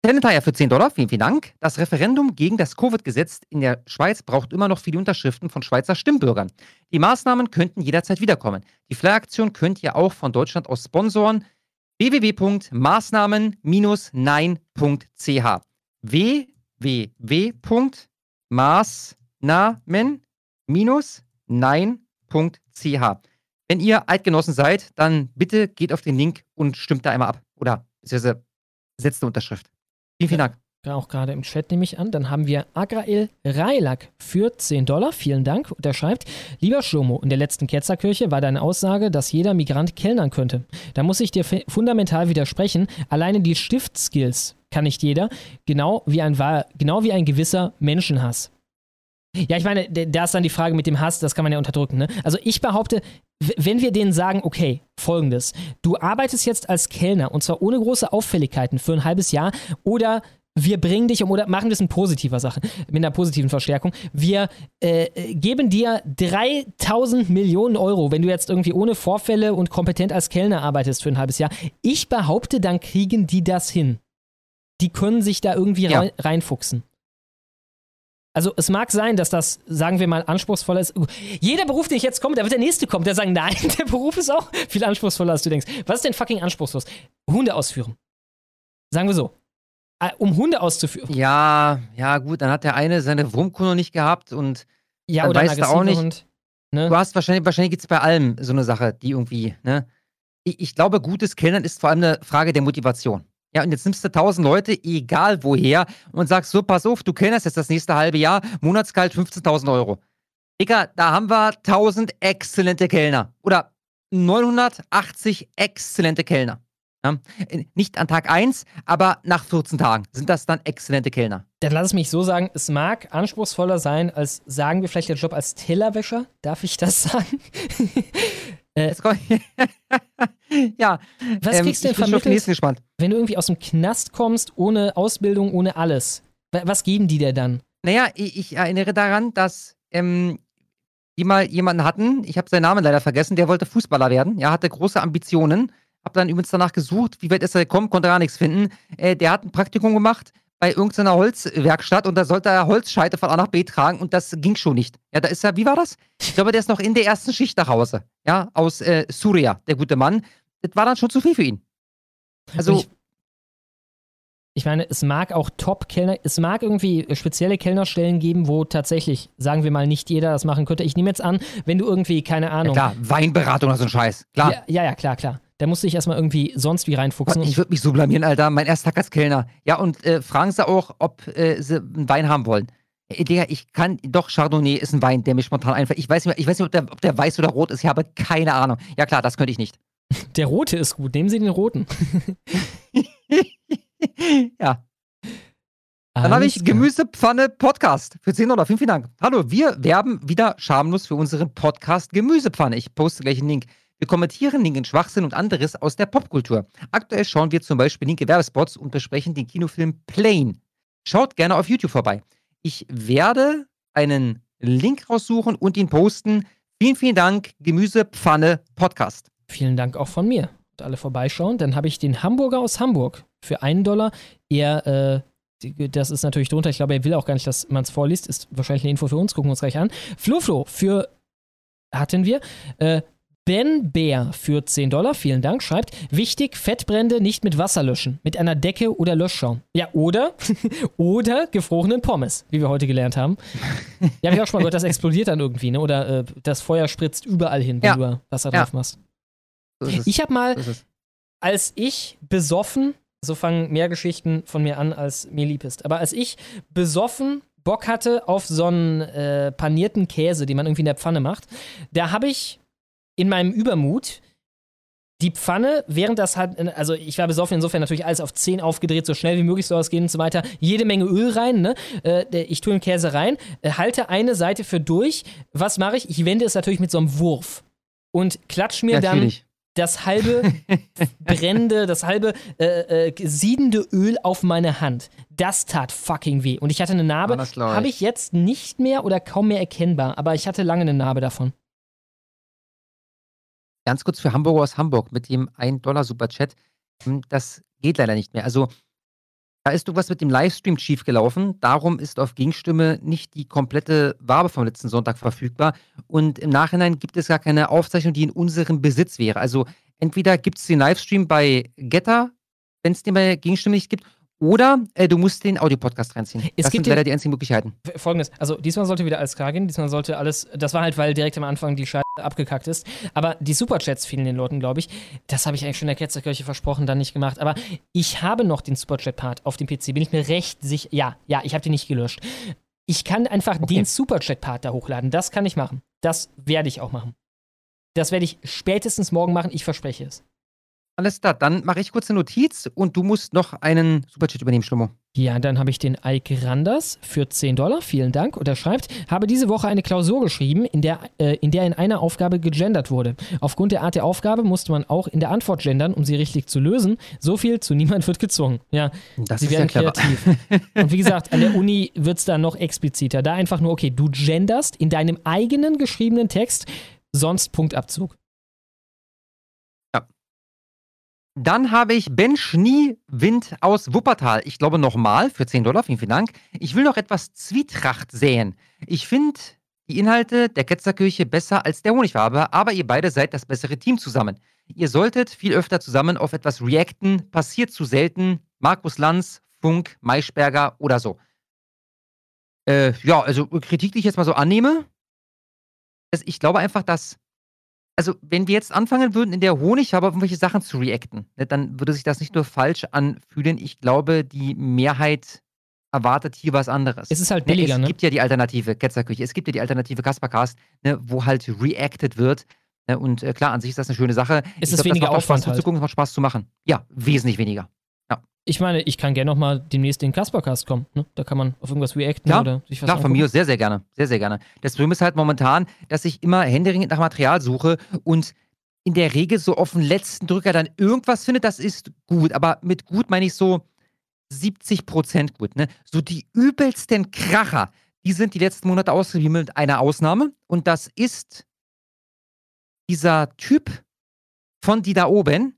Tenentire für 10 Dollar, vielen, vielen Dank. Das Referendum gegen das Covid-Gesetz in der Schweiz braucht immer noch viele Unterschriften von Schweizer Stimmbürgern. Die Maßnahmen könnten jederzeit wiederkommen. Die Flyer-Aktion könnt ihr auch von Deutschland aus sponsoren. www.maßnahmen-nein.ch www.maßnahmen-nein.ch Wenn ihr Eidgenossen seid, dann bitte geht auf den Link und stimmt da einmal ab. Oder beziehungsweise setzt eine Unterschrift. Vielen, vielen Dank. Auch gerade im Chat nehme ich an. Dann haben wir Agrael Reilak für 10 Dollar. Vielen Dank. Und er schreibt: Lieber Schlomo, in der letzten Ketzerkirche war deine Aussage, dass jeder Migrant kellnern könnte. Da muss ich dir fundamental widersprechen. Alleine die Stiftskills kann nicht jeder. Genau wie ein, genau wie ein gewisser Menschenhass. Ja, ich meine, da ist dann die Frage mit dem Hass, das kann man ja unterdrücken. Ne? Also ich behaupte, wenn wir denen sagen, okay, folgendes, du arbeitest jetzt als Kellner und zwar ohne große Auffälligkeiten für ein halbes Jahr oder wir bringen dich um oder machen wir es in positiver Sache, mit einer positiven Verstärkung. Wir äh, geben dir 3000 Millionen Euro, wenn du jetzt irgendwie ohne Vorfälle und kompetent als Kellner arbeitest für ein halbes Jahr. Ich behaupte, dann kriegen die das hin. Die können sich da irgendwie ja. reinfuchsen. Also es mag sein, dass das, sagen wir mal, anspruchsvoller ist. Jeder Beruf, den ich jetzt komme, da wird der nächste kommen, der sagt, nein, der Beruf ist auch viel anspruchsvoller, als du denkst. Was ist denn fucking anspruchslos? Hunde ausführen. Sagen wir so. Äh, um Hunde auszuführen. Ja, ja, gut, dann hat der eine seine Wurmkuh noch nicht gehabt und ja, dann oder weißt du auch nicht. Hund, ne? Du hast wahrscheinlich, wahrscheinlich gibt es bei allem so eine Sache, die irgendwie, ne? Ich, ich glaube, gutes Kellnern ist vor allem eine Frage der Motivation. Ja, und jetzt nimmst du tausend Leute, egal woher, und sagst so, pass auf, du kennst jetzt das nächste halbe Jahr, Monatsgehalt 15.000 Euro. Digga, da haben wir 1000 exzellente Kellner. Oder 980 exzellente Kellner. Ja? Nicht an Tag 1, aber nach 14 Tagen sind das dann exzellente Kellner. Dann lass es mich so sagen, es mag anspruchsvoller sein, als sagen wir vielleicht der Job als Tellerwäscher. Darf ich das sagen? Äh, ja. Was ähm, kriegst du denn vermittelt, wenn du irgendwie aus dem Knast kommst, ohne Ausbildung, ohne alles? Was geben die dir dann? Naja, ich, ich erinnere daran, dass ähm, die mal jemanden hatten, ich habe seinen Namen leider vergessen, der wollte Fußballer werden, ja, hatte große Ambitionen, hab dann übrigens danach gesucht, wie weit ist er gekommen, konnte gar nichts finden. Äh, der hat ein Praktikum gemacht bei irgendeiner Holzwerkstatt und da sollte er Holzscheite von A nach B tragen und das ging schon nicht. Ja, da ist er, wie war das? Ich glaube, der ist noch in der ersten Schicht nach Hause. Ja, aus äh, Surya, der gute Mann. Das war dann schon zu viel für ihn. Also. Ich, ich, meine, es mag auch Top-Kellner, es mag irgendwie spezielle Kellnerstellen geben, wo tatsächlich, sagen wir mal, nicht jeder das machen könnte. Ich nehme jetzt an, wenn du irgendwie, keine Ahnung. Ja, klar, Weinberatung oder so ein Scheiß. Klar. Ja, ja, ja klar, klar. Da musste ich erstmal irgendwie sonst wie reinfuchsen. Gott, ich würde mich so blamieren, Alter. Mein erster Tag als Kellner. Ja, und äh, fragen sie auch, ob äh, sie einen Wein haben wollen. Äh, Digga, ich kann, doch, Chardonnay ist ein Wein, der mir spontan einfällt. Ich weiß nicht, ich weiß nicht ob, der, ob der weiß oder rot ist. Ich habe keine Ahnung. Ja, klar, das könnte ich nicht. Der rote ist gut. Nehmen Sie den roten. ja. Dann habe ich Gemüsepfanne Podcast für 10 Dollar. Vielen, vielen Dank. Hallo, wir werben wieder schamlos für unseren Podcast Gemüsepfanne. Ich poste gleich einen Link. Wir kommentieren linken Schwachsinn und anderes aus der Popkultur. Aktuell schauen wir zum Beispiel linke Werbespots und besprechen den Kinofilm Plane. Schaut gerne auf YouTube vorbei. Ich werde einen Link raussuchen und ihn posten. Vielen, vielen Dank, Gemüsepfanne Podcast. Vielen Dank auch von mir. Und alle vorbeischauen. Dann habe ich den Hamburger aus Hamburg für einen Dollar. Er, äh, das ist natürlich drunter. Ich glaube, er will auch gar nicht, dass man es vorliest. Ist wahrscheinlich eine Info für uns. Gucken wir uns gleich an. Floflo für hatten wir. Äh, Ben Bär für 10 Dollar, vielen Dank, schreibt, wichtig, Fettbrände nicht mit Wasser löschen, mit einer Decke oder Löschschaum. Ja, oder, oder gefrorenen Pommes, wie wir heute gelernt haben. Ja, habe ich auch schon mal gehört, das explodiert dann irgendwie, ne? oder äh, das Feuer spritzt überall hin, wenn ja. du Wasser ja. drauf machst. So ich habe mal, so als ich besoffen, so fangen mehr Geschichten von mir an, als mir lieb ist, aber als ich besoffen Bock hatte auf so einen äh, panierten Käse, den man irgendwie in der Pfanne macht, da habe ich in meinem Übermut die Pfanne, während das hat, also ich war besoffen, insofern natürlich alles auf 10 aufgedreht, so schnell wie möglich soll es gehen und so weiter. Jede Menge Öl rein, ne? Äh, ich tue den Käse rein, äh, halte eine Seite für durch. Was mache ich? Ich wende es natürlich mit so einem Wurf und klatsch mir dann das halbe brennende, das halbe äh, äh, siedende Öl auf meine Hand. Das tat fucking weh. Und ich hatte eine Narbe, habe ich jetzt nicht mehr oder kaum mehr erkennbar, aber ich hatte lange eine Narbe davon. Ganz kurz für Hamburger aus Hamburg mit dem 1-Dollar-Superchat. Hm, das geht leider nicht mehr. Also, Da ist irgendwas mit dem Livestream schief gelaufen. Darum ist auf Gegenstimme nicht die komplette Wabe vom letzten Sonntag verfügbar. Und im Nachhinein gibt es gar keine Aufzeichnung, die in unserem Besitz wäre. Also entweder gibt es den Livestream bei Getter, wenn es den bei Gegenstimme nicht gibt, oder äh, du musst den Audiopodcast reinziehen. Es das gibt sind leider die einzigen Möglichkeiten. Folgendes, also diesmal sollte wieder alles klar gehen, diesmal sollte alles, das war halt, weil direkt am Anfang die Scheiße abgekackt ist, aber die Superchats fielen den Leuten, glaube ich, das habe ich eigentlich schon in der Ketzerkirche versprochen, dann nicht gemacht, aber ich habe noch den Superchat-Part auf dem PC, bin ich mir recht sicher, ja, ja, ich habe den nicht gelöscht. Ich kann einfach den Superchat-Part da hochladen, das kann ich machen, das werde ich auch machen. Das werde ich spätestens morgen machen, ich verspreche es. Alles klar, dann mache ich kurz eine Notiz und du musst noch einen Superchat übernehmen, Schlummo. Ja, dann habe ich den Ike Randers für 10 Dollar. Vielen Dank. Und er schreibt, habe diese Woche eine Klausur geschrieben, in der, äh, in der in einer Aufgabe gegendert wurde. Aufgrund der Art der Aufgabe musste man auch in der Antwort gendern, um sie richtig zu lösen. So viel zu niemand wird gezwungen. Ja, Das sie ist ja werden clever. kreativ. Und wie gesagt, an der Uni wird es dann noch expliziter. Da einfach nur, okay, du genderst in deinem eigenen geschriebenen Text, sonst Punktabzug. Dann habe ich Ben Schneewind aus Wuppertal. Ich glaube nochmal für 10 Dollar. Vielen, vielen Dank. Ich will noch etwas Zwietracht säen. Ich finde die Inhalte der Ketzerkirche besser als der Honigwabe, aber ihr beide seid das bessere Team zusammen. Ihr solltet viel öfter zusammen auf etwas reacten. Passiert zu selten. Markus Lanz, Funk, Maischberger oder so. Äh, ja, also Kritik, die ich jetzt mal so annehme. Ich glaube einfach, dass also wenn wir jetzt anfangen würden, in der Honigwabe auf irgendwelche Sachen zu reacten, ne, dann würde sich das nicht nur falsch anfühlen. Ich glaube, die Mehrheit erwartet hier was anderes. Es ist halt Ne, billiger, es ne? gibt ja die Alternative Ketzerküche, es gibt ja die Alternative Kaspercast, ne, wo halt reacted wird. Ne, und äh, klar, an sich ist das eine schöne Sache. Es Ich ist glaub, weniger das macht Aufwand Spaß halt. zuzugucken, es macht Spaß zu machen. Ja, wesentlich weniger. Ich meine, ich kann gerne nochmal demnächst in den Kaspercast kommen. Ne? Da kann man auf irgendwas reacten Ja, oder sich was klar, von mir aus sehr, sehr gerne. Sehr, sehr gerne. Das Problem ist halt momentan, dass ich immer händeringend nach Material suche und in der Regel so auf den letzten Drücker dann irgendwas finde, das ist gut. Aber mit gut meine ich so 70% gut. Ne? So die übelsten Kracher, die sind die letzten Monate ausgeblieben mit einer Ausnahme. Und das ist dieser Typ von die da oben,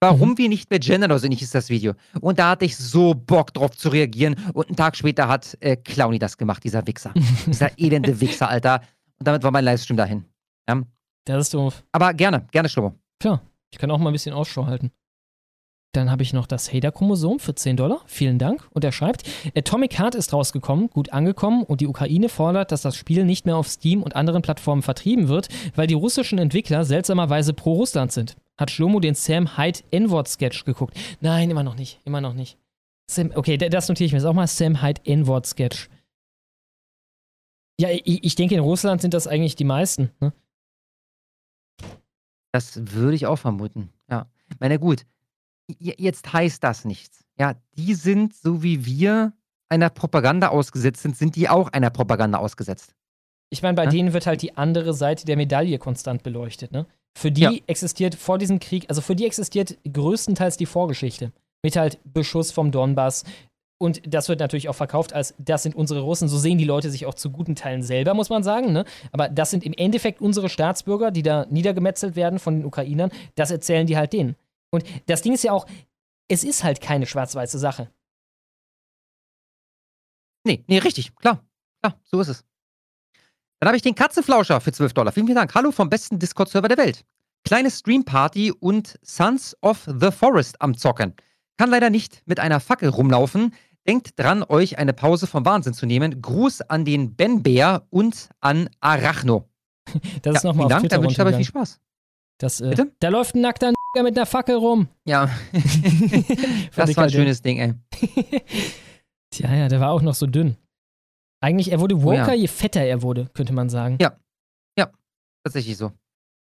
warum wir nicht mehr gendern oder so ähnlich ist das Video. Und da hatte ich so Bock drauf zu reagieren. Und einen Tag später hat äh, Clowny das gemacht, dieser Wichser. dieser elende Wichser, Alter. Und damit war mein Livestream dahin. Ja. Das ist doof. Aber gerne, gerne, Schlummer. Tja, ich kann auch mal ein bisschen Ausschau halten. Dann habe ich noch das Hader-Chromosom für 10 Dollar. Vielen Dank. Und er schreibt, Atomic Heart ist rausgekommen, gut angekommen und die Ukraine fordert, dass das Spiel nicht mehr auf Steam und anderen Plattformen vertrieben wird, weil die russischen Entwickler seltsamerweise pro Russland sind. Hat Schlomo den Sam Hyde N-Wort-Sketch geguckt? Nein, immer noch nicht. Immer noch nicht. Sam, okay, das notiere ich mir jetzt auch mal. Sam Hyde N-Wort-Sketch. Ja, ich, ich denke, in Russland sind das eigentlich die meisten. Ne? Das würde ich auch vermuten. Ja. Ich meine, gut, jetzt heißt das nichts. Ja, die sind, so wie wir einer Propaganda ausgesetzt sind, sind die auch einer Propaganda ausgesetzt. Ich meine, bei Ja. denen wird halt die andere Seite der Medaille konstant beleuchtet, ne? Für die Ja. existiert vor diesem Krieg, also für die existiert größtenteils die Vorgeschichte. Mit halt Beschuss vom Donbass. Und das wird natürlich auch verkauft als, das sind unsere Russen. So sehen die Leute sich auch zu guten Teilen selber, muss man sagen. Ne? Aber das sind im Endeffekt unsere Staatsbürger, die da niedergemetzelt werden von den Ukrainern. Das erzählen die halt denen. Und das Ding ist ja auch, es ist halt keine schwarz-weiße Sache. Nee, nee, richtig, klar. Klar, so ist es. Dann habe ich den Katzenflauscher für 12 Dollar. Vielen, vielen Dank. Hallo vom besten Discord-Server der Welt. Kleine Streamparty und Sons of the Forest am Zocken. Kann leider nicht mit einer Fackel rumlaufen. Denkt dran, euch eine Pause vom Wahnsinn zu nehmen. Gruß an den Ben Bär und an Arachno. Das ist Ja, nochmal auf vielen Dank, Twitter dann wünsche ich aber viel. Spaß. Das, äh, Bitte? Da läuft ein nackter N***er mit einer Fackel rum. Ja, das war ein schönes Ding, ey. Tja, ja, der war auch noch so dünn. Eigentlich, er wurde woker, Oh ja. je fetter er wurde, könnte man sagen. Ja. Ja, tatsächlich so.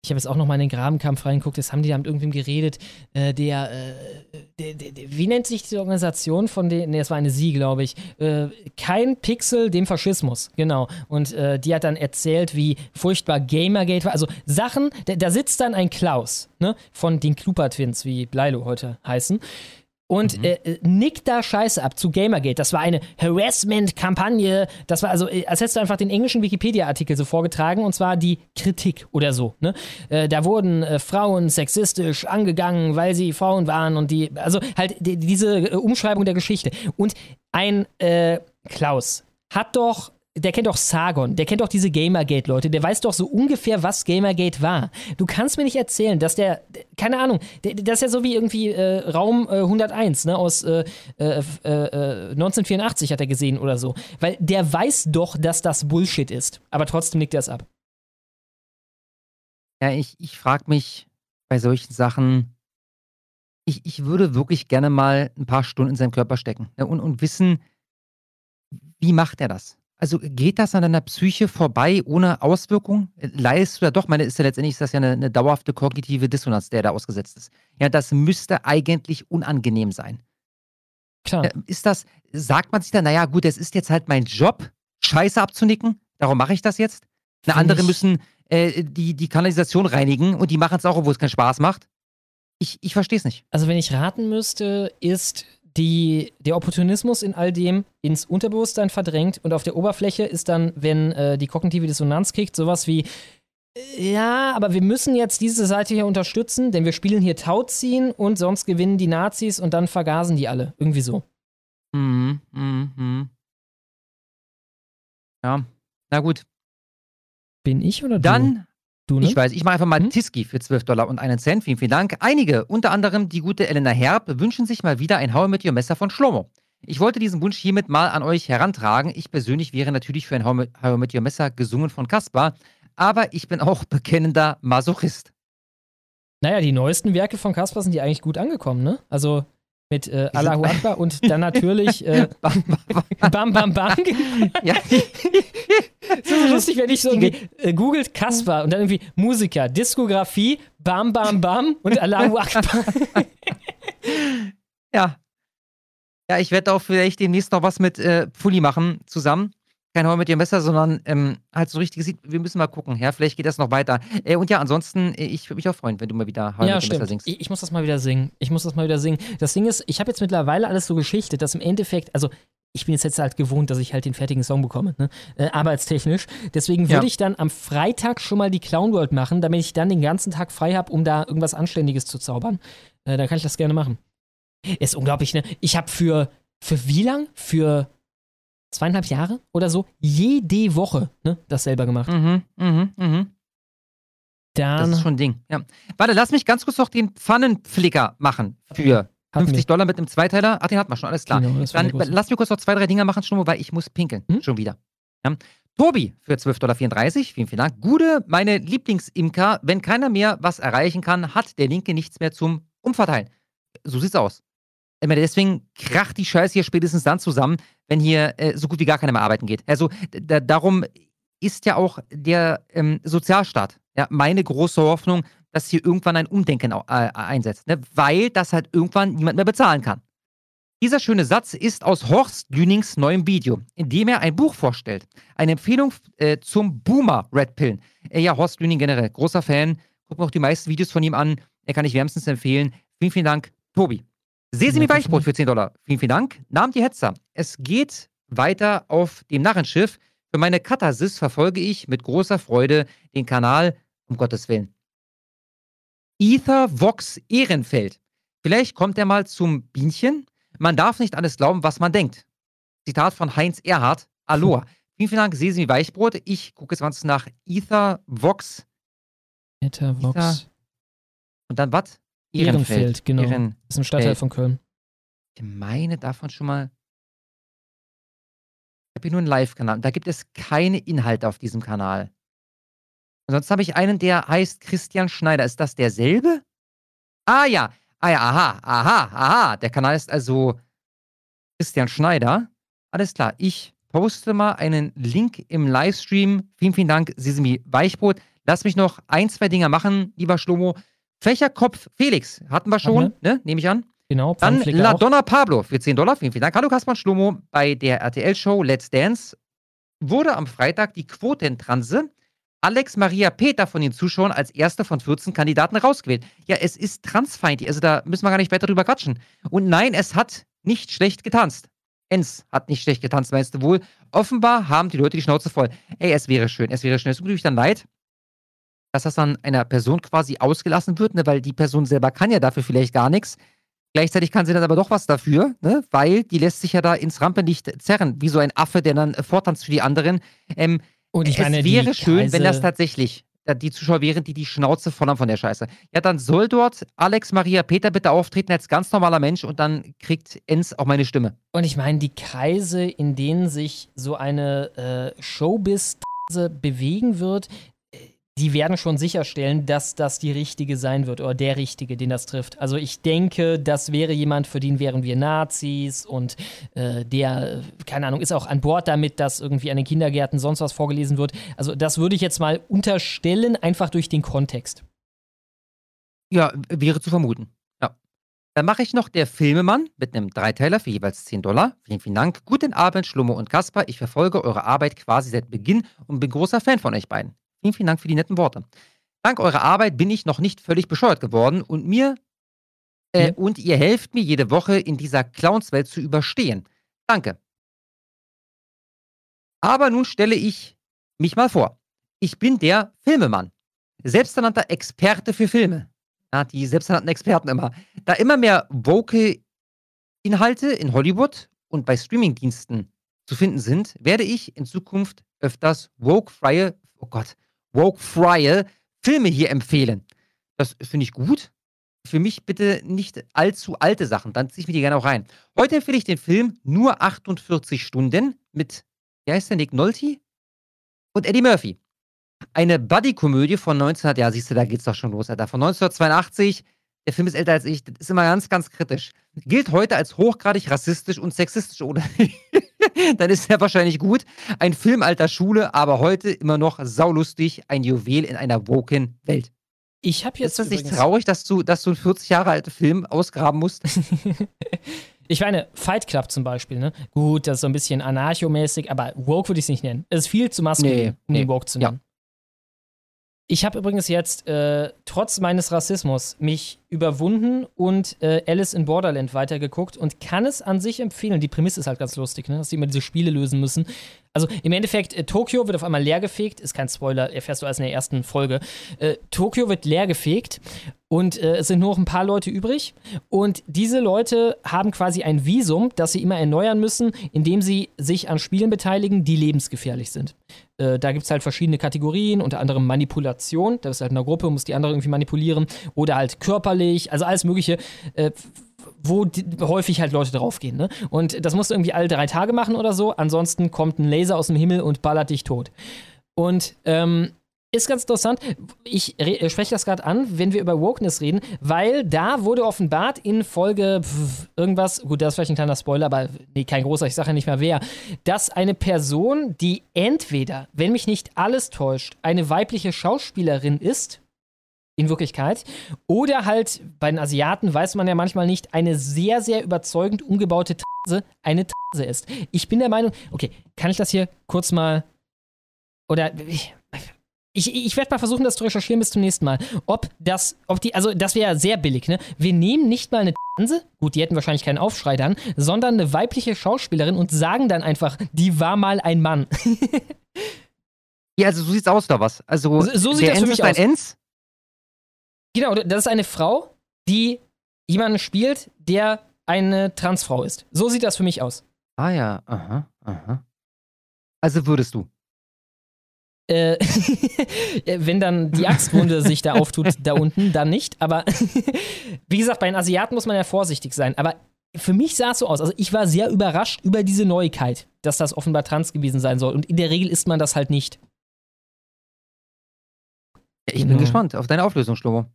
Ich habe jetzt auch noch mal in den Grabenkampf reingeguckt, jetzt haben die da mit irgendwem geredet, äh, der, äh, der, der, der, wie nennt sich die Organisation von denen, nee, es war eine Sie, glaube ich, äh, kein Pixel dem Faschismus, genau. Und äh, die hat dann erzählt, wie furchtbar Gamergate war, also Sachen, da, da sitzt dann ein Klaus, ne, von den Kluper Twins, wie Bleilo heute heißen, und Mhm. äh, äh, nickt da Scheiße ab zu Gamergate. Das war eine Harassment-Kampagne. Das war also, äh, als hättest du einfach den englischen Wikipedia-Artikel so vorgetragen und zwar die Kritik oder so. Ne? Äh, da wurden äh, Frauen sexistisch angegangen, weil sie Frauen waren und die, also halt die, diese äh, Umschreibung der Geschichte. Und ein Klaus hat doch der kennt doch Sargon, der kennt doch diese Gamergate-Leute, der weiß doch so ungefähr, was Gamergate war. Du kannst mir nicht erzählen, dass der, keine Ahnung, das ist ja so wie irgendwie äh, Raum äh, 101, ne, aus äh, äh, äh, 1984 hat er gesehen oder so. Weil der weiß doch, dass das Bullshit ist, aber trotzdem nickt er es ab. Ja, ich, ich frage mich bei solchen Sachen, ich, ich würde wirklich gerne mal ein paar Stunden in seinem Körper stecken ne, und, und wissen, wie macht er das? Also geht das an deiner Psyche vorbei ohne Auswirkung? Leidest du da doch? Meine, ist ja letztendlich ist das ja eine, eine dauerhafte kognitive Dissonanz, der da ausgesetzt ist. Ja, das müsste eigentlich unangenehm sein. Klar. Ist das, sagt man sich dann, naja, gut, es ist jetzt halt mein Job, Scheiße abzunicken, darum mache ich das jetzt? Eine Find andere ich- müssen äh, die, die Kanalisation reinigen und die machen es auch, obwohl es keinen Spaß macht. Ich, ich verstehe es nicht. Also wenn ich raten müsste, ist die, der Opportunismus in all dem ins Unterbewusstsein verdrängt und auf der Oberfläche ist dann, wenn äh, die kognitive Dissonanz kickt, sowas wie äh, ja, aber wir müssen jetzt diese Seite hier unterstützen, denn wir spielen hier Tauziehen und sonst gewinnen die Nazis und dann vergasen die alle. Irgendwie so. Mhm, mhm, mhm. Ja, na gut. Bin ich oder du? Dann, du, ne? ich weiß, ich mache einfach mal Tiski für 12 Dollar und einen Cent. Vielen, vielen Dank. Einige, unter anderem die gute Elena Herb, wünschen sich mal wieder ein I Met Your Messer von Schlomo. Ich wollte diesen Wunsch hiermit mal an euch herantragen. Ich persönlich wäre natürlich für ein I Met Your Messer gesungen von Kaspar, aber ich bin auch bekennender Masochist. Naja, die neuesten Werke von Caspar sind die eigentlich gut angekommen, ne? Also mit äh, Allahu Akbar und dann natürlich äh, Bam Bam Bam. ja. Das ist so lustig, wenn ich so irgendwie äh, googelt Caspar und dann irgendwie Musiker, Diskografie, Bam Bam Bam und Allahu Akbar. Ja. Ja, ich werde auch vielleicht demnächst noch was mit äh, Pulli machen zusammen. Kein Hau mit dem Messer, sondern ähm, halt so richtig sieht, wir müssen mal gucken, ja, vielleicht geht das noch weiter. Äh, und ja, ansonsten, äh, ich würde mich auch freuen, wenn du mal wieder Hau ja, mit dem Messer singst. Ich, ich muss das mal wieder singen. Ich muss das mal wieder singen. Das Ding ist, ich habe jetzt mittlerweile alles so geschichtet, dass im Endeffekt, also ich bin jetzt, jetzt halt gewohnt, dass ich halt den fertigen Song bekomme, ne? äh, arbeitstechnisch. Deswegen würde Ja. ich dann am Freitag schon mal die Clown World machen, damit ich dann den ganzen Tag frei habe, um da irgendwas Anständiges zu zaubern. Äh, dann kann ich das gerne machen. Ist unglaublich, ne? Ich habe für, für wie lang? Für zweieinhalb Jahre oder so jede Woche ne, das selber gemacht. Mhm, mhm, mhm. Das Dann ist schon ein Ding. Ja. Warte, lass mich ganz kurz noch den Pfannenflicker machen für Hatten 50 wir. Dollar mit einem Zweiteiler. Ach, den hat man schon, alles klar. Genau, das Dann lass mir kurz noch zwei, drei Dinger machen, Schnummo, weil ich muss pinkeln. Hm? Schon wieder. Ja. Tobi für 12,34 Dollar. Vielen, vielen Dank. Gude, meine Lieblingsimker. Wenn keiner mehr was erreichen kann, hat der Linke nichts mehr zum Umverteilen. So sieht's aus. Ich meine, deswegen kracht die Scheiße hier spätestens dann zusammen, wenn hier äh, so gut wie gar keiner mehr arbeiten geht. Also da, darum ist ja auch der ähm, Sozialstaat ja, meine große Hoffnung, dass hier irgendwann ein Umdenken äh, einsetzt, ne? weil das halt irgendwann niemand mehr bezahlen kann. Dieser schöne Satz ist aus Horst Lünings neuem Video, in dem er ein Buch vorstellt. Eine Empfehlung äh, zum Boomer Red Pillen. Äh, ja, Horst Lüning generell, großer Fan. Gucken auch die meisten Videos von ihm an. Er kann ich wärmstens empfehlen. Vielen, vielen Dank, Tobi. Sesimi Weichbrot für 10 Dollar. Vielen, vielen Dank. Namen die Hetzer. Es geht weiter auf dem Narrenschiff. Für meine Katharsis verfolge ich mit großer Freude den Kanal, um Gottes Willen. Ether Vox Ehrenfeld. Vielleicht kommt er mal zum Bienchen. Man darf nicht alles glauben, was man denkt. Zitat von Heinz Erhardt. Aloha. Vielen, vielen Dank, Sesimi Weichbrot. Ich gucke jetzt mal nach Ether Vox. Ether- Und dann was? Ehrenfeld, genau. Ehren- ist ein Stadtteil von Köln. Ich meine davon schon mal. Ich habe hier nur einen Live-Kanal. Da gibt es keine Inhalte auf diesem Kanal. Ansonsten habe ich einen, der heißt Christian Schneider. Ist das derselbe? Ah ja. Ah ja, aha, aha, aha. Der Kanal ist also Christian Schneider. Alles klar. Ich poste mal einen Link im Livestream. Vielen, vielen Dank, Sesimi Weichbrot. Lass mich noch ein, zwei Dinge machen, lieber Schlomo. Fächerkopf Felix hatten wir schon, Hatten ne? Nehme ich an. Genau, Dann La. Donna Pablo für 10 Dollar. Vielen, vielen Dank. Hallo Kaspar Schlomo. Bei der RTL-Show Let's Dance wurde am Freitag die Quotentranse Alex Maria Peter von den Zuschauern als erste von 14 Kandidaten rausgewählt. Ja, es ist transfeindlich, also da müssen wir gar nicht weiter drüber quatschen. Und nein, es hat nicht schlecht getanzt. Enz hat nicht schlecht getanzt, meinst du wohl? Offenbar haben die Leute die Schnauze voll. Ey, es wäre schön, es wäre schön. Es tut mir dann leid, dass das dann einer Person quasi ausgelassen wird, ne, weil die Person selber kann ja dafür vielleicht gar nichts. Gleichzeitig kann sie dann aber doch was dafür, ne, weil die lässt sich ja da ins Rampenlicht zerren, wie so ein Affe, der dann vortanzt für die anderen. Ähm, Und ich meine, es wäre die schön, wenn das Kreise- tatsächlich äh, die Zuschauer wären, die die Schnauze voll haben von der Scheiße. Ja, dann soll dort Alex Maria Peter bitte auftreten als ganz normaler Mensch und dann kriegt Enz auch meine Stimme. Und ich meine, die Kreise, in denen sich so eine äh, Showbiz bewegen wird, äh, die werden schon sicherstellen, dass das die richtige sein wird oder der richtige, den das trifft. Also ich denke, das wäre jemand, für den wären wir Nazis und äh, der, keine Ahnung, ist auch an Bord damit, dass irgendwie an den Kindergärten sonst was vorgelesen wird. Also das würde ich jetzt mal unterstellen, einfach durch den Kontext. Ja, wäre zu vermuten. Ja. Dann mache ich noch der Filmemann mit einem Dreiteiler für jeweils 10 Dollar. Vielen, vielen Dank. Guten Abend, Schlummer und Kasper. Ich verfolge eure Arbeit quasi seit Beginn und bin großer Fan von euch beiden. Vielen, vielen Dank für die netten Worte. Dank eurer Arbeit bin ich noch nicht völlig bescheuert geworden und mir äh, und ihr helft mir jede Woche in dieser Clownswelt zu überstehen. Danke. Aber nun stelle ich mich mal vor. Ich bin der Filmemann. Selbsternannter Experte für Filme. Ja, die selbsternannten Experten immer. Da immer mehr woke Inhalte in Hollywood und bei Streamingdiensten zu finden sind, werde ich in Zukunft öfters woke-freie, oh Gott, woke-freie Filme hier empfehlen. Das finde ich gut. Für mich bitte nicht allzu alte Sachen, dann ziehe ich mir die gerne auch rein. Heute empfehle ich den Film Nur 48 Stunden mit, wie heißt der, Nick Nolte? Und Eddie Murphy. Eine Buddy-Komödie von 1900, ja, siehst du, da geht's doch schon los, Alter. Von 1982. Der Film ist älter als ich. Das ist immer ganz, ganz kritisch. Gilt heute als hochgradig rassistisch und sexistisch, oder? Dann ist er wahrscheinlich gut. Ein Film alter Schule, aber heute immer noch saulustig. Ein Juwel in einer woken Welt. Ich habe jetzt Ist das nicht traurig, dass du, dass du einen 40 Jahre alten Film ausgraben musst? Ich meine, Fight Club zum Beispiel, ne? Gut, das ist so ein bisschen anarchomäßig, aber woke würde ich es nicht nennen. Es ist viel zu maskulin, Nee, um nee. woke zu Ja. Ich habe übrigens jetzt, äh, trotz meines Rassismus, mich überwunden und äh, Alice in Borderland weitergeguckt und kann es an sich empfehlen. Die Prämisse ist halt ganz lustig, ne? dass sie immer diese Spiele lösen müssen. Also im Endeffekt, äh, Tokio wird auf einmal leergefegt. Ist kein Spoiler, erfährst du alles in der ersten Folge. Äh, Tokio wird leergefegt und äh, es sind nur noch ein paar Leute übrig. Und diese Leute haben quasi ein Visum, das sie immer erneuern müssen, indem sie sich an Spielen beteiligen, die lebensgefährlich sind. Äh, da gibt es halt verschiedene Kategorien, unter anderem Manipulation. Da ist halt in einer Gruppe, muss die andere irgendwie manipulieren. Oder halt körperlich, also alles Mögliche. Äh, wo die, häufig halt Leute draufgehen. Ne? Und das musst du irgendwie alle drei Tage machen oder so. Ansonsten kommt ein Laser aus dem Himmel und ballert dich tot. Und ähm, ist ganz interessant. Ich äh, spreche das gerade an, wenn wir über Wokeness reden, weil da wurde offenbart in Folge irgendwas, gut, das ist vielleicht ein kleiner Spoiler, aber nee, kein großer, ich sage ja nicht mehr wer, dass eine Person, die entweder, wenn mich nicht alles täuscht, eine weibliche Schauspielerin ist, in Wirklichkeit. Oder halt bei den Asiaten weiß man ja manchmal nicht, eine sehr, sehr überzeugend umgebaute Trase eine Trase ist. Ich bin der Meinung, okay, kann ich das hier kurz mal. Oder. Ich, ich, ich werde mal versuchen, das zu recherchieren bis zum nächsten Mal. Ob das, ob die, also das wäre ja sehr billig, ne? Wir nehmen nicht mal eine Transe, gut, die hätten wahrscheinlich keinen Aufschrei dann, sondern eine weibliche Schauspielerin und sagen dann einfach, die war mal ein Mann. Ja, also so sieht's aus, oder was? Also, So- so sieht der das für Enz mich aus. Enz? Genau, das ist eine Frau, die jemanden spielt, der eine Transfrau ist. So sieht das für mich aus. Ah ja, aha, aha. Also würdest du. Äh, wenn dann die Axtwunde sich da auftut, da unten, dann nicht. Aber wie gesagt, bei den Asiaten muss man ja vorsichtig sein. Aber für mich sah es so aus. Also ich war sehr überrascht über diese Neuigkeit, dass das offenbar trans gewesen sein soll. Und in der Regel ist man das halt nicht. Ich bin Genau. gespannt auf deine Auflösung, Schlomo.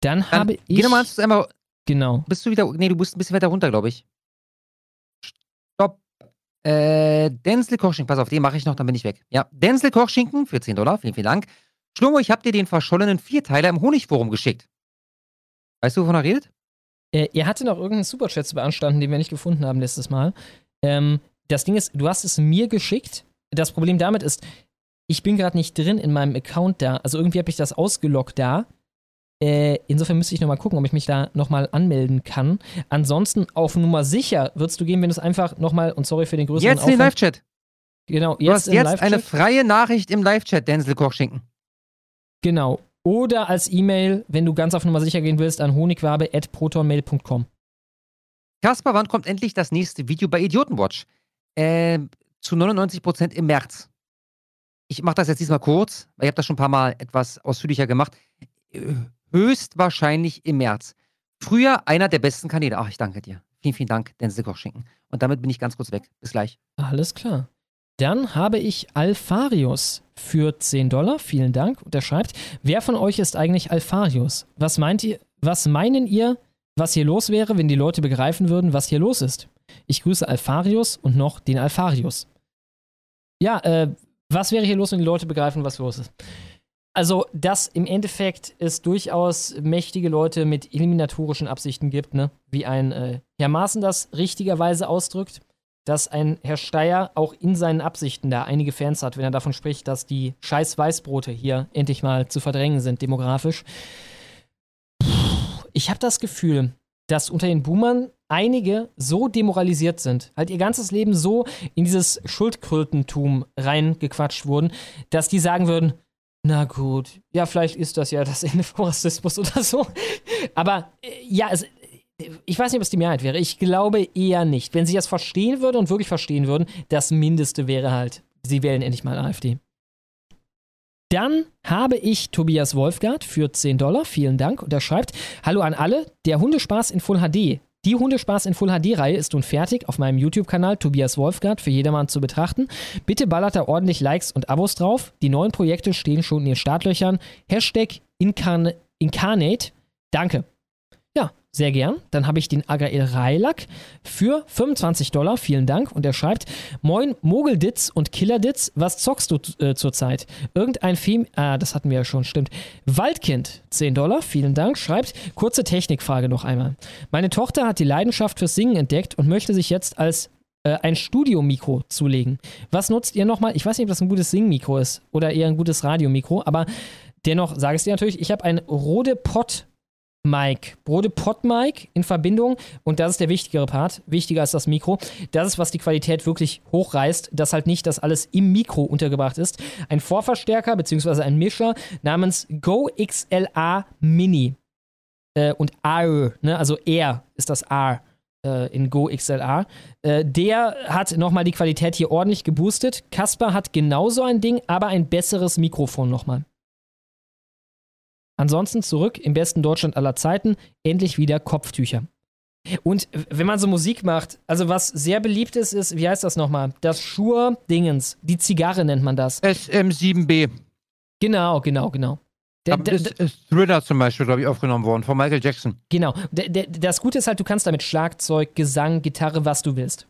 Dann habe ich. Geh nochmal einmal. Genau. Bist du wieder. Nee, du bist ein bisschen weiter runter, glaube ich. Stopp. Äh, Denzel Kochschinken, pass auf, den mache ich noch, dann bin ich weg. Ja, Denzel Kochschinken für 10 Dollar, vielen, vielen Dank. Schlomo, ich habe dir den verschollenen Vierteiler im Honigforum geschickt. Weißt du, wovon er redet? Äh, ihr hatte noch irgendeinen Superchat zu beanstanden, den wir nicht gefunden haben letztes Mal. Ähm, das Ding ist, du hast es mir geschickt. Das Problem damit ist, Ich bin gerade nicht drin in meinem Account da. Also irgendwie habe ich das ausgelockt da. Äh, insofern müsste ich nochmal gucken, ob ich mich da nochmal anmelden kann. Ansonsten auf Nummer sicher würdest du gehen, wenn du es einfach nochmal, und sorry für den größeren Jetzt in den Live-Chat. Genau, Du jetzt hast im jetzt eine freie Nachricht im Live-Chat, Denzel Kochschinken. Genau. Oder als E-Mail, wenn du ganz auf Nummer sicher gehen willst, an honigwabe.protonmail.com. Kaspar, wann kommt endlich das nächste Video bei Idiotenwatch? Ähm, zu 99% im März. Ich mache das jetzt diesmal kurz, weil ich habe das schon ein paar Mal etwas ausführlicher gemacht. Höchstwahrscheinlich im März. Früher einer der besten Kanäle. Ach, ich danke dir. Vielen, vielen Dank, Denzel Kochschinken. Und damit bin ich ganz kurz weg. Bis gleich. Alles klar. Dann habe ich Alfarius für 10 Dollar. Vielen Dank. Und er schreibt: Wer von euch ist eigentlich Alfarius? Was meint ihr, was meinen ihr, was hier los wäre, wenn die Leute begreifen würden, was hier los ist? Ich grüße Alfarius und noch den Alfarius. Ja, äh, was wäre hier los, wenn die Leute begreifen, was los ist? Also, dass im Endeffekt es durchaus mächtige Leute mit eliminatorischen Absichten gibt, ne? Wie ein äh, Herr Maaßen das richtigerweise ausdrückt, dass ein Herr Steyer auch in seinen Absichten da einige Fans hat, wenn er davon spricht, dass die scheiß Weißbrote hier endlich mal zu verdrängen sind, demografisch. Ich habe das Gefühl, dass unter den Boomern einige so demoralisiert sind, halt ihr ganzes Leben so in dieses Schuldkrötentum reingequatscht wurden, dass die sagen würden, na gut, ja, vielleicht ist das ja das Ende vom Rassismus oder so. Aber äh, ja, es, ich weiß nicht, ob es die Mehrheit wäre. Ich glaube eher nicht. Wenn sie das verstehen würden und wirklich verstehen würden, das Mindeste wäre halt, sie wählen endlich mal AfD. Dann habe ich Tobias Wolfgart für 10 Dollar. Vielen Dank. Und er schreibt: Hallo an alle. Der Hundespaß in Full HD. Die Hundespaß in Full HD-Reihe ist nun fertig auf meinem YouTube-Kanal Tobias Wolfgart für jedermann zu betrachten. Bitte ballert da ordentlich Likes und Abos drauf. Die neuen Projekte stehen schon in den Startlöchern. Hashtag Incarn Incarnate. Danke. Sehr gern. Dann habe ich den Agael Reilak für 25 Dollar. Vielen Dank. Und er schreibt: Moin, Mogelditz und Killerditz, was zockst du äh, zurzeit? Irgendein Fem. Ah, das hatten wir ja schon, stimmt. Waldkind, 10 Dollar. Vielen Dank. Schreibt: Kurze Technikfrage noch einmal. Meine Tochter hat die Leidenschaft fürs Singen entdeckt und möchte sich jetzt als äh, ein Studiomikro zulegen. Was nutzt ihr nochmal? Ich weiß nicht, ob das ein gutes Singmikro ist oder eher ein gutes Radiomikro, aber dennoch sage ich es dir natürlich: Ich habe ein Rode Pod Mic, Rode Pod Mic in Verbindung und das ist der wichtigere Part, wichtiger als das Mikro. Das ist, was die Qualität wirklich hochreißt, dass halt nicht das alles im Mikro untergebracht ist. Ein Vorverstärker bzw. ein Mischer namens Go XLA Mini äh, und AR, ne? also R ist das R äh, in Go XLR. Äh, der hat nochmal die Qualität hier ordentlich geboostet. Casper hat genauso ein Ding, aber ein besseres Mikrofon nochmal. Ansonsten zurück im besten Deutschland aller Zeiten, endlich wieder Kopftücher. Und wenn man so Musik macht, also was sehr beliebt ist, ist, wie heißt das nochmal? Das Schur-Dingens. Die Zigarre nennt man das. SM7B. Genau, genau, genau. Der, der, ist, ist Thriller zum Beispiel, glaube ich, aufgenommen worden, von Michael Jackson. genau. Der, der, das Gute ist halt, du kannst damit Schlagzeug, Gesang, Gitarre, was du willst.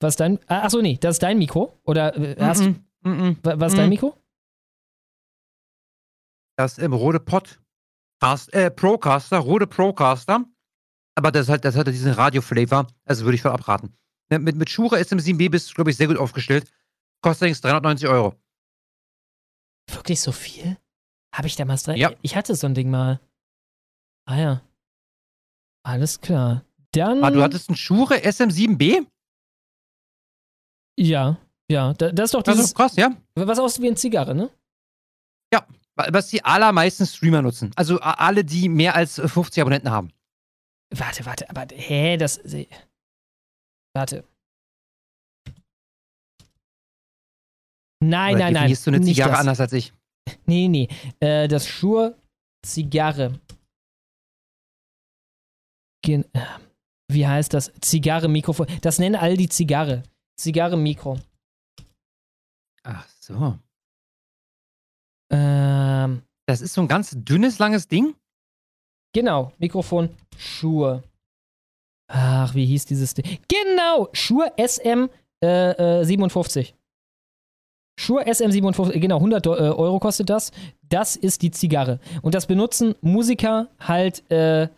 Was ist dein. Ah, Achso, nee, das ist dein Mikro? Oder äh, hast Mm-mm, mm-mm, wa- Was ist dein mm. Mikro? Das im Rode Pod. Cast, äh, Procaster, Rode Procaster. Aber das hat, das hat diesen Radio-Flavor. Also würde ich voll abraten. Mit, mit Shure SM7B bist du, glaube ich, sehr gut aufgestellt. Kostet allerdings 390 Euro. Wirklich so viel? Habe ich damals drei? Ja. Ich hatte so ein Ding mal. Ah ja. Alles klar. Dann. Ah, du hattest einen Shure SM7B? Ja, ja. Da, das ist doch Das dieses. ist krass, ja. Was aussieht wie eine Zigarre, ne? Ja, was die allermeisten Streamer nutzen. Also alle, die mehr als äh, 50 Abonnenten haben. Warte, warte, aber hä, das. Warte. Nein, Oder nein, nein. du eine nicht Zigarre das. anders als ich? Nee, nee. Äh, das Shure Zigarre. Gen äh, wie heißt das? Zigarre Mikrofon. Das nennen all die Zigarre. Zigarre Mikro. Ach so. Ähm, Das ist so ein ganz dünnes, langes Ding? genau, Mikrofon Shure. Ach, wie hieß dieses Ding? Genau, Shure SM äh, äh, 57. Shure SM57, genau, 100 Do- äh, Euro kostet das. Das ist die Zigarre. Und das benutzen Musiker halt äh,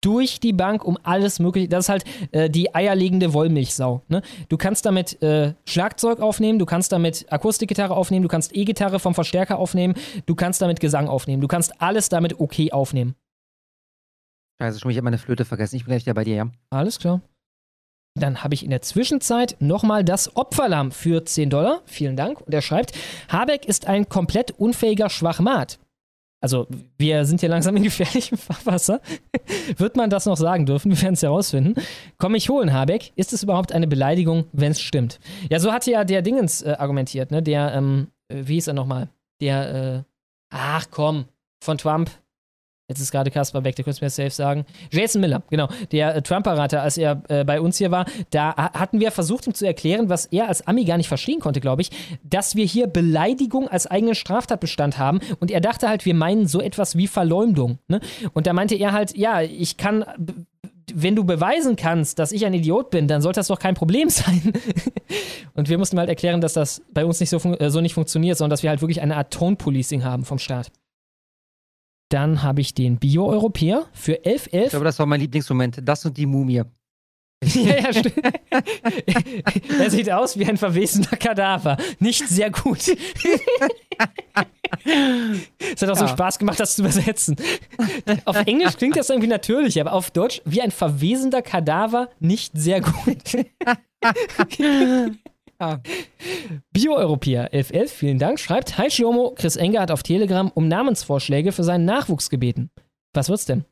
durch die Bank um alles mögliche. Das ist halt äh, die eierlegende Wollmilchsau. Ne? Du kannst damit äh, Schlagzeug aufnehmen, du kannst damit Akustikgitarre aufnehmen, du kannst E-Gitarre vom Verstärker aufnehmen, du kannst damit Gesang aufnehmen, du kannst alles damit okay aufnehmen. Scheiße, schon ich habe meine Flöte vergessen. Ich bin gleich wieder bei dir, ja. Alles klar. Dann habe ich in der Zwischenzeit nochmal das Opferlamm für 10 Dollar. Vielen Dank. Und er schreibt, Habeck ist ein komplett unfähiger Schwachmat. Also, wir sind hier langsam in gefährlichem Fahrwasser. Wird man das noch sagen dürfen? Wir werden es herausfinden. Komm mich holen, Habeck. Ist es überhaupt eine Beleidigung, wenn es stimmt? Ja, so hatte ja der Dingens äh, argumentiert, ne? Der, ähm, äh, wie hieß er nochmal? Der, äh, ach komm, von Trump. Jetzt ist gerade Kaspar weg, der könnte mir safe sagen. Jason Miller, genau, der äh, Trump-Berater, als er äh, bei uns hier war, da hatten wir versucht, ihm zu erklären, was er als Ami gar nicht verstehen konnte, glaube ich, dass wir hier Beleidigung als eigenen Straftatbestand haben und er dachte halt, wir meinen so etwas wie Verleumdung. Ne? Und da meinte er halt, ja, ich kann wenn du beweisen kannst, dass ich ein Idiot bin, dann sollte das doch kein Problem sein. und wir mussten halt erklären, dass das bei uns nicht so, äh, so nicht funktioniert, sondern dass wir halt wirklich eine Art Tone-Policing haben vom Staat. Dann habe ich den Bio-Europäer für 11,11. Ich glaube, das war mein Lieblingsmoment. Das und die Mumie. ja, ja, stimmt. er sieht aus wie ein verwesener Kadaver. Nicht sehr gut. es hat auch ja. so Spaß gemacht, das zu übersetzen. Auf Englisch klingt das irgendwie natürlich, aber auf Deutsch wie ein verwesender Kadaver nicht sehr gut. Ah. Bio-Europäer 1111, vielen Dank, schreibt: Hi Shiomo, Chris Enger hat auf Telegram um Namensvorschläge für seinen Nachwuchs gebeten. Was wird's denn?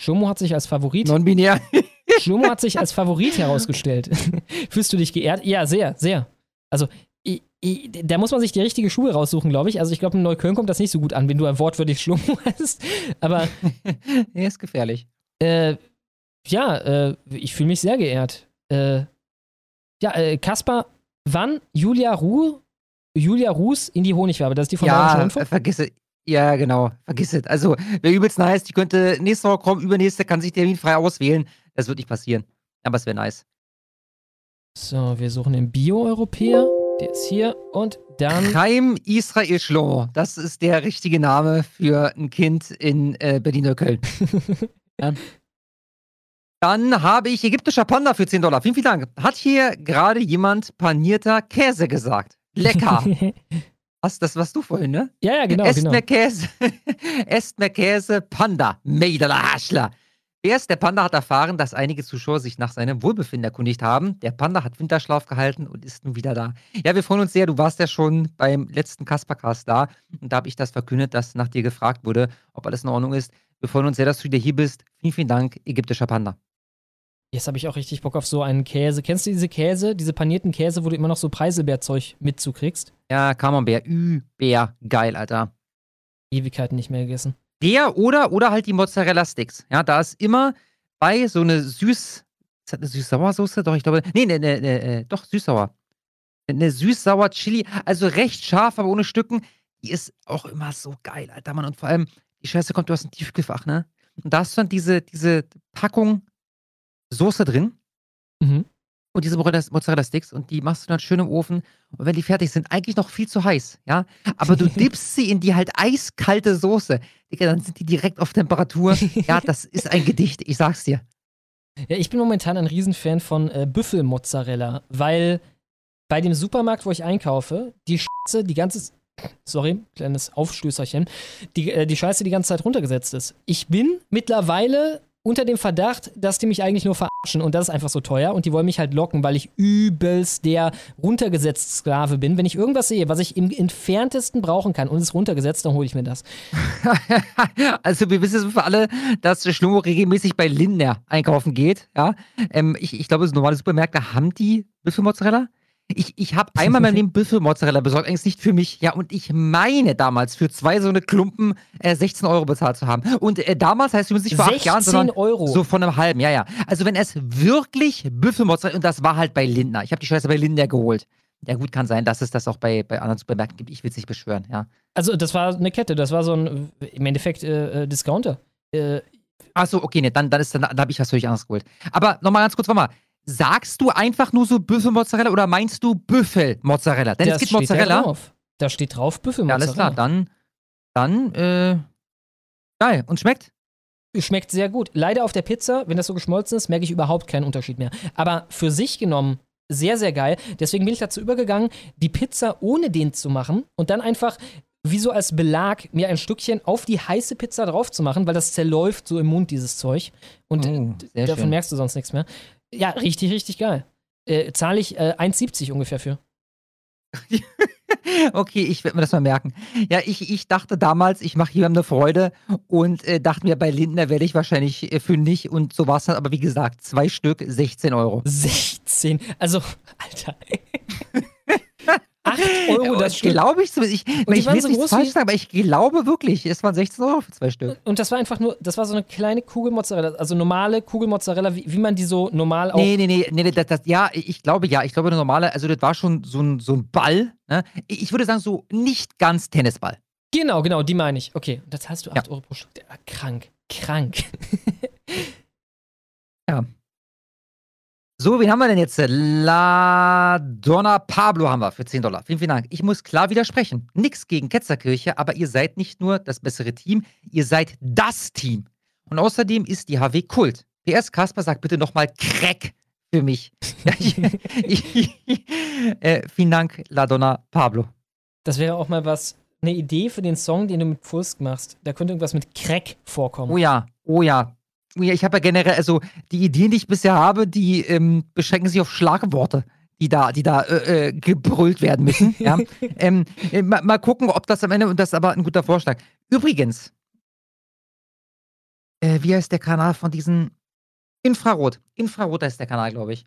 Shomo hat sich als Favorit. Non-binär. Shomo hat sich als Favorit herausgestellt. Fühlst du dich geehrt? Ja, sehr, sehr. Also, ich, ich, da muss man sich die richtige Schuhe raussuchen, glaube ich. Also, ich glaube, in Neukölln kommt das nicht so gut an, wenn du ein wortwörtlich Schlomo heißt. Aber. er ist gefährlich. Äh, ja, äh, ich fühle mich sehr geehrt. Äh, ja, äh, Kaspar, wann Julia Ruh, Julia Ruß in die Honigwabe? Das ist die von ja, Rundfunk? vergiss es. Ja, genau. Vergiss es. Also, wer übelst nice, die könnte nächste Woche kommen, übernächste kann sich Termin frei auswählen. Das wird nicht passieren. Aber es wäre nice. So, wir suchen den Bio-Europäer. Der ist hier. Und dann. Chaim Israel Schlo. Das ist der richtige Name für ein Kind in äh, Berlin-Köln. ja. Dann habe ich ägyptischer Panda für 10 Dollar. Vielen, vielen Dank. Hat hier gerade jemand panierter Käse gesagt? Lecker. Was, das warst du vorhin, ne? Ja, ja, genau. Esst genau. mehr Käse. Esst mehr Käse, Panda. Meidler Haschler. Erst der Panda hat erfahren, dass einige Zuschauer sich nach seinem Wohlbefinden erkundigt haben. Der Panda hat Winterschlaf gehalten und ist nun wieder da. Ja, wir freuen uns sehr. Du warst ja schon beim letzten Kaspercast da. Und da habe ich das verkündet, dass nach dir gefragt wurde, ob alles in Ordnung ist. Wir freuen uns sehr, dass du wieder hier bist. Vielen, vielen Dank, ägyptischer Panda. Jetzt habe ich auch richtig Bock auf so einen Käse. Kennst du diese Käse, diese panierten Käse, wo du immer noch so Preiselbeerzeug mitzukriegst? Ja, Camembert. Über geil, Alter. Ewigkeiten nicht mehr gegessen. Der oder, oder halt die Mozzarella-Sticks. Ja, da ist immer bei so eine süß. Ist das eine süß-sauer-Soße? Doch, ich glaube. Nee, nee, nee, nee doch, süß-sauer. Eine süß-sauer Chili, also recht scharf, aber ohne Stücken. Die ist auch immer so geil, Alter, Mann. Und vor allem, die Scheiße kommt aus dem Tiefkühlfach, ne? Und da hast du dann diese, diese Packung Soße drin. Mhm. Und diese Mozzarella-Sticks und die machst du dann schön im Ofen. Und wenn die fertig sind, eigentlich noch viel zu heiß, ja. Aber du dippst sie in die halt eiskalte Soße. Digga, dann sind die direkt auf Temperatur. Ja, das ist ein Gedicht, ich sag's dir. Ja, ich bin momentan ein Riesenfan von äh, Büffelmozzarella, weil bei dem Supermarkt, wo ich einkaufe, die Scheiße die ganze sorry, kleines Aufstößerchen, die, äh, die Scheiße die ganze Zeit runtergesetzt ist. Ich bin mittlerweile unter dem Verdacht, dass die mich eigentlich nur verarschen und das ist einfach so teuer und die wollen mich halt locken, weil ich übelst der runtergesetzt Sklave bin. Wenn ich irgendwas sehe, was ich im entferntesten brauchen kann und es runtergesetzt, dann hole ich mir das. also wir wissen für alle, dass Schlummo regelmäßig bei Lindner einkaufen geht. Ja, ähm, ich, ich glaube, normale Supermärkte haben die Büffelmozzarella. Ich, ich habe einmal in meinem Leben Büffelmozzarella besorgt, eigentlich nicht für mich. Ja, und ich meine damals für zwei so eine Klumpen äh, 16 Euro bezahlt zu haben. Und äh, damals heißt übrigens nicht vor acht Jahren, sondern Euro. so von einem halben. Ja, ja. Also wenn es wirklich Büffelmozzarella, und das war halt bei Lindner. Ich habe die Scheiße bei Lindner geholt. Ja, gut, kann sein, dass es das auch bei, bei anderen Supermärkten gibt. Ich will es nicht beschwören, ja. Also, das war eine Kette, das war so ein, im Endeffekt, äh, äh Discounter. Äh, Achso, okay, ne, dann, dann, dann, dann habe ich was völlig anderes geholt. Aber nochmal ganz kurz, warte mal. Sagst du einfach nur so Büffelmozzarella oder meinst du Büffelmozzarella? Denn das es gibt steht Mozzarella. Da, drauf. da steht drauf Büffelmozzarella. Ja, alles klar, dann, dann, äh, geil. Und schmeckt? Schmeckt sehr gut. Leider auf der Pizza, wenn das so geschmolzen ist, merke ich überhaupt keinen Unterschied mehr. Aber für sich genommen sehr, sehr geil. Deswegen bin ich dazu übergegangen, die Pizza ohne den zu machen und dann einfach wie so als Belag mir ein Stückchen auf die heiße Pizza drauf zu machen, weil das zerläuft so im Mund, dieses Zeug. Und Oh, sehr davon schön. merkst du sonst nichts mehr. Ja, richtig, richtig geil. Äh, zahle ich äh, 1,70 ungefähr für. Okay, ich werde mir das mal merken. Ja, ich, ich dachte damals, ich mache jemandem eine Freude und äh, dachte mir, bei Lindner werde ich wahrscheinlich äh, fündig und so war es dann. Aber wie gesagt, zwei Stück, 16 Euro. 16, also, Alter. 8 Euro das Stück. Glaube ich zumindest. Ich, Und ich will so nichts falsch sagen, aber ich glaube wirklich, es waren 16 Euro für zwei Stück. Und das war einfach nur, das war so eine kleine Kugel Mozzarella, also normale Kugel Mozzarella, wie, wie man die so normal auch. Nee, nee, nee, nee, nee das, das, ja, ich glaube ja, ich glaube eine normale, also das war schon so ein, so ein Ball. Ne? Ich würde sagen, so nicht ganz Tennisball. Genau, genau, die meine ich. Okay, und da zahlst du 8 Euro pro Stück. Der war krank, krank. Ja. So, wen haben wir denn jetzt? La Donna Pablo haben wir für 10 Dollar. Vielen, vielen Dank. Ich muss klar widersprechen. Nix gegen Ketzerkirche, aber ihr seid nicht nur das bessere Team, ihr seid das Team. Und außerdem ist die HW Kult. PS Kasper sagt bitte nochmal Crack für mich. Äh, vielen Dank, La Donna Pablo. Das wäre auch mal was, eine Idee für den Song, den du mit Pfursk machst. Da könnte irgendwas mit Crack vorkommen. Oh ja, oh ja. Ja, ich habe ja generell, also die Ideen, die ich bisher habe, die ähm, beschränken sich auf Schlagworte, die da, die da äh, äh, gebrüllt werden müssen. ja. ähm, äh, mal, mal gucken, ob das am Ende, und das ist aber ein guter Vorschlag. Übrigens, äh, wie heißt der Kanal von diesen Infrarot? Infrarot heißt der Kanal, glaube ich.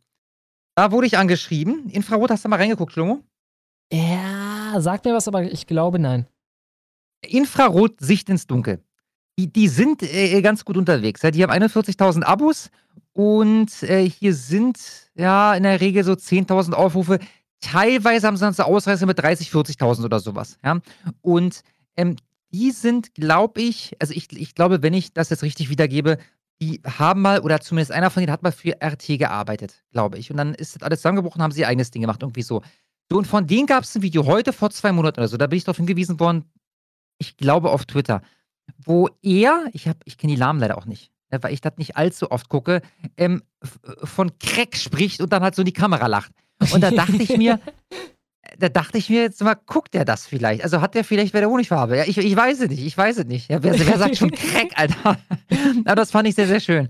Da wurde ich angeschrieben. Infrarot, hast du mal reingeguckt, Schlomo? Ja, sag mir was, aber ich glaube nein. Infrarot Sicht ins Dunkel. Die, die sind äh, ganz gut unterwegs. Die haben 41.000 Abos und äh, hier sind ja in der Regel so 10.000 Aufrufe. Teilweise haben sie dann so Ausreißer mit 30.000, 40.000 oder sowas. Ja? Und ähm, die sind, glaube ich, also ich, ich glaube, wenn ich das jetzt richtig wiedergebe, die haben mal, oder zumindest einer von denen hat mal für RT gearbeitet, glaube ich. Und dann ist das alles zusammengebrochen, haben sie ihr eigenes Ding gemacht, irgendwie so. So, und von denen gab es ein Video heute vor zwei Monaten oder so. Da bin ich darauf hingewiesen worden, ich glaube auf Twitter, wo er, ich, hab- ich kenne die Namen leider auch nicht, äh, weil ich das nicht allzu oft gucke, ähm, von Crack spricht und dann halt so in die Kamera lacht. Und da dachte ich mir, da dachte ich mir jetzt mal, guckt er das vielleicht? Also hat der vielleicht bei der Honigfarbe? Ja, ich, ich weiß es nicht, ich weiß es nicht. Ja, wer, wer sagt schon Crack, Alter? Aber das fand ich sehr, sehr schön.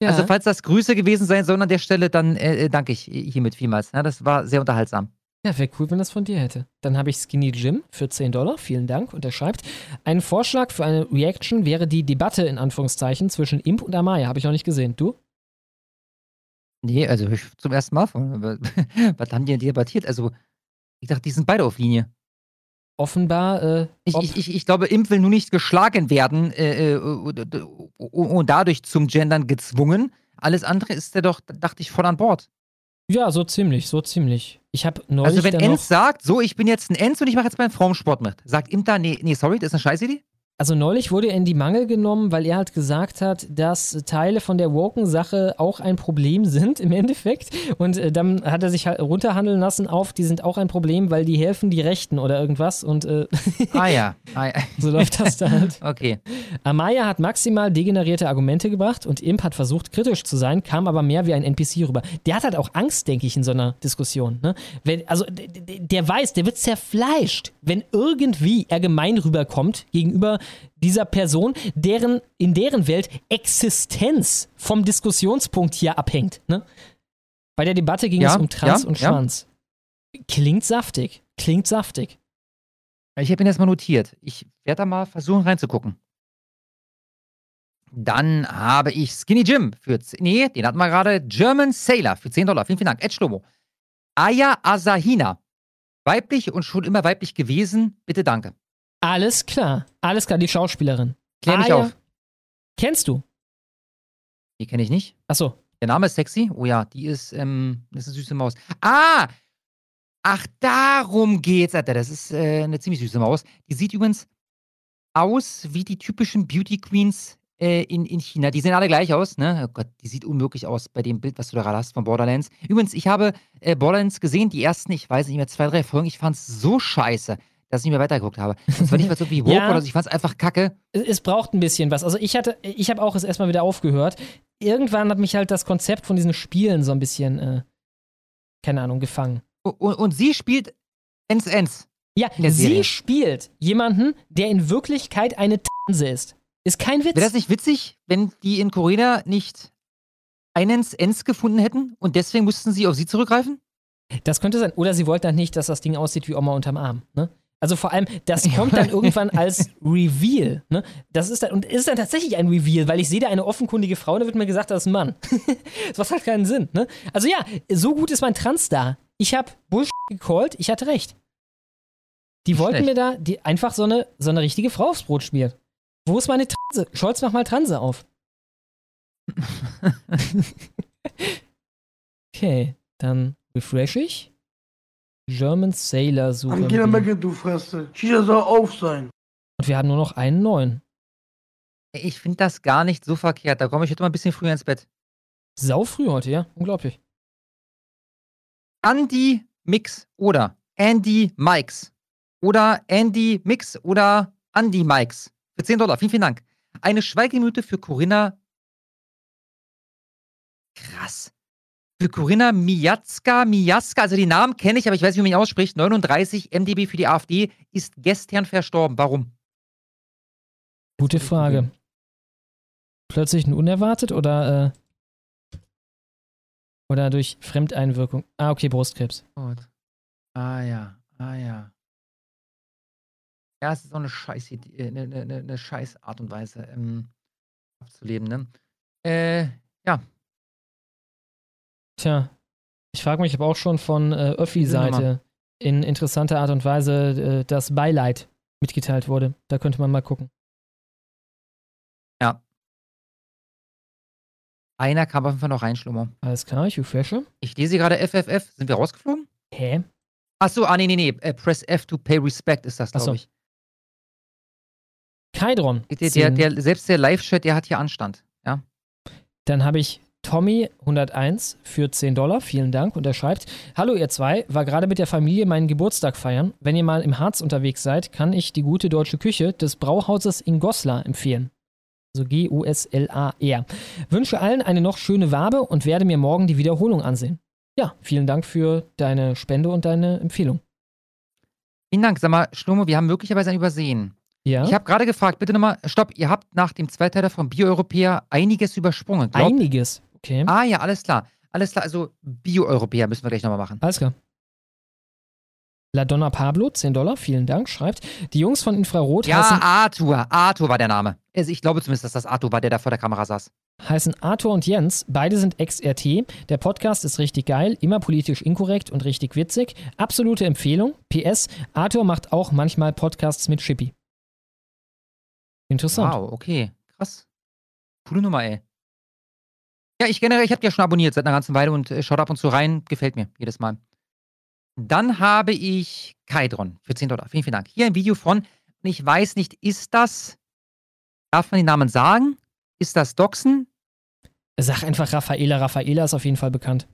Ja. Also falls das Grüße gewesen sein sollen an der Stelle, dann äh, äh, danke ich hiermit vielmals. Ja, das war sehr unterhaltsam. Ja, wäre cool, wenn das von dir hätte. Dann habe ich Skinny Jim für 10 Dollar. Vielen Dank. Und er schreibt, ein Vorschlag für eine Reaction wäre die Debatte in Anführungszeichen zwischen Imp und Amaya. Habe ich noch nicht gesehen. Du? Nee, also ich zum ersten Mal von. Was haben die denn debattiert? Also, ich dachte, die sind beide auf Linie. Offenbar, äh, Ich, ich, ich, ich glaube, Imp will nur nicht geschlagen werden äh, äh, und, und, und dadurch zum Gendern gezwungen. Alles andere ist er doch, dachte ich, voll an Bord. Ja, so ziemlich, so ziemlich. Ich habe neulich Also, wenn Enz sagt, so, ich bin jetzt ein Enz und ich mache jetzt meinen Formsport mit, sagt Imp da, nee, nee, sorry, das ist eine Scheißidee? Also neulich wurde er in die Mangel genommen, weil er halt gesagt hat, dass Teile von der Woken-Sache auch ein Problem sind im Endeffekt. Und äh, dann hat er sich halt runterhandeln lassen auf, die sind auch ein Problem, weil die helfen die Rechten oder irgendwas. Und äh, Ah ja. Ah, ja. so läuft das da halt. Okay. Amaya hat maximal degenerierte Argumente gebracht und Imp hat versucht, kritisch zu sein, kam aber mehr wie ein NPC rüber. Der hat halt auch Angst, denke ich, in so einer Diskussion. Ne? Wenn, also, der weiß, der wird zerfleischt, wenn irgendwie er gemein rüberkommt gegenüber dieser Person, deren, in deren Welt Existenz vom Diskussionspunkt hier abhängt. Ne? Bei der Debatte ging Ja, es um Trans ja, und ja. Schwanz. Klingt saftig. Klingt saftig. Ich habe ihn erstmal notiert. Ich werde da mal versuchen reinzugucken. Dann habe ich Skinny Jim für 10, nee, den hatten wir gerade. German Sailor für 10 Dollar. Vielen, vielen Dank. Ed Schlomo. Aya Asahina. Weiblich und schon immer weiblich gewesen. Bitte danke. Alles klar. Alles klar, die Schauspielerin. Klär mich Aya- auf. Kennst du? Die kenne ich nicht. Achso. Der Name ist sexy. Oh ja, die ist, ähm, das ist eine süße Maus. Ah! Ach, darum geht's, Alter. Das ist äh, eine ziemlich süße Maus. Die sieht übrigens aus wie die typischen Beauty Queens äh, in, in China. Die sehen alle gleich aus, ne? Oh Gott, die sieht unmöglich aus bei dem Bild, was du da gerade hast von Borderlands. Übrigens, ich habe äh, Borderlands gesehen, die ersten, ich weiß nicht mehr, zwei, drei Folgen. Ich fand's so scheiße. Dass ich nicht mehr weitergeguckt habe. Das war nicht mal so wie Woke Ja. oder so, ich fand es einfach kacke. Es, braucht ein bisschen was. Also ich hatte, ich habe auch es erstmal wieder aufgehört. Irgendwann hat mich halt das Konzept von diesen Spielen so ein bisschen, äh, keine Ahnung, gefangen. Und, und sie spielt Ens Ens. Ja, sie Serie. spielt jemanden, der in Wirklichkeit eine Tanse ist. Ist kein Witz. Wäre das nicht witzig, wenn die in Korea nicht einen Ens gefunden hätten und deswegen mussten sie auf sie zurückgreifen? Das könnte sein. Oder sie wollten dann nicht, dass das Ding aussieht wie Oma unterm Arm. Ne? Also vor allem, das kommt dann irgendwann als Reveal. Ne? Das ist dann, und ist dann tatsächlich ein Reveal, weil ich sehe da eine offenkundige Frau und da wird mir gesagt, das ist ein Mann. das macht halt keinen Sinn. Ne? Also ja, so gut ist mein Trans-Star. Ich habe Bullshit gecallt, ich hatte recht. Die wollten schlecht. mir da die, einfach so eine, so eine richtige Frau aufs Brot schmieren. Wo ist meine Transe? Scholz, mach mal Transe auf. okay, dann refresh ich. German Sailor suchen. Angela. Merkel, du Fresse. Shisha soll auf sein. Und wir haben nur noch einen neuen. Ich finde das gar nicht so verkehrt. Da komme ich heute mal ein bisschen früher ins Bett. Sau früh heute, ja? Unglaublich. Andy Mix oder Andy Mikes oder Andy Mix oder Andy Mikes für 10 Dollar. Vielen, vielen Dank. Eine Schweigeminute für Corinna. Krass. Für Corinna Mijatzka, Mijaska, also die Namen kenne ich, aber ich weiß nicht, wie man ihn ausspricht. 39 MDB für die AfD ist gestern verstorben. Warum? Gute Frage. Plötzlich ein unerwartet oder, äh, oder durch Fremdeinwirkung? Ah, okay, Brustkrebs. Gut. Ah ja, ah ja. Ja, es ist so eine scheiß Idee, eine, eine, eine, eine scheiß Art und Weise, ähm, abzuleben, ne? Äh, ja. Tja, ich frage mich, ob auch schon von äh. Öffi-Seite in interessanter Art und Weise äh, das Beileid mitgeteilt wurde. Da könnte man mal gucken. Ja. Einer kam auf jeden Fall noch rein, Schlummer. Alles klar, ich refreshe. Ich lese gerade FFF. Sind wir rausgeflogen? Hä? Achso, ah, nee, nee, nee. Äh, press F to pay respect ist das, Ach so. glaube ich. Kaidron. Der, der, 10. der, selbst der Live-Chat, der hat hier Anstand. Ja. Dann habe ich Tommy 101 für 10 Dollar. Vielen Dank. Und er schreibt: Hallo, ihr zwei. War gerade mit der Familie meinen Geburtstag feiern. Wenn ihr mal im Harz unterwegs seid, kann ich die gute deutsche Küche des Brauhauses in Goslar empfehlen. Also G-U-S-L-A-R. Wünsche allen eine noch schöne Wabe und werde mir morgen die Wiederholung ansehen. Ja, vielen Dank für deine Spende und deine Empfehlung. Vielen Dank. Sag mal, Schlummer, wir haben möglicherweise einen übersehen. Ja? Ich habe gerade gefragt, bitte nochmal, stopp, ihr habt nach dem Zweiteiler von Bio-Europäer einiges übersprungen. Glaub, Einiges. Okay. Ah ja, alles klar. Alles klar, also Bio-Europäer müssen wir gleich nochmal machen. Alles klar. La Donna Pablo, 10 Dollar, vielen Dank, schreibt, die Jungs von Infrarot Ja, heißen, Arthur. Arthur war der Name. Also ich glaube zumindest, dass das Arthur war, der da vor der Kamera saß. heißen Arthur und Jens. Beide sind Ex-RT. Der Podcast ist richtig geil, immer politisch inkorrekt und richtig witzig. Absolute Empfehlung. PS, Arthur macht auch manchmal Podcasts mit Chippy. Interessant. Wow, okay. Krass. Coole Nummer, ey. Ja, ich generell, ich habe ja schon abonniert seit einer ganzen Weile und äh, schaut ab und zu rein. Gefällt mir jedes Mal. Dann habe ich Kaidron für 10 Dollar. Vielen, vielen Dank. Hier ein Video von, und ich weiß nicht, ist das, darf man den Namen sagen? Ist das Doxen? Sag einfach Raffaela. Raffaela ist auf jeden Fall bekannt.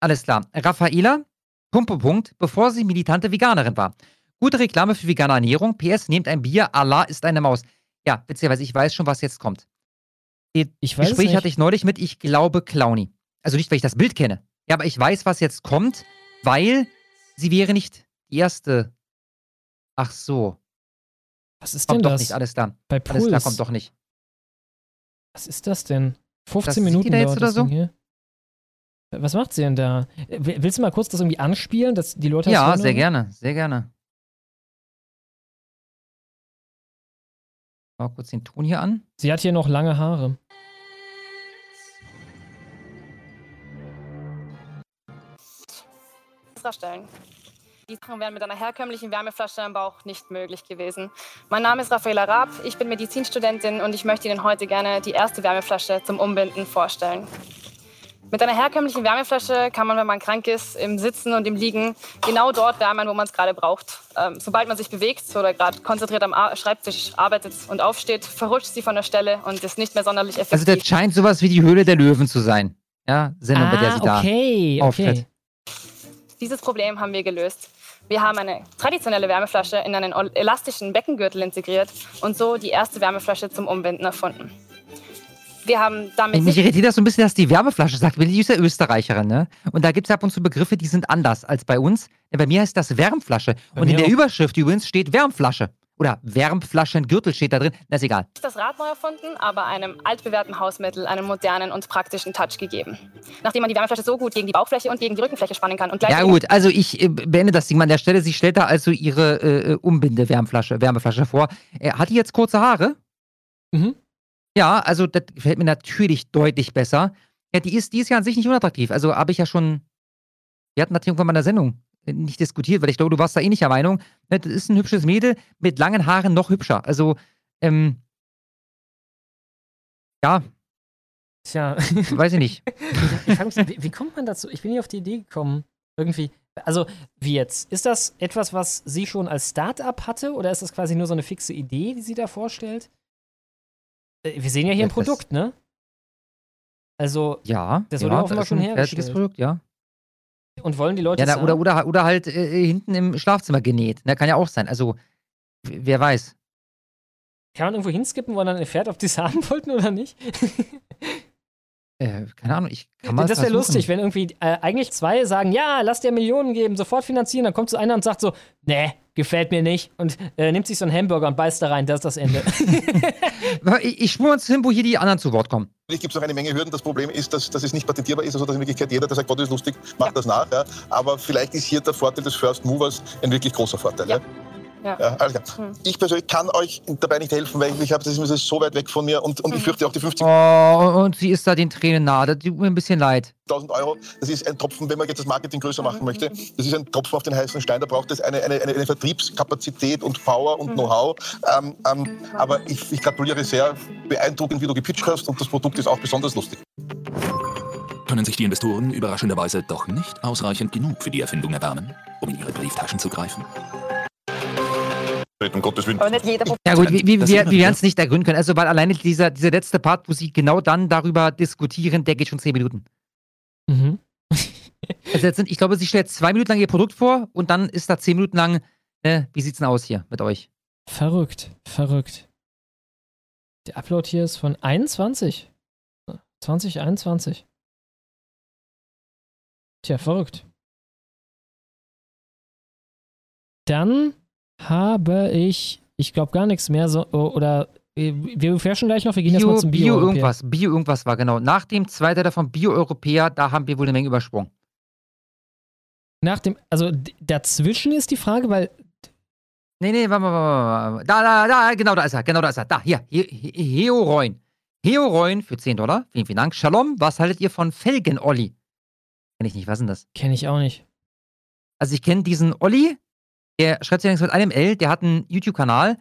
Alles klar. Raffaela, Punkt, Punkt, Punkt, bevor sie militante Veganerin war. Gute Reklame für vegane Ernährung. PS, nehmt ein Bier, Allah ist eine Maus. Ja, witzigerweise, ich weiß schon, was jetzt kommt. Ich weiß es Gespräch nicht. hatte ich neulich mit, ich glaube, Clowny. Also nicht, weil ich das Bild kenne. Ja, aber ich weiß, was jetzt kommt, weil sie wäre nicht die erste. Ach so. Was ist Kommt denn doch das? nicht, alles klar. Bei Alles klar, Puls. kommt doch nicht. Was ist das denn? 15 Das Minuten da jetzt oder das so? Ding hier. Was macht sie denn da? Will- Willst du mal kurz das irgendwie anspielen, dass die Leute Ja, sehr gerne, sehr gerne. Mal kurz den Ton hier an. Sie hat hier noch lange Haare. Stellen. Die Sachen wären mit einer herkömmlichen Wärmeflasche am Bauch nicht möglich gewesen. Mein Name ist Raffaela Raab, ich bin Medizinstudentin und ich möchte Ihnen heute gerne die erste Wärmeflasche zum Umbinden vorstellen. Mit einer herkömmlichen Wärmeflasche kann man, wenn man krank ist, im Sitzen und im Liegen genau dort wärmen, wo man es gerade braucht. Ähm, sobald man sich bewegt oder gerade konzentriert am Ar Schreibtisch arbeitet und aufsteht, verrutscht sie von der Stelle und ist nicht mehr sonderlich effektiv. Also das scheint sowas wie die Höhle der Löwen zu sein. Ja, Sendung, bei der Ah, sie da okay, auftritt. okay. Dieses Problem haben wir gelöst. Wir haben eine traditionelle Wärmeflasche in einen elastischen Beckengürtel integriert und so die erste Wärmeflasche zum Umbinden erfunden. Wir haben damit. Mich irritiert das so ein bisschen, dass die Wärmeflasche sagt, weil die ist ja Österreicherin, ne? Und da gibt es ab und zu Begriffe, die sind anders als bei uns. Bei mir heißt das Wärmflasche. Bei und in der auch. Überschrift übrigens steht Wärmflasche. Oder Wärmflaschengürtel steht da drin. Das ist egal. das Rad neu erfunden, aber einem altbewährten Hausmittel einen modernen und praktischen Touch gegeben. Nachdem man die Wärmeflasche so gut gegen die Bauchfläche und gegen die Rückenfläche spannen kann und Ja gleichzeitig gut, also ich äh, beende das Ding mal an der Stelle. Sie stellt da also ihre äh, Umbinde-Wärmflasche Wärmeflasche vor. Äh, hat die jetzt kurze Haare? Mhm. Ja, also das gefällt mir natürlich deutlich besser. Ja, die ist, die ist ja an sich nicht unattraktiv. Also habe ich ja schon, wir hatten das irgendwann mal in der Sendung äh, nicht diskutiert, weil ich glaube, du warst da eh nicht der Meinung. Ne, Das ist ein hübsches Mädel mit langen Haaren noch hübscher. Also, ähm, ja, Tja. weiß ich nicht. Ich mich, wie, wie kommt man dazu? Ich bin nie auf die Idee gekommen. Irgendwie. Also, wie jetzt? Ist das etwas, was sie schon als Start-up hatte oder ist das quasi nur so eine fixe Idee, die sie da vorstellt? Äh, Wir sehen ja hier Ja, ein Produkt, ne? Also, Ja, das ja, wurde offenbar ist schon fertiges hergestellt. Produkt, ja. Und wollen die Leute Ja, es oder, oder, oder halt äh, hinten im Schlafzimmer genäht. Ne, kann ja auch sein. Also, wer weiß. Kann man irgendwo hinskippen, wo man dann erfährt, ob die es haben wollten oder nicht? Äh, keine Ahnung, ich kann mal das wäre lustig, wenn irgendwie äh, eigentlich zwei sagen, ja, lass dir Millionen geben, sofort finanzieren, dann kommt so einer und sagt so, nee, gefällt mir nicht und äh, nimmt sich so einen Hamburger und beißt da rein, das ist das Ende. Ich, ich spule uns hin, wo hier die anderen zu Wort kommen. Natürlich gibt es noch eine Menge Hürden. Das Problem ist, dass, dass es nicht patentierbar ist, also dass in Wirklichkeit jeder, der sagt, Gott ist lustig, macht das nach. Ja. Aber vielleicht ist hier der Vorteil des First Movers ein wirklich großer Vorteil. Ja. Ja. Ja, alles klar. Ich persönlich kann euch dabei nicht helfen, weil ich habe das ist so weit weg von mir und, und ich fürchte auch die 50.000 Oh, und sie ist da den Tränen nahe. Das tut mir ein bisschen leid. Euro, das ist ein Tropfen, wenn man jetzt das Marketing größer machen möchte, das ist ein Tropfen auf den heißen Stein, da braucht es eine, eine, eine, eine Vertriebskapazität und Power und Know-how. Ähm, ähm, aber ich, ich gratuliere sehr, beeindruckend, wie du gepitcht hast und das Produkt ist auch besonders lustig. Können sich die Investoren überraschenderweise doch nicht ausreichend genug für die Erfindung erwärmen, um in ihre Brieftaschen zu greifen? Um Gottes Willen. Aber nicht jeder Ja gut, wie, wie, Das wir, werden es nicht ergründen können. Also, weil alleine dieser, dieser letzte Part, wo sie genau dann darüber diskutieren, der geht schon zehn Minuten. Mhm. Also jetzt sind, ich glaube, sie stellt zwei Minuten lang ihr Produkt vor und dann ist da zehn Minuten lang, ne, wie sieht's denn aus hier mit euch? Verrückt, verrückt. Der Upload hier ist von 21. 2021. Tja, verrückt. Dann habe ich, ich glaube gar nichts mehr, so, oder äh, wir refreshen gleich noch, wir gehen erstmal Bio, zum Bio Bio. irgendwas, Bio irgendwas war genau. Nach dem zweiten Teil von Bio Europäer, da haben wir wohl eine Menge übersprungen. Nach dem, also dazwischen ist die Frage, weil Nee, nee, warte mal, warte mal. Da, da, da, genau da ist er, genau da ist er. Da, hier, He- Heoroin. Heoroin für 10 Dollar. Vielen, vielen Dank. Shalom, was haltet ihr von Felgen-Olli? Kenn ich nicht, was ist denn das? kenne ich auch nicht. Also ich kenne diesen Olli, der schreibt sich allerdings mit einem L, der hat einen YouTube-Kanal.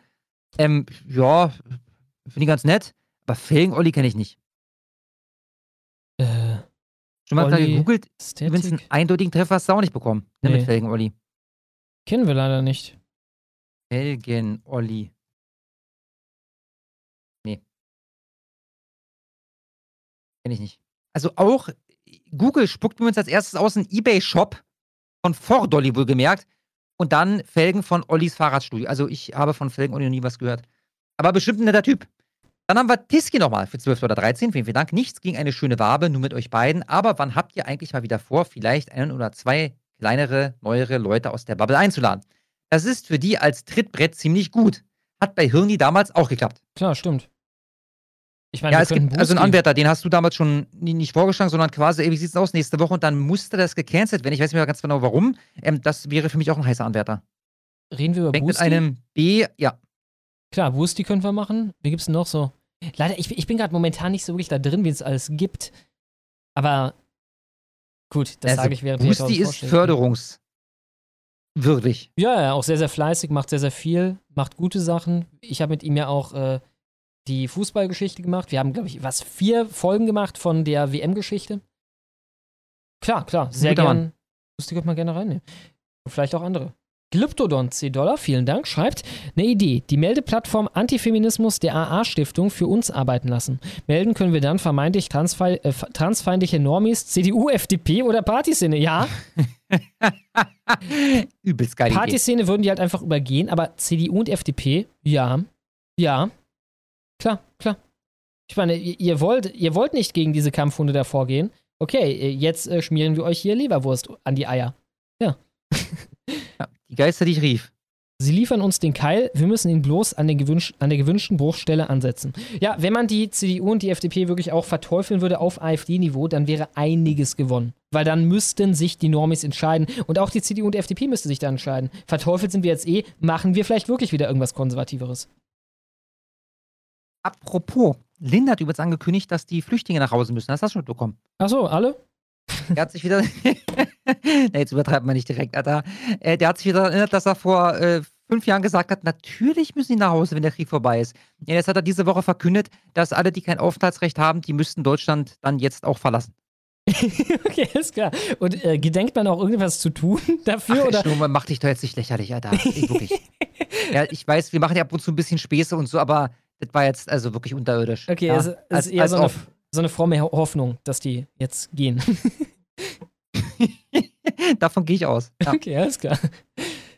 Ähm, ja, finde ich ganz nett. Aber Felgen-Olli kenne ich nicht. Äh, Schon mal Olli gegoogelt, Static? übrigens einen eindeutigen Treffer hast du auch nicht bekommen. Ne, Nee. mit Felgen-Olli. Kennen wir leider nicht. Felgen-Olli. Nee. Kenn ich nicht. Also auch Google spuckt mir uns als erstes aus einen Ebay-Shop von Ford Olli wohlgemerkt und dann Felgen von Ollis Fahrradstudio. Also ich habe von Felgen Olli noch nie was gehört. Aber bestimmt ein netter Typ. Dann haben wir Tiski nochmal für 12 oder 13. Vielen, vielen Dank. Nichts gegen eine schöne Wabe, nur mit euch beiden. Aber wann habt ihr eigentlich mal wieder vor, vielleicht einen oder zwei kleinere, neuere Leute aus der Bubble einzuladen? Das ist für die als Trittbrett ziemlich gut. Hat bei Hirni damals auch geklappt. Klar, stimmt. Ich meine, Ja, es gibt also einen Anwärter, den hast du damals schon nie- nicht vorgeschlagen, sondern quasi, ey, wie sieht's aus nächste Woche? Und dann musste das gecancelt werden. Ich weiß nicht mehr ganz genau warum. Ähm, das wäre für mich auch ein heißer Anwärter. Reden wir über Fängt mit einem B, ja. Klar, Boosty können wir machen. Wie gibt's denn noch so? Leider, ich, ich bin gerade momentan nicht so wirklich da drin, wie es alles gibt. Aber gut, das Also, sage ich während Boosty ist förderungswürdig. Ja, ja, auch sehr, sehr fleißig, macht sehr, sehr viel, macht gute Sachen. Ich habe mit ihm ja auch äh, die Fußballgeschichte gemacht. Wir haben, glaube ich, was, vier Folgen gemacht von der WM-Geschichte. Klar, klar, sehr gern. Boosty könnte man gerne reinnehmen. Und vielleicht auch andere. Glyptodon 10 Dollar, vielen Dank, schreibt eine Idee. Die Meldeplattform Antifeminismus der AA-Stiftung für uns arbeiten lassen. Melden können wir dann vermeintlich transfei äh, transfeindliche Normis, CDU, FDP oder Partysinne. Ja, Übelst geil. Partyszene würden die halt einfach übergehen, aber CDU und FDP, ja, ja, klar, klar. Ich meine, ihr, ihr wollt, ihr wollt nicht gegen diese Kampfhunde da vorgehen. Okay, jetzt äh, schmieren wir euch hier Leberwurst an die Eier. Ja. ja die Geister, die ich rief. Sie liefern uns den Keil, wir müssen ihn bloß an, den gewünsch an der gewünschten Bruchstelle ansetzen. Ja, wenn man die CDU und die FDP wirklich auch verteufeln würde auf AfD-Niveau, dann wäre einiges gewonnen. Weil dann müssten sich die Normis entscheiden. Und auch die CDU und die FDP müsste sich dann entscheiden. Verteufelt sind wir jetzt eh, machen wir vielleicht wirklich wieder irgendwas Konservativeres. Apropos, Linda hat übrigens angekündigt, dass die Flüchtlinge nach Hause müssen. Das hast du schon mitbekommen. Ach so, alle? Er hat sich wieder. nee, jetzt übertreibt man nicht direkt, Alter. Äh, der hat sich wieder erinnert, dass er vor äh, fünf Jahren gesagt hat, natürlich müssen sie nach Hause, wenn der Krieg vorbei ist. Ja, jetzt hat er diese Woche verkündet, dass alle, die kein Aufenthaltsrecht haben, die müssten Deutschland dann jetzt auch verlassen. okay, ist klar. Und äh, gedenkt man auch irgendwas zu tun dafür? Ach, oder? Schnurr, mach dich doch jetzt nicht lächerlich, Alter. Ich, wirklich. ja, ich weiß, wir machen ja ab und zu ein bisschen Späße und so, aber das war jetzt also wirklich unterirdisch. Okay, ja? es, es als, ist eher so eine, so eine fromme Hoffnung, dass die jetzt gehen. Davon gehe ich aus. Ja. Okay, alles klar.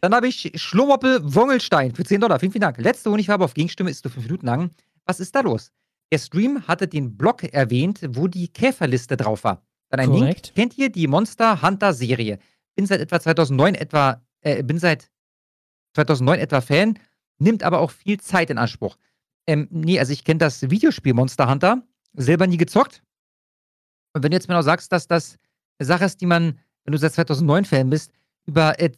Dann habe ich Schlummoppel Wongelstein für 10 Dollar. Vielen, vielen Dank. Letzte Honigfarbe auf Gegenstimme ist nur 5 Minuten lang. Was ist da los? Der Stream hatte den Blog erwähnt, wo die Käferliste drauf war. Dann ein Korrekt. Link. Kennt ihr die Monster Hunter Serie? Bin seit etwa 2009 etwa, äh, bin seit 2009 etwa Fan, nimmt aber auch viel Zeit in Anspruch. Ähm, nee, also ich kenne das Videospiel Monster Hunter, selber nie gezockt. Und wenn du jetzt mir noch sagst, dass das eine Sache ist, die man, wenn du seit 2009 Fan bist, über, äh,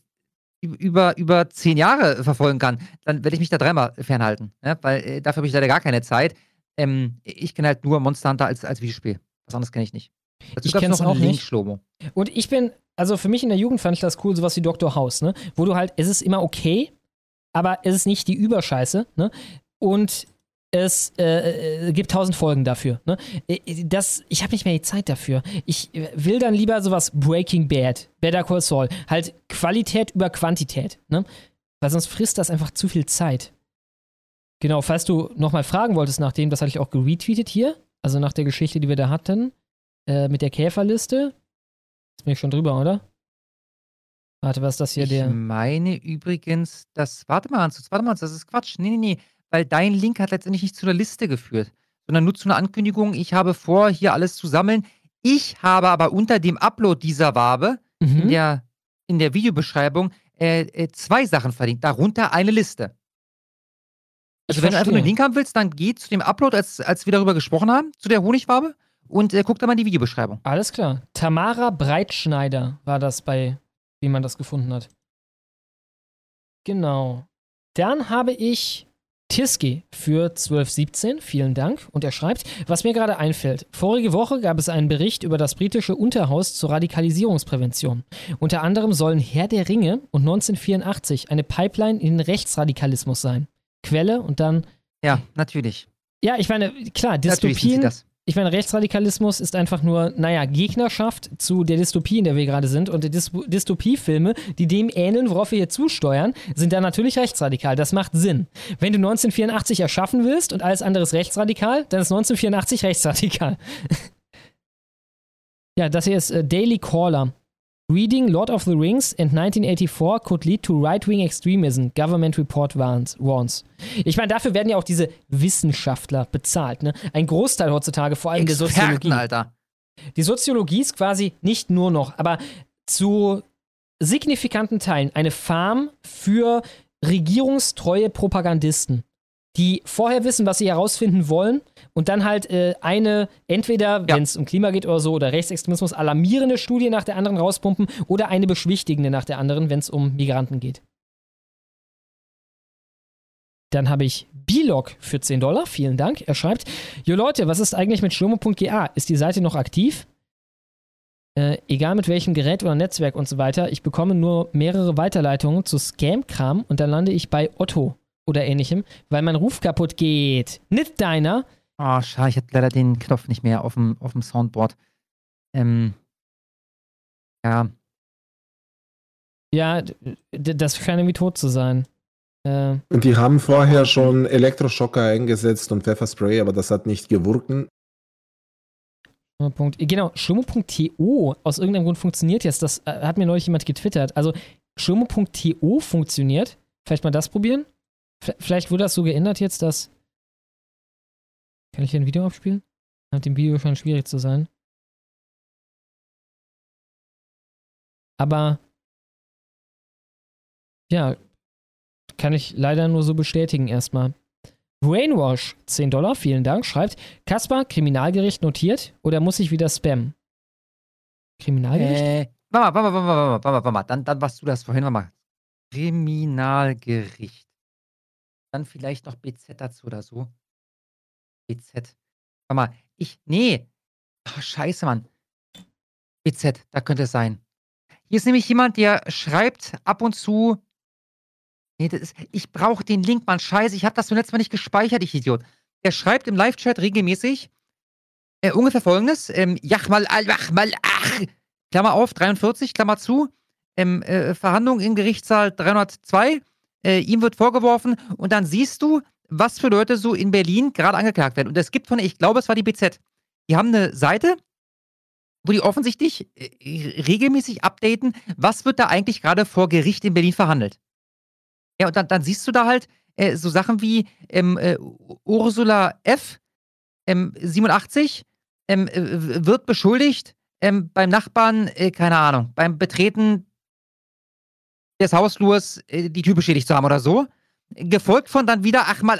über, über zehn Jahre verfolgen kann, dann werde ich mich da dreimal fernhalten. Ja? Weil äh, dafür habe ich leider gar keine Zeit. Ähm, ich kenne halt nur Monster Hunter als, als Videospiel. Was anderes kenne ich nicht. Dazu Ich noch einen auch Link, nicht. Schlomo. Und ich bin, also für mich in der Jugend fand ich das cool, sowas wie Dr. House, ne? Wo du halt, es ist immer okay, aber es ist nicht die Überscheiße, ne? Und es äh, äh, gibt tausend Folgen dafür. Ne? Äh, Das, ich habe nicht mehr die Zeit dafür. Ich äh, will dann lieber sowas Breaking Bad, Better Call Saul, halt Qualität über Quantität. Ne? Weil sonst frisst das einfach zu viel Zeit. Genau, falls du nochmal fragen wolltest nach dem, das hatte ich auch geretweetet hier, also nach der Geschichte, die wir da hatten, äh, mit der Käferliste. Jetzt bin ich schon drüber, oder? Warte, was ist das hier? Ich der. meine übrigens, das, warte mal, Hans, warte mal, das ist Quatsch. Nee, nee, nee, weil dein Link hat letztendlich nicht zu einer Liste geführt, sondern nur zu einer Ankündigung, ich habe vor, hier alles zu sammeln. Ich habe aber unter dem Upload dieser Wabe Mhm. in, der, in der Videobeschreibung äh, äh, zwei Sachen verlinkt, darunter eine Liste. Also Ich wenn du einfach nur verstehe. einen Link haben willst, dann geh zu dem Upload, als, als wir darüber gesprochen haben, zu der Honigwabe und äh, guck da mal in die Videobeschreibung. Alles klar. Tamara Breitschneider war das bei, wie man das gefunden hat. Genau. Dann habe ich Tiski für 1217. Vielen Dank. Und er schreibt, was mir gerade einfällt. Vorige Woche gab es einen Bericht über das britische Unterhaus zur Radikalisierungsprävention. Unter anderem sollen Herr der Ringe und 1984 eine Pipeline in den Rechtsradikalismus sein. Quelle und dann Ja, natürlich. ja, ich meine, klar, Dystopien. Ich meine, Rechtsradikalismus ist einfach nur, naja, Gegnerschaft zu der Dystopie, in der wir gerade sind. Und die Dys Dystopiefilme, die dem ähneln, worauf wir hier zusteuern, sind dann natürlich rechtsradikal. Das macht Sinn. Wenn du 1984 erschaffen willst und alles andere ist rechtsradikal, dann ist 1984 rechtsradikal. ja, das hier ist äh, Daily Caller. Reading Lord of the Rings and 1984 could lead to right-wing extremism, Government Report warns. warns. Ich meine, dafür werden ja auch diese Wissenschaftler bezahlt. Ne? Ein Großteil heutzutage, vor allem der Experten, Soziologie. Alter. Die Soziologie ist quasi nicht nur noch, aber zu signifikanten Teilen eine Farm für regierungstreue Propagandisten, die vorher wissen, was sie herausfinden wollen und dann halt äh, eine, entweder, wenn es um Klima geht oder so, oder Rechtsextremismus, alarmierende Studie nach der anderen rauspumpen oder eine beschwichtigende nach der anderen, wenn es um Migranten geht. Dann habe ich Bilog für 10 Dollar. Vielen Dank. Er schreibt: Jo Leute, was ist eigentlich mit Schlomo.ga? Ist die Seite noch aktiv? Äh, egal mit welchem Gerät oder Netzwerk und so weiter, ich bekomme nur mehrere Weiterleitungen zu Scam-Kram und dann lande ich bei Otto oder ähnlichem, weil mein Ruf kaputt geht. Nicht deiner. Oh, schade, ich hatte leider den Knopf nicht mehr auf dem, auf dem Soundboard. Ähm. Ja, Ja, das scheint irgendwie tot zu sein. Äh, Und die haben vorher schon Elektroschocker eingesetzt und Pfefferspray, aber das hat nicht gewirkt. Punkt, genau, schlomo.to aus irgendeinem Grund funktioniert jetzt. Das äh, hat mir neulich jemand getwittert. Also schlomo.to funktioniert. Vielleicht mal das probieren. Vielleicht wurde das so geändert jetzt, dass. Kann ich hier ein Video abspielen? Hat dem Video schon schwierig zu sein. Aber ja, kann ich leider nur so bestätigen erstmal. Brainwash, 10 Dollar, vielen Dank, schreibt, Kaspar, Kriminalgericht notiert oder muss ich wieder spammen? Kriminalgericht? Äh, warte mal, warte mal, warte mal, warte mal, warte mal. Dann, dann warst du das vorhin, warte mal. Kriminalgericht. Dann vielleicht noch BZ dazu oder so. BZ. Warte mal, ich, nee. Ach, scheiße, Mann. BZ, da könnte es sein. Hier ist nämlich jemand, der schreibt ab und zu. Nee, das ist, ich brauche den Link, Mann. Scheiße, ich habe das beim letzten Mal nicht gespeichert, ich Idiot. Der schreibt im Live-Chat regelmäßig äh, ungefähr folgendes: ähm, Jachmal al-Wachmal, ach, Klammer auf, 43, Klammer zu. Ähm, äh, Verhandlung im Gerichtssaal 302. Äh, ihm wird vorgeworfen und dann siehst du, was für Leute so in Berlin gerade angeklagt werden. Und es gibt von, ich glaube, es war die BZ. Die haben eine Seite, wo die offensichtlich äh, regelmäßig updaten, was wird da eigentlich gerade vor Gericht in Berlin verhandelt. Ja, und dann, dann siehst du da halt äh, so Sachen wie ähm, äh, Ursula F. Ähm, 87 ähm, äh, wird beschuldigt, ähm, beim Nachbarn, äh, keine Ahnung, beim Betreten des Hausflurs äh, die Tür beschädigt zu haben oder so. Gefolgt von dann wieder Ahmad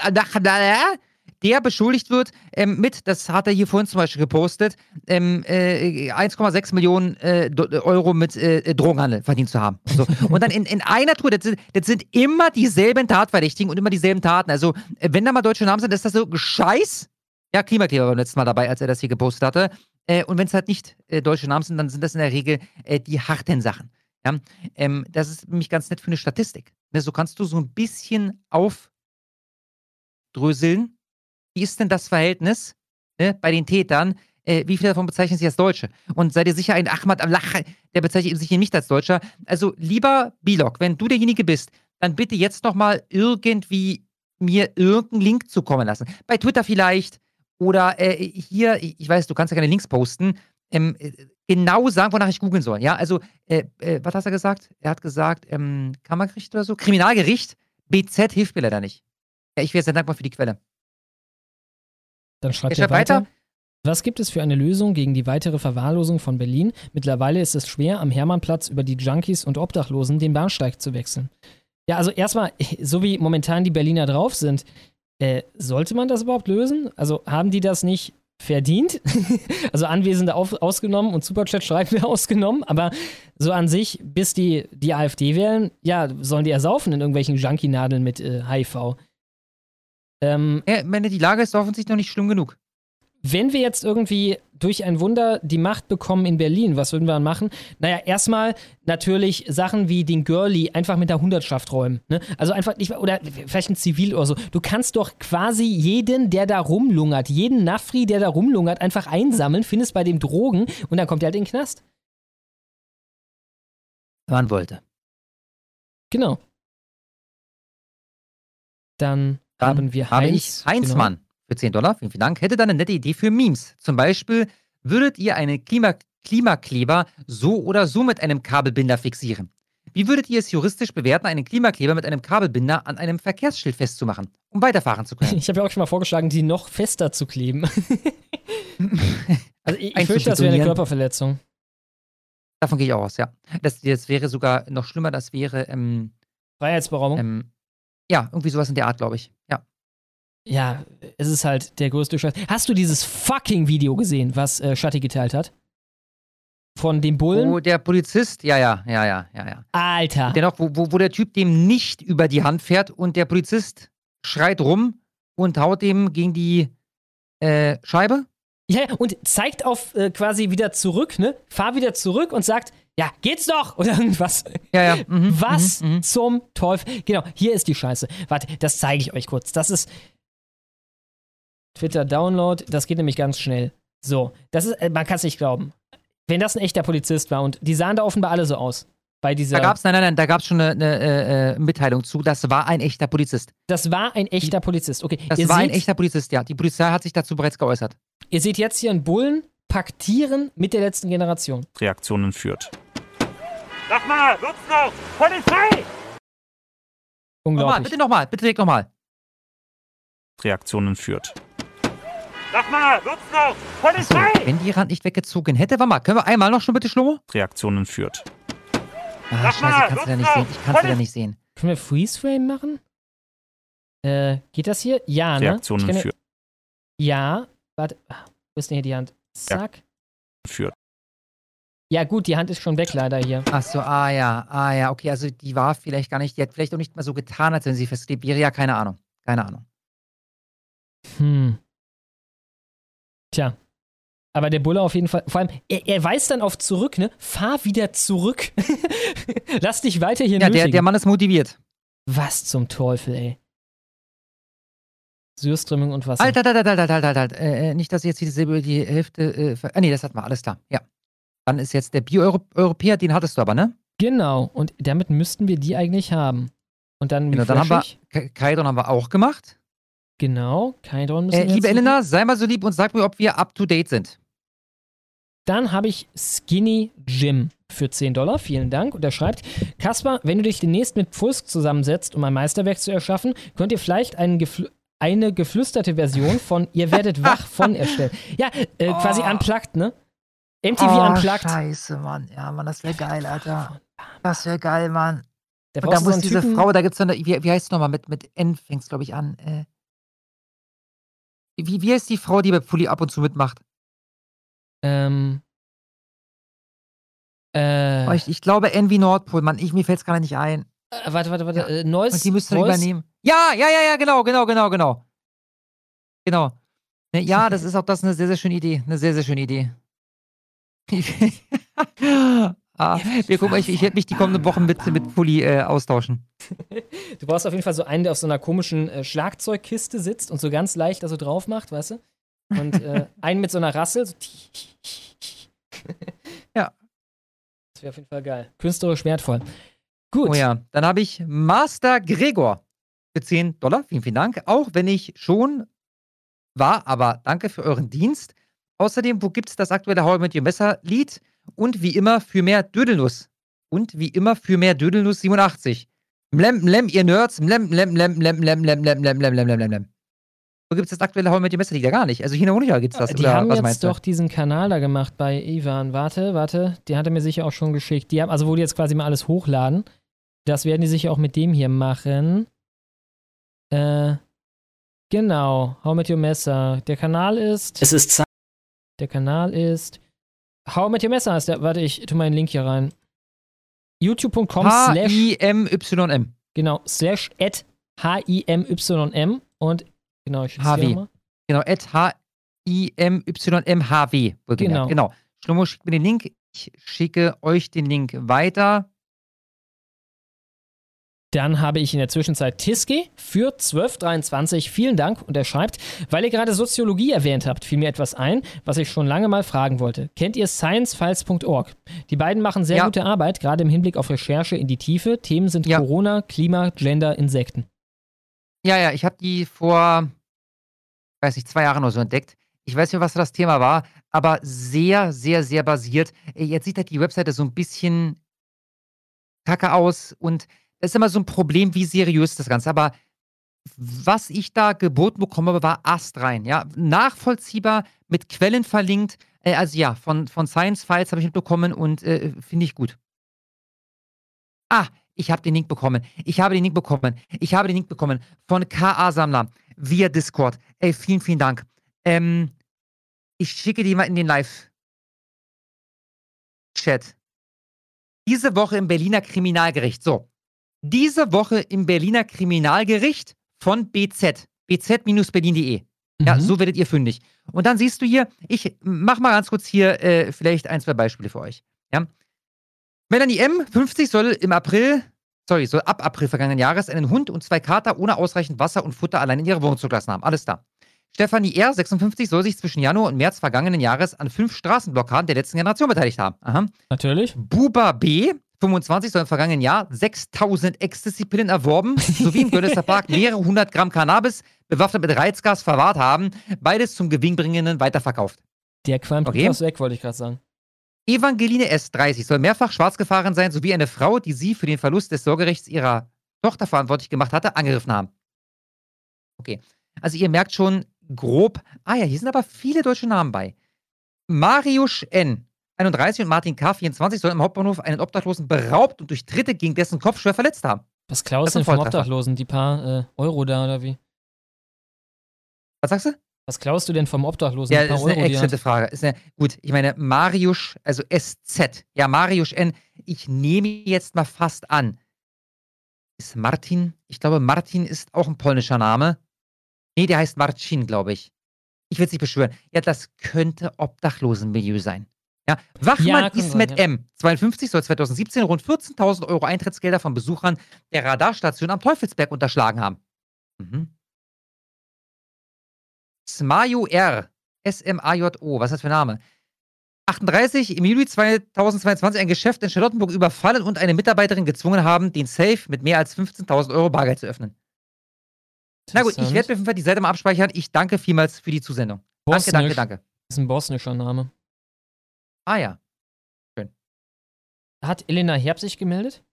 der beschuldigt wird ähm, mit, das hat er hier vorhin zum Beispiel gepostet, ähm, äh, 1,6 Millionen äh, Euro mit äh, Drogenhandel verdient zu haben. So. Und dann in, in einer Tour, das sind, das sind immer dieselben Tatverdächtigen und immer dieselben Taten. Also, wenn da mal deutsche Namen sind, ist das so Scheiß. Ja, Klimakleber war beim letzten Mal dabei, als er das hier gepostet hatte. Äh, und wenn es halt nicht äh, deutsche Namen sind, dann sind das in der Regel die harten Sachen. Ja? Ähm, das ist nämlich ganz nett für eine Statistik. Ne? So kannst du so ein bisschen aufdröseln, wie ist denn das Verhältnis ne, bei den Tätern? Äh, wie viele davon bezeichnen sich als Deutsche? Und seid ihr sicher, ein Ahmad Allah, der bezeichnet sich hier nicht als Deutscher. Also, lieber Bilok, wenn du derjenige bist, dann bitte jetzt nochmal irgendwie mir irgendeinen Link zukommen lassen. Bei Twitter vielleicht oder äh, hier, ich weiß, du kannst ja keine Links posten. Ähm, äh, genau sagen, wonach ich googeln soll. Ja, also, äh, äh, was hat er gesagt? Er hat gesagt, ähm, Kammergericht oder so? Kriminalgericht? BZ hilft mir leider nicht. Ja, ich wäre sehr dankbar für die Quelle. Dann schreibt er weiter. weiter. Was gibt es für eine Lösung gegen die weitere Verwahrlosung von Berlin? Mittlerweile ist es schwer, am Hermannplatz über die Junkies und Obdachlosen den Bahnsteig zu wechseln. Ja, also erstmal, so wie momentan die Berliner drauf sind, äh, sollte man das überhaupt lösen? Also haben die das nicht verdient? also Anwesende auf, ausgenommen und Superchat schreiben wir ausgenommen, aber so an sich, bis die die AfD wählen, ja, sollen die ersaufen in irgendwelchen Junkie-Nadeln mit äh, HIV. Ähm, ja, meine, die Lage ist offensichtlich noch nicht schlimm genug. Wenn wir jetzt irgendwie durch ein Wunder die Macht bekommen in Berlin, was würden wir dann machen? Naja, erstmal natürlich Sachen wie den Girlie einfach mit der Hundertschaft räumen. Ne? Also einfach nicht, oder vielleicht ein Zivil oder so. Du kannst doch quasi jeden, der da rumlungert, jeden Nafri, der da rumlungert, einfach einsammeln, findest bei dem Drogen und dann kommt er halt in den Knast. Man wollte. Genau. Dann dann haben wir habe Heinz. ich Heinzmann genau. Für 10 Dollar. Vielen, vielen Dank. Hätte dann eine nette Idee für Memes. Zum Beispiel, würdet ihr einen Klima Klimakleber so oder so mit einem Kabelbinder fixieren? Wie würdet ihr es juristisch bewerten, einen Klimakleber mit einem Kabelbinder an einem Verkehrsschild festzumachen, um weiterfahren zu können? Ich habe ja auch schon mal vorgeschlagen, die noch fester zu kleben. also ich, ich fürchte, das wäre eine Körperverletzung. Davon gehe ich auch aus, ja. Das, das wäre sogar noch schlimmer, das wäre ähm, Freiheitsberaubung. Ähm, ja, irgendwie sowas in der Art, glaube ich. Ja. Ja, es ist halt der größte Scheiß. Hast du dieses fucking Video gesehen, was äh, Shatti geteilt hat? Von dem Bullen? Wo der Polizist, ja, ja, ja, ja, ja, ja. Alter. Dennoch, wo, wo, wo der Typ dem nicht über die Hand fährt und der Polizist schreit rum und haut dem gegen die äh, Scheibe. Ja, und zeigt auf äh, quasi wieder zurück, ne? Fahr wieder zurück und sagt, ja, geht's doch oder irgendwas. Ja, ja. Mhm, Was mhm, mhm. zum Teufel? Genau, hier ist die Scheiße. Warte, das zeige ich euch kurz. Das ist Twitter Download. Das geht nämlich ganz schnell. So, das ist, äh, man kann es nicht glauben. Wenn das ein echter Polizist war und die sahen da offenbar alle so aus. Bei dieser da gab's, nein, nein, nein, da gab es schon eine, eine äh, äh, Mitteilung zu. Das war ein echter Polizist. Das war ein echter Polizist, okay. Das war seht, ein echter Polizist, ja. Die Polizei hat sich dazu bereits geäußert. Ihr seht jetzt hier einen Bullen, paktieren mit der letzten Generation. Reaktionen führt. Sag mal, wird's noch? Polizei! Unglaublich. Nochmal, bitte nochmal, bitte direkt nochmal. Reaktionen führt. Sag mal, wird's noch? Polizei! So, wenn die Rand nicht weggezogen hätte, warte mal, können wir einmal noch schon bitte Schlomo? Reaktionen führt. Ah, scheiße, ich kann's wieder nicht sehen. Ich kann's wieder nicht sehen. Können wir Freeze Frame machen? Äh, geht das hier? Ja, ne? Reaktionen ja- führt. Ja. Warte. Ah, Wo ist denn hier die Hand? Zack. Führt. Ja, gut, die Hand ist schon weg leider hier. Ach so, ah ja, ah ja, okay, also die war vielleicht gar nicht, die hat vielleicht auch nicht mal so getan, als wenn sie festlebt wäre. Ja, keine Ahnung, keine Ahnung. Hm. Tja. Aber der Bulle auf jeden Fall, vor allem, er, er weist dann auf zurück, ne? Fahr wieder zurück. Lass dich weiter hier Ja, der, der Mann ist motiviert. Was zum Teufel, ey. Surströmming und Wasser. Halt, halt, halt, halt, halt, halt, halt. Äh, äh, nicht, dass ich jetzt dieselbe die Hälfte. Äh, ah, nee, das hatten wir, alles klar. Ja. Dann ist jetzt der Bio-Europäer, den hattest du aber, ne? Genau, und damit müssten wir die eigentlich haben. Und dann Genau, dann haben wir. Kaidon haben wir auch gemacht. Genau, Kaidron müssen Äh, liebe. Elena, sei mal so lieb und sag mir, ob wir up to date sind. Dann habe ich Skinny Jim für 10 Dollar. Vielen Dank. Und er schreibt, Kaspar, wenn du dich demnächst mit Pfusk zusammensetzt, um ein Meisterwerk zu erschaffen, könnt ihr vielleicht einen gefl eine geflüsterte Version von Ihr werdet wach von erstellen. Ja, äh, quasi Oh. unplugged, ne? MTV oh, unplugged. Scheiße, Mann. Ja, Mann, das wäre geil, Alter. Das wäre geil, Mann. Da und da muss diese Typen- Frau, da gibt's dann, eine- wie, wie heißt es nochmal, mit, mit N fängt's, glaube ich, an. Äh, wie, wie heißt die Frau, die bei Pulli ab und zu mitmacht? Ähm. Äh, Oh, ich, ich glaube wie Nordpol, Mann. Ich, mir fällt's gerade nicht ein. äh, warte, warte, warte. Äh, Neues. Und die müsste übernehmen. Ja, ja, ja, ja, genau, genau, genau, genau. Genau. Ne, ja, das ist auch das eine sehr, sehr schöne Idee. Eine sehr, sehr schöne Idee. ah, wir gucken, ich, ich werde mich die kommenden Wochen mit, mit Pulli äh, austauschen. Du brauchst auf jeden Fall so einen, der auf so einer komischen äh, Schlagzeugkiste sitzt und so ganz leicht da so drauf macht, weißt du? Und äh, einen mit so einer Rassel. So Ja. Das wäre auf jeden Fall geil. Künstlerisch wertvoll. Gut. Oh ja, dann habe ich Master Gregor für 10 Dollar. Vielen, vielen Dank. Auch wenn ich schon war, aber danke für euren Dienst. Außerdem, wo gibt's das aktuelle Hau mit dem Messer-Lied? Und wie immer für mehr Dödelnuss. Und wie immer für mehr Dödelnuss 87. Mlem, mlem, ihr Nerds. Mlem, mlem, mlem, mlem, mlem, mlem, mlem, mlem, mlem, mlem, mlem, mlem. Wo gibt's das aktuelle Hau mit dem Messer-Lied? Ja, gar nicht. Also hier in der Honig gibt's das. Die oder haben was jetzt meinst doch diesen Kanal da gemacht bei Ivan. Warte, warte. Den hat er mir sicher auch schon geschickt. Die haben, also wo die jetzt quasi mal alles hochladen. Das werden die sicher auch mit dem hier machen. Äh, genau. How mit Your Messer. Der Kanal ist. Es ist Zeit. Der Kanal ist. How mit Your Messer heißt der. Warte, ich tu mal einen Link hier rein. youtube.com slash. H-I-M-Y-M. Genau, slash at H-I-M-Y-M und genau, ich HW. Genau, at H-I-M-Y-M-H-W. Genau. Genau. Schlummo schickt mir den Link. Ich schicke euch den Link weiter. Dann habe ich in der Zwischenzeit Tiske für 1223. Vielen Dank. Und er schreibt, weil ihr gerade Soziologie erwähnt habt, fiel mir etwas ein, was ich schon lange mal fragen wollte. Kennt ihr sciencefiles.org? Die beiden machen sehr Ja. gute Arbeit, gerade im Hinblick auf Recherche in die Tiefe. Themen sind Corona, Klima, Gender, Insekten. Ja, ja, ich habe die vor, weiß nicht, zwei Jahren oder so entdeckt. Ich weiß nicht, was das Thema war, aber sehr, sehr, sehr basiert. Jetzt sieht halt die Webseite so ein bisschen kacke aus und ist immer so ein Problem, wie seriös das Ganze. Aber was ich da geboten bekommen habe, war astrein. Ja? Nachvollziehbar, mit Quellen verlinkt. Äh, also ja, von, von Science Files habe ich mitbekommen und äh, finde ich gut. Ah, ich habe den Link bekommen. Ich habe den Link bekommen. Ich habe den Link bekommen von KA Sammler via Discord. Ey, vielen, vielen Dank. Ähm, ich schicke die mal in den Live-Chat. Diese Woche im Berliner Kriminalgericht. So. Diese Woche im Berliner Kriminalgericht von BZ. bz-berlin.de. Ja, so werdet ihr fündig. Und dann siehst du hier, ich mach mal ganz kurz hier äh, vielleicht ein, zwei Beispiele für euch. Ja. Melanie M., 50, soll im April, sorry, soll ab April vergangenen Jahres einen Hund und zwei Kater ohne ausreichend Wasser und Futter allein in ihre Wohnung zugelassen haben. Alles da. Stefanie R., 56, soll sich zwischen Januar und März vergangenen Jahres an fünf Straßenblockaden der letzten Generation beteiligt haben. Aha. Natürlich. Buba B., 25, soll im vergangenen Jahr 6000 Ecstasy-Pillen erworben, sowie im Görlitzer Park mehrere hundert Gramm Cannabis bewaffnet mit Reizgas verwahrt haben, beides zum gewinnbringenden weiterverkauft. Der qualmt Okay. okay. weg, wollte ich gerade sagen. Evangeline S. 30 soll mehrfach schwarz gefahren sein, sowie eine Frau, die sie für den Verlust des Sorgerechts ihrer Tochter verantwortlich gemacht hatte, angegriffen haben. Okay. Also ihr merkt schon grob, ah ja, hier sind aber viele deutsche Namen bei. Mariusz N. 31 und Martin K. 24 sollen im Hauptbahnhof einen Obdachlosen beraubt und durch Tritte gegen dessen Kopf schwer verletzt haben. Was klaust denn vom. Obdachlosen? Die paar äh, Euro da oder wie? Was sagst du? Was klaust du denn vom Obdachlosen? Ja, das ist eine Euro, exzellente? Frage. Ist eine, gut, ich meine, Mariusz, also SZ, ja, Mariusz N. Ich nehme jetzt mal fast an. Ist Martin? Ich glaube, Martin ist auch ein polnischer Name. Nee, der heißt Marcin, glaube ich. Ich will es nicht beschwören. Ja, das könnte Obdachlosenmilieu sein. Ja, Wachmann Ja, ist sein, mit ja. M. 52 soll 2017 rund 14.000 Euro Eintrittsgelder von Besuchern der Radarstation am Teufelsberg unterschlagen haben. Mhm. Smajo R. S-M-A-J-O. Was ist das für ein Name? 38 im Juli 2022 ein Geschäft in Charlottenburg überfallen und eine Mitarbeiterin gezwungen haben, den Safe mit mehr als 15.000 Euro Bargeld zu öffnen. Na gut, ich werde mir auf jeden Fall die Seite mal abspeichern. Ich danke vielmals für die Zusendung. Danke, danke, Bosnisch. danke. Ist ein bosnischer Name. Ah ja. Hat Elena Herb sich gemeldet?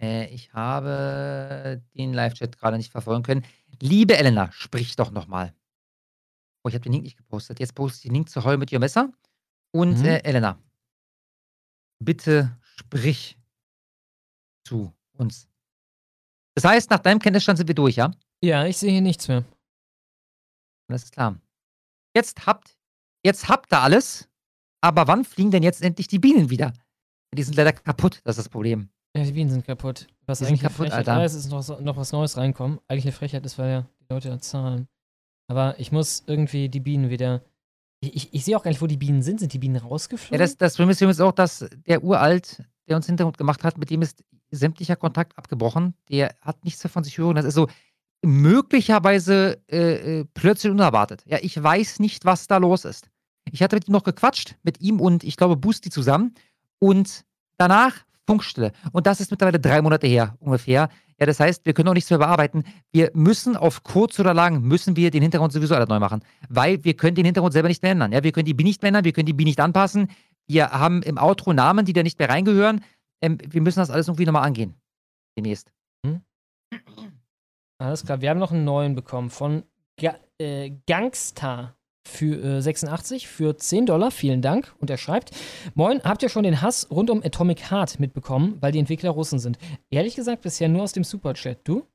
Äh, ich habe den Live-Chat gerade nicht verfolgen können. Liebe Elena, sprich doch nochmal. Oh, ich habe den Link nicht gepostet. Jetzt poste ich den Link zu Heul mit Ihr Messer. Und Mhm. äh, Elena, bitte sprich zu uns. Das heißt, nach deinem Kenntnisstand sind wir durch, ja? Ja, ich sehe hier nichts mehr. Alles klar. Jetzt habt, jetzt habt ihr alles, aber wann fliegen denn jetzt endlich die Bienen wieder? Die sind leider kaputt, das ist das Problem. Ja, die Bienen sind kaputt. Was Die sind eigentlich eine kaputt, Frechheit. Alter. Es ist noch, noch was Neues reinkommen. Eigentlich eine Frechheit ist, weil ja die Leute da zahlen. Aber ich muss irgendwie die Bienen wieder. Ich, ich, ich sehe auch gar nicht, wo die Bienen sind. Sind die Bienen Ja, rausgeflogen? das, das Problem ist auch, dass der Uralt, der uns Hintergrund gemacht hat, mit dem ist sämtlicher Kontakt abgebrochen. Der hat nichts mehr von sich hören. Das ist so möglicherweise äh, äh, plötzlich unerwartet. Ja, ich weiß nicht, was da los ist. Ich hatte mit ihm noch gequatscht, mit ihm und ich glaube Busti zusammen. Und danach Funkstille. Und das ist mittlerweile drei Monate her ungefähr. Ja, das heißt, wir können auch nichts mehr bearbeiten. Wir müssen auf kurz oder lang, müssen wir den Hintergrund sowieso alles neu machen. Weil wir können den Hintergrund selber nicht mehr ändern. Ja, wir können die BI nicht mehr ändern, wir können die BI nicht anpassen. Wir haben im Outro Namen, die da nicht mehr reingehören. Ähm, wir müssen das alles irgendwie nochmal angehen. Demnächst. Alles klar, wir haben noch einen neuen bekommen von Ga äh, Gangster für äh, 86 für 10 Dollar. Vielen Dank. Und er schreibt: Moin, habt ihr schon den Hass rund um Atomic Heart mitbekommen, weil die Entwickler Russen sind? Ehrlich gesagt, bisher nur aus dem Superchat. Du?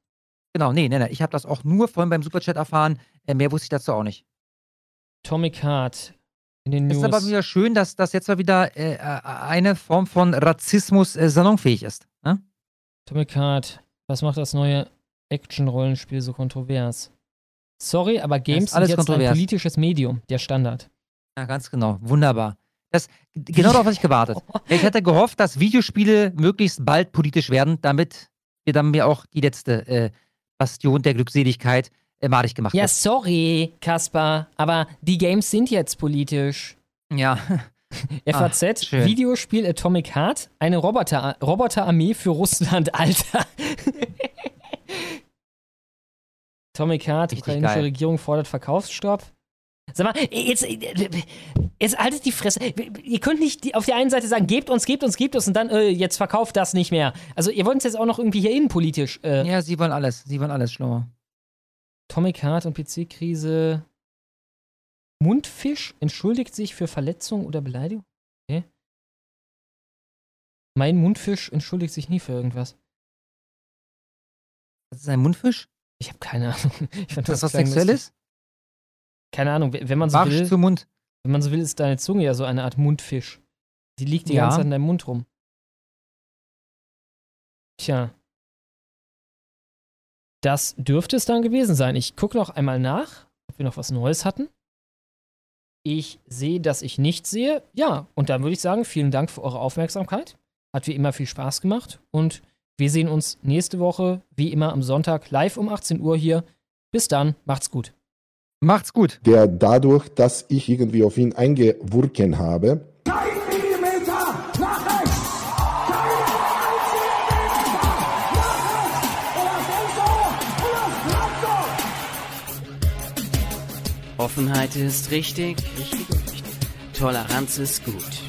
Genau, nee, nee, nee. Ich habe das auch nur vorhin beim Superchat erfahren. Äh, mehr wusste ich dazu auch nicht. Atomic Heart in den Es News. ist aber wieder schön, dass das jetzt mal wieder äh, äh, eine Form von Rassismus äh, salonfähig ist. Ne? Atomic Heart, was macht das neue Action-Rollenspiel so kontrovers? Sorry, aber Games sind jetzt ein kontrovers. politisches Medium, der Standard. Ja, ganz genau. Wunderbar. Das, genau darauf hatte ich gewartet. Ich hatte gehofft, dass Videospiele möglichst bald politisch werden, damit wir dann mir auch die letzte äh, Bastion der Glückseligkeit äh, madig gemacht Ja, wird. sorry, Kaspar, aber die Games sind jetzt politisch. Ja. FAZ, Ah, schön. Videospiel Atomic Heart, eine Roboter, Roboterarmee für Russland, Alter. Atomic Heart, Richtig ukrainische geil. Regierung fordert Verkaufsstopp. Sag mal, jetzt, jetzt haltet die Fresse. Ihr könnt nicht auf der einen Seite sagen, gebt uns, gebt uns, gebt uns und dann, äh, jetzt verkauft das nicht mehr. Also ihr wollt uns jetzt auch noch irgendwie hier innenpolitisch. Äh, Ja, sie wollen alles. Sie wollen alles, Schlauer. Atomic Heart und PC-Krise. Mundfisch entschuldigt sich für Verletzung oder Beleidigung? Okay. Mein Mundfisch entschuldigt sich nie für irgendwas. Das ist ein Mundfisch? Ich habe keine Ahnung. Ich fand Das was klang Sexuelles? Keine Ahnung, wenn man so Barsch will. zum Mund. Wenn man so will, ist deine Zunge ja so eine Art Mundfisch. Die liegt die Ja. ganze Zeit in deinem Mund rum. Tja. Das dürfte es dann gewesen sein. Ich gucke noch einmal nach, ob wir noch was Neues hatten. Ich sehe, dass ich nichts sehe. Ja, und dann würde ich sagen, vielen Dank für eure Aufmerksamkeit. Hat wie immer viel Spaß gemacht. Und wir sehen uns nächste Woche, wie immer am Sonntag, live um 18 Uhr hier. Bis dann, macht's gut. Macht's gut. Der dadurch, dass ich irgendwie auf ihn eingewurken habe, Offenheit ist richtig, richtig, richtig. Toleranz ist gut.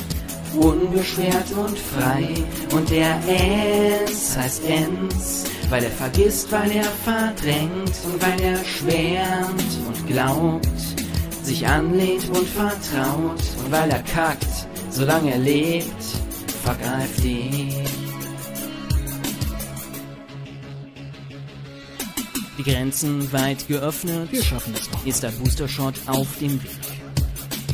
Unbeschwert und frei und der S heißt Enz, weil er vergisst, weil er verdrängt und weil er schwärmt und glaubt, sich anlehnt und vertraut und weil er kackt, solange er lebt, vergreift ihn. Die Grenzen weit geöffnet, Wir schaffen noch. ist der Booster-Shot auf dem Weg.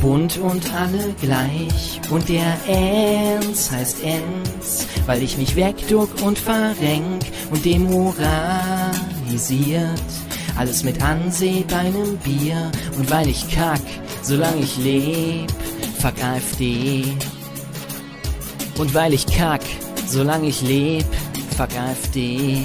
Bunt und alle gleich. Und der Ernst heißt Enz, weil ich mich wegduck und verrenk und demoralisiert. Alles mit Anseh bei nem Bier. Und weil ich kack, solange ich leb, fuck AfD. Und weil ich kack, solange ich leb, fuck AfD.